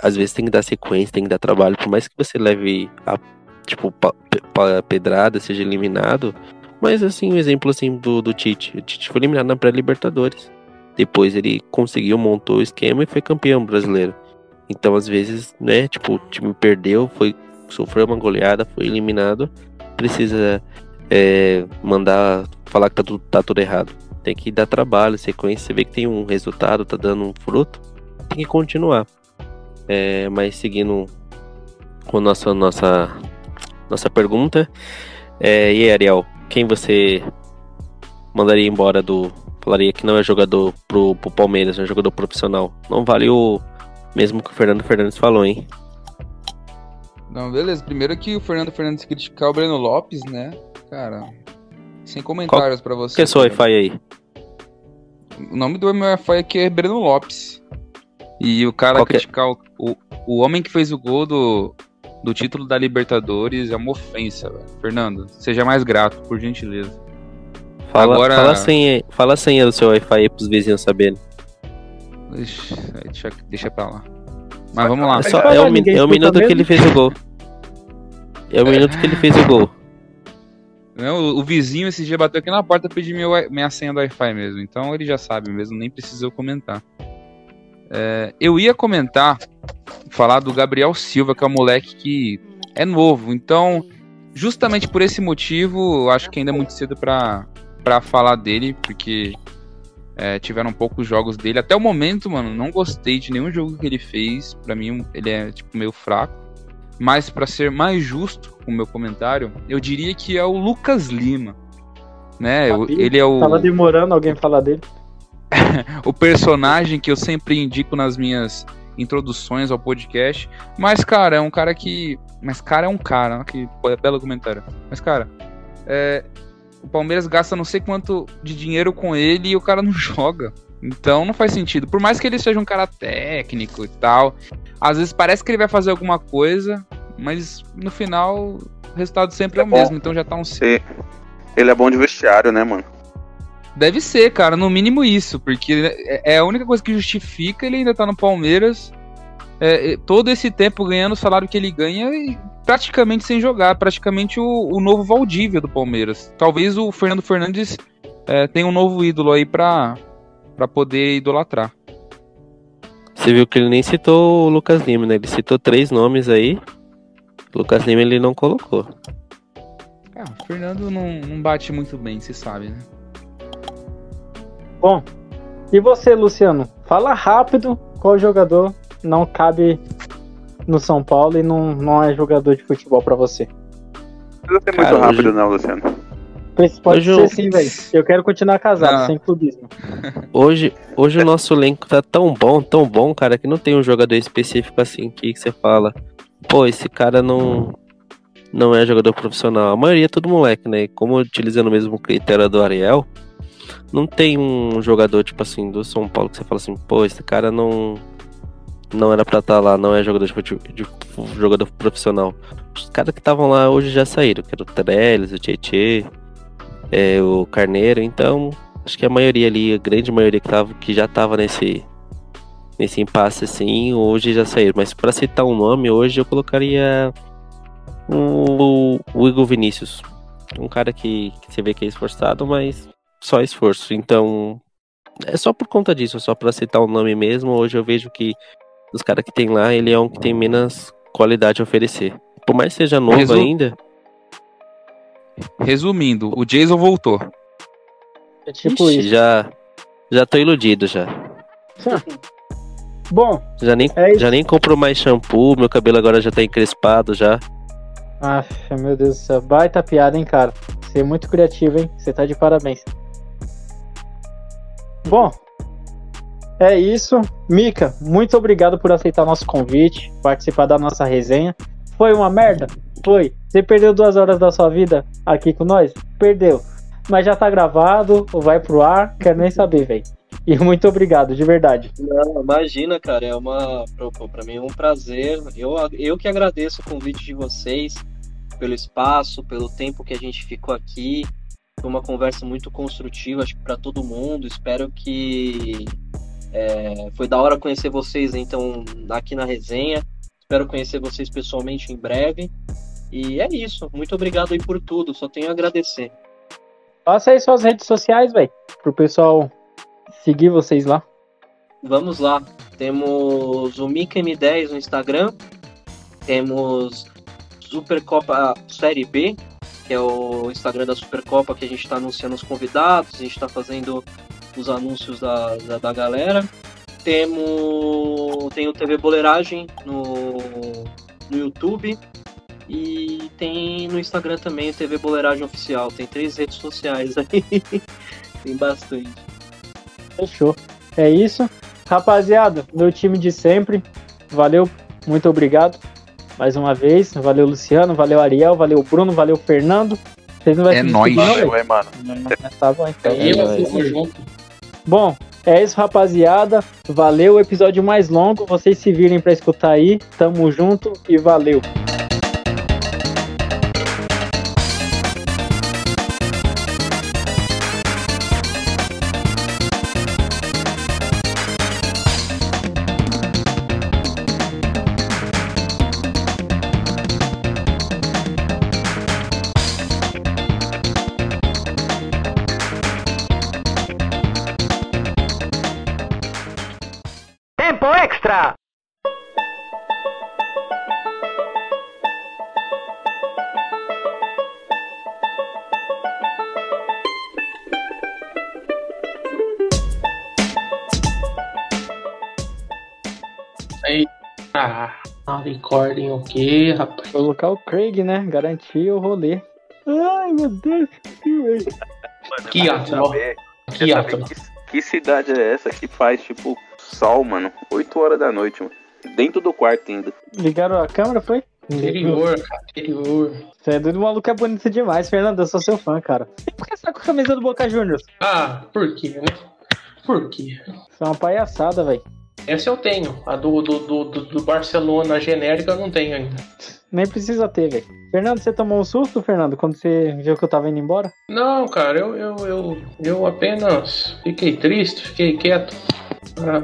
às vezes tem que dar sequência, tem que dar trabalho, por mais que você leve a tipo pa- pa- pedrada, seja eliminado. Mas assim, um exemplo assim do, do Tite. O Tite foi eliminado na pré-Libertadores. Depois ele conseguiu, montou o esquema e foi campeão brasileiro. Então, às vezes, né, tipo, o time perdeu, foi sofreu uma goleada, foi eliminado, precisa é, mandar falar que tá tudo, tá tudo errado. Tem que dar trabalho, sequência, você vê que tem um resultado, tá dando um fruto, tem que continuar. É, mas seguindo com nossa nossa nossa pergunta, é, e aí, Ariel, quem você mandaria embora do falaria que não é jogador pro, pro Palmeiras, é jogador profissional? Não vale o mesmo que o Fernando Fernandes falou, hein? Não, beleza. Primeiro que o Fernando Fernandes criticar o Breno Lopes, né? Cara, sem comentários pra você. Que é seu. Wi-Fi aí? O nome do meu Wi-Fi aqui é Breno Lopes. E o cara Qual é? criticar o, o, o homem que fez o gol do, do título da Libertadores é uma ofensa, velho. Fernando, seja mais grato, por gentileza. Fala, Agora- fala, a senha, fala a senha do seu Wi-Fi aí pros vizinhos saberem. Ixi, deixa, deixa pra lá. Mas vamos lá. É, só, é o, mi- ninguém é o minuto que ele fez o gol. É o minuto que ele fez o gol. Não, o, o vizinho esse dia bateu aqui na porta pedir meu, minha senha do Wi-Fi mesmo. Então ele já sabe mesmo, nem precisa eu comentar. É, eu ia comentar, falar do Gabriel Silva, que é um moleque que é novo. Então, justamente por esse motivo, eu acho que ainda é muito cedo pra falar dele, porque é, tiveram poucos jogos dele. Até o momento, mano, não gostei de nenhum jogo que ele fez. Pra mim, ele é tipo meio fraco. Mas pra ser mais justo com o meu comentário, eu diria que é o Lucas Lima. Né? Sabia. ele é o, Tava demorando alguém falar dele. o personagem que eu sempre indico nas minhas introduções ao podcast. Mas, cara, é um cara que. Mas, cara, é um cara. Que pô, é belo comentário. Mas, cara, é, o Palmeiras gasta não sei quanto de dinheiro com ele e o cara não joga. Então não faz sentido. Por mais que ele seja um cara técnico e tal, às vezes parece que ele vai fazer alguma coisa, mas no final o resultado sempre é o É bom. mesmo. Então já tá um Ele é bom de vestiário, né, mano? Deve ser, cara, no mínimo isso, porque é é a única coisa que justifica ele ainda tá no Palmeiras. é, é, todo esse tempo ganhando o salário que ele ganha e praticamente sem jogar, praticamente o, o novo Valdívia do Palmeiras. Talvez o Fernando Fernandes é, tenha um novo ídolo aí pra, pra poder idolatrar. Você viu que ele nem citou o Lucas Lima, né? Ele citou três nomes aí. O Lucas Lima ele não colocou. Ah, o Fernando não, não bate muito bem, você sabe, né? Bom, e você, Luciano? Fala rápido qual jogador não cabe no São Paulo e não, não é jogador de futebol pra você. Não precisa ser Cara, muito rápido, hoje- não, Luciano. Esse Pode Hoje ser eu- sim, velho. Eu quero continuar casado, Não. sem clubismo. Hoje, hoje o nosso elenco tá tão bom, tão bom, cara, que não tem um jogador específico assim que você fala. Pô, esse cara não não é jogador profissional. A maioria é tudo moleque, né? Como utilizando o mesmo critério do Ariel, não tem um jogador tipo assim do São Paulo que você fala assim, pô, esse cara não não era pra estar lá, não é jogador de, de jogador profissional. Os caras que estavam lá hoje já saíram, que era o Trellis, o Tietê, é, o Carneiro, então acho que a maioria ali, a grande maioria que, tava, que já tava nesse nesse impasse assim, hoje já saíram. Mas pra citar um nome, hoje eu colocaria o, o Igor Vinícius. Um cara que, que você vê que é esforçado, mas só esforço. Então, é só por conta disso, só pra citar um nome mesmo. Hoje eu vejo que dos caras que tem lá, ele é um que tem menos qualidade a oferecer. Por mais que seja novo Resu- ainda, Resumindo, o Jason voltou. É tipo ixi, isso. já já tô iludido já. Bom, Já nem, É já nem compro mais shampoo, meu cabelo agora já tá encrespado já. ah, meu Deus do céu. Baita piada, hein, cara. Você é muito criativo, hein? Você tá de parabéns. Bom, é isso. Mika, muito obrigado por aceitar nosso convite, participar da nossa resenha. Foi uma merda? Foi. Você perdeu duas horas da sua vida aqui com nós? Perdeu. Mas já tá gravado, vai pro ar, quero nem saber, velho. E muito obrigado, de verdade. Não, imagina, cara, é uma. pô, Pra mim é um prazer. Eu, eu que agradeço o convite de vocês, pelo espaço, pelo tempo que a gente ficou aqui. Foi uma conversa muito construtiva, acho que pra todo mundo. Espero que. É, foi da hora conhecer vocês, então, aqui na resenha. Espero conhecer vocês pessoalmente em breve. E é isso. Muito obrigado aí por tudo. Só tenho a agradecer. Passa aí suas redes sociais, velho, pro pessoal seguir vocês lá. Vamos lá. Temos o Mica M10 no Instagram. Temos Supercopa Série B que é o Instagram da Supercopa, que a gente tá anunciando os convidados, a gente tá fazendo os anúncios da, da, da galera. Temos tem o TV Boleiragem no, no YouTube e tem no Instagram também o TV Boleiragem Oficial. Tem três redes sociais aí. tem bastante. Fechou. É isso. Rapaziada, meu time de sempre. Valeu, muito obrigado. Mais uma vez. Valeu, Luciano. Valeu, Ariel. Valeu, Bruno. Valeu, Fernando. Vocês não vai É nóis. não, mano. Tá bom, então. É eu nóis. tamo junto. Bom, é isso, rapaziada. Valeu, o episódio mais longo. Vocês se virem pra escutar aí. Tamo junto e valeu. Recordem o quê, rapaz? Colocar o Craig, né? Garantir o rolê. Ai, meu Deus. que velho. Que ato, Saber, Que quer ato. saber que, que cidade é essa que faz, tipo, sol, mano? 8 horas da noite, mano. Dentro do quarto ainda. Ligaram a câmera, foi? Interior, cara, interior. Você é doido, o maluco é bonito demais, Fernando. Eu sou seu fã, cara. Por que você tá com a camisa do Boca Juniors? Ah, por quê, né? Por quê? Isso é uma palhaçada, velho. Essa eu tenho. A do, do, do, do- Barcelona genérica eu não tenho ainda. Nem precisa ter, velho. Fernando, você tomou um susto, Fernando, quando você viu que eu tava indo embora? Não, cara, eu, eu, eu, eu apenas fiquei triste, fiquei quieto. Ah,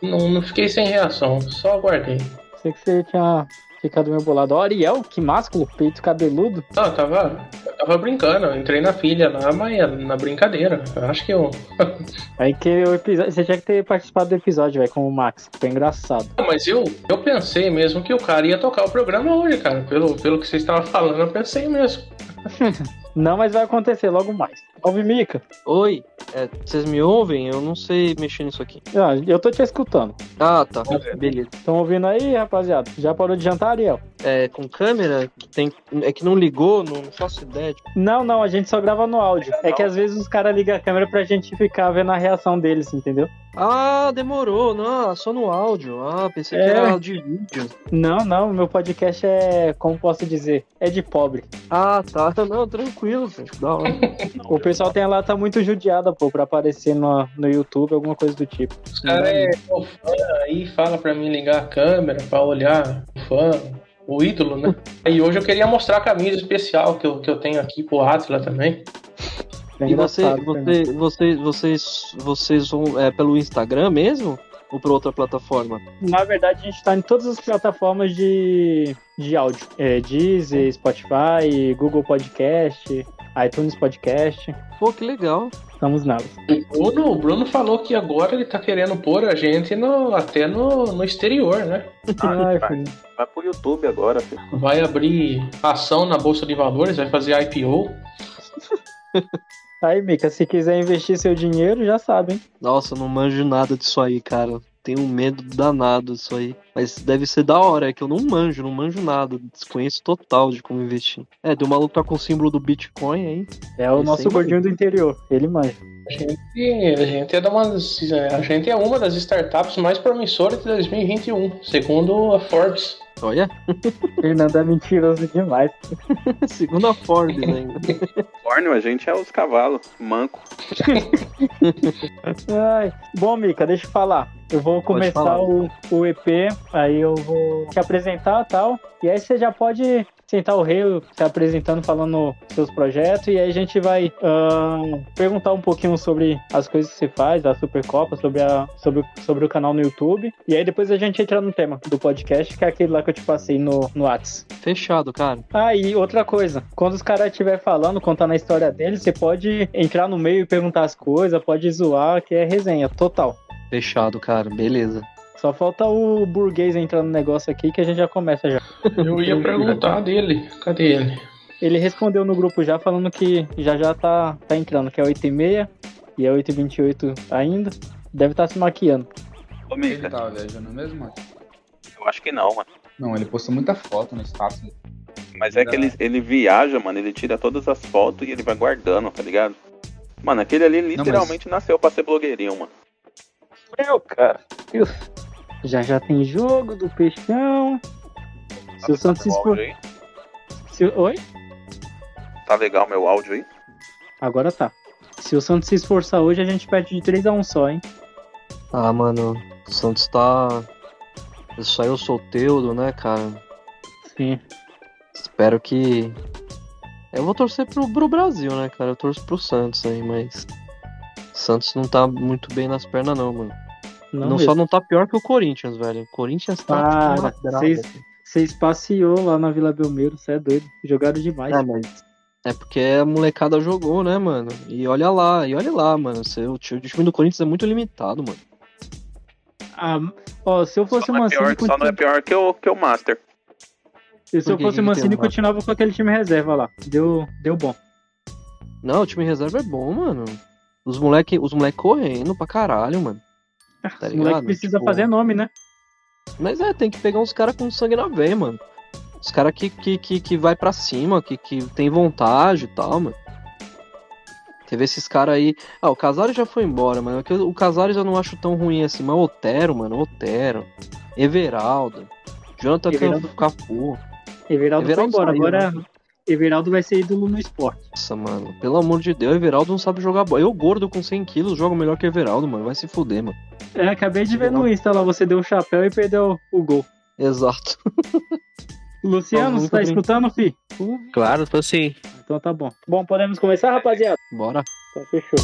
não, não fiquei sem reação, só aguardei. Sei que você tinha ficado meio bolado. Ó, Ariel, que másculo, peito cabeludo. Não, eu tava, eu tava brincando, eu entrei na pilha lá, mas é na brincadeira. Eu acho que eu. Aí que o episódio. Você tinha que ter participado do episódio, velho, com o Max. Foi engraçado. Não, Mas eu, eu pensei mesmo que o cara ia tocar o programa hoje, cara. Pelo, pelo que vocês estavam falando, eu pensei mesmo. Não, mas vai acontecer logo mais. Salve, Mica. Oi, é, vocês me ouvem? Eu não sei mexer nisso aqui. Ah, eu tô te escutando. Ah, tá. Beleza. Estão ouvindo aí, rapaziada? Já parou de jantar, Ariel? É, com câmera, tem, é que não ligou, não faço ideia. Não, não, a gente só grava no áudio. É que às vezes os caras ligam a câmera pra gente ficar vendo a reação deles, entendeu? Ah, demorou, não, só no áudio. Ah, pensei que É. era de vídeo. Não, não, meu podcast é, como posso dizer, é de pobre. Ah, tá, não, tranquilo, gente, da hora. O pessoal tem a lata muito judiada, pô, pra aparecer no, no YouTube, alguma coisa do tipo. Os caras é o fã aí, fala pra mim ligar a câmera pra olhar o fã, o ídolo, né? E hoje eu queria mostrar a camisa especial que eu, que eu tenho aqui pro Atila também. É E você, Fernando. você, você, vocês, vocês vão é, pelo Instagram mesmo? Ou por outra plataforma? Na verdade, a gente tá em todas as plataformas de, de áudio. É, Deezer, Spotify, Google Podcast, iTunes Podcast. Pô, que legal. Estamos nelas. O Bruno, o Bruno falou que agora ele tá querendo pôr a gente no, até no, no exterior, né? Ai, vai. filho. Vai pro YouTube agora, filho. Vai abrir ação na Bolsa de Valores, vai fazer IPO. Aí, Mica, se quiser investir seu dinheiro, já sabe, hein? Nossa, não manjo nada disso aí, cara. Tenho um medo danado disso aí. Mas deve ser da hora, é que eu não manjo, não manjo nada. Desconheço total de como investir. É, deu maluco tá com o símbolo do Bitcoin aí. É o nosso gordinho do interior. Ele manja. A gente, a gente é umas, a gente é uma das startups mais promissoras de 2021, segundo a Forbes. Olha, Fernando é mentiroso demais. segundo a Forbes ainda. Córneo, a gente é os cavalos, manco. Ai. Bom, Mica, deixa eu falar. Eu vou começar o, o EP, aí eu vou te apresentar e tal. E aí você já pode sentar o rei se apresentando, falando seus projetos. E aí a gente vai ahn, perguntar um pouquinho sobre as coisas que você faz, da Supercopa, sobre, a, sobre, sobre o canal no YouTube. E aí depois a gente entra no tema do podcast, que é aquele lá que eu te passei no, no Whats. Fechado, cara. Ah, e outra coisa, quando os caras estiver falando, contando a história deles, você pode entrar no meio e perguntar as coisas, pode zoar, que é resenha, total. Fechado, cara. Beleza. Só falta o burguês entrar no negócio aqui que a gente já começa já. Eu ia perguntar dele, cadê ele? Ele respondeu no grupo já falando que já já tá, tá entrando, que é 8h30 e é 8h28 ainda. Deve estar se maquiando. Ô, Ele Mica, tava viajando mesmo, mano? eu acho que não, mano. Não, ele postou muita foto no status. Mas é que ele, ele viaja, mano, ele tira todas as fotos e ele vai guardando, tá ligado? Mano, aquele ali literalmente nasceu pra ser blogueirinho, mano. Meu, cara. Já já tem jogo do Peixão. Se o Santos expor... se- Oi? Tá legal meu áudio aí? Agora tá. Se o Santos se esforçar hoje, a gente perde de 3x1 só, hein? Ah, mano, o Santos tá. Saiu solteiro, né, cara? Sim. Espero que. Eu vou torcer pro, pro Brasil, né, cara? Eu torço pro Santos aí, mas. O Santos não tá muito bem nas pernas, não, mano. Não, Não, só não tá pior que o Corinthians, velho. O Corinthians tá. Vocês- brava. Vocês passeou lá na Vila Belmiro, você é doido. Jogaram demais. É, mas. É porque a molecada jogou, né, mano? E olha lá, e olha lá, mano. Você- O time do Corinthians é muito limitado, mano. Ah, ó, se eu fosse é Mancini, pior, só não é pior que o, que o Master. se eu fosse o Mancini, continuava com aquele time reserva lá. Deu, deu bom. Não, o time reserva é bom, mano. Os moleque, os moleque correndo pra caralho, mano. Tá o moleque ligado? precisa Tipo, fazer nome, né? Mas é, tem que pegar uns caras com sangue na veia, mano. Os caras que, que, que, que vai pra cima, que, que tem vontade e tal, mano. Teve esses caras aí. Ah, o Casares já foi embora, mano. É O Casares eu não acho tão ruim assim, mas o Otero, mano, Otero. Everaldo. Jonathan Everaldo- Cafu. Everaldo, Everaldo foi embora. saiu, Agora, né? Everaldo vai ser ídolo no esporte. Nossa, mano. Pelo amor de Deus, Everaldo não sabe jogar bola. Eu, gordo com 100 quilos, jogo melhor que Everaldo, mano. Vai se fuder, mano. É, acabei de ver no Insta lá, você deu o chapéu e perdeu o gol. Exato. Luciano, você tá bem. escutando, fi? Claro, tô assim. Então tá bom. Bom, podemos começar, rapaziada? Bora. Então fechou.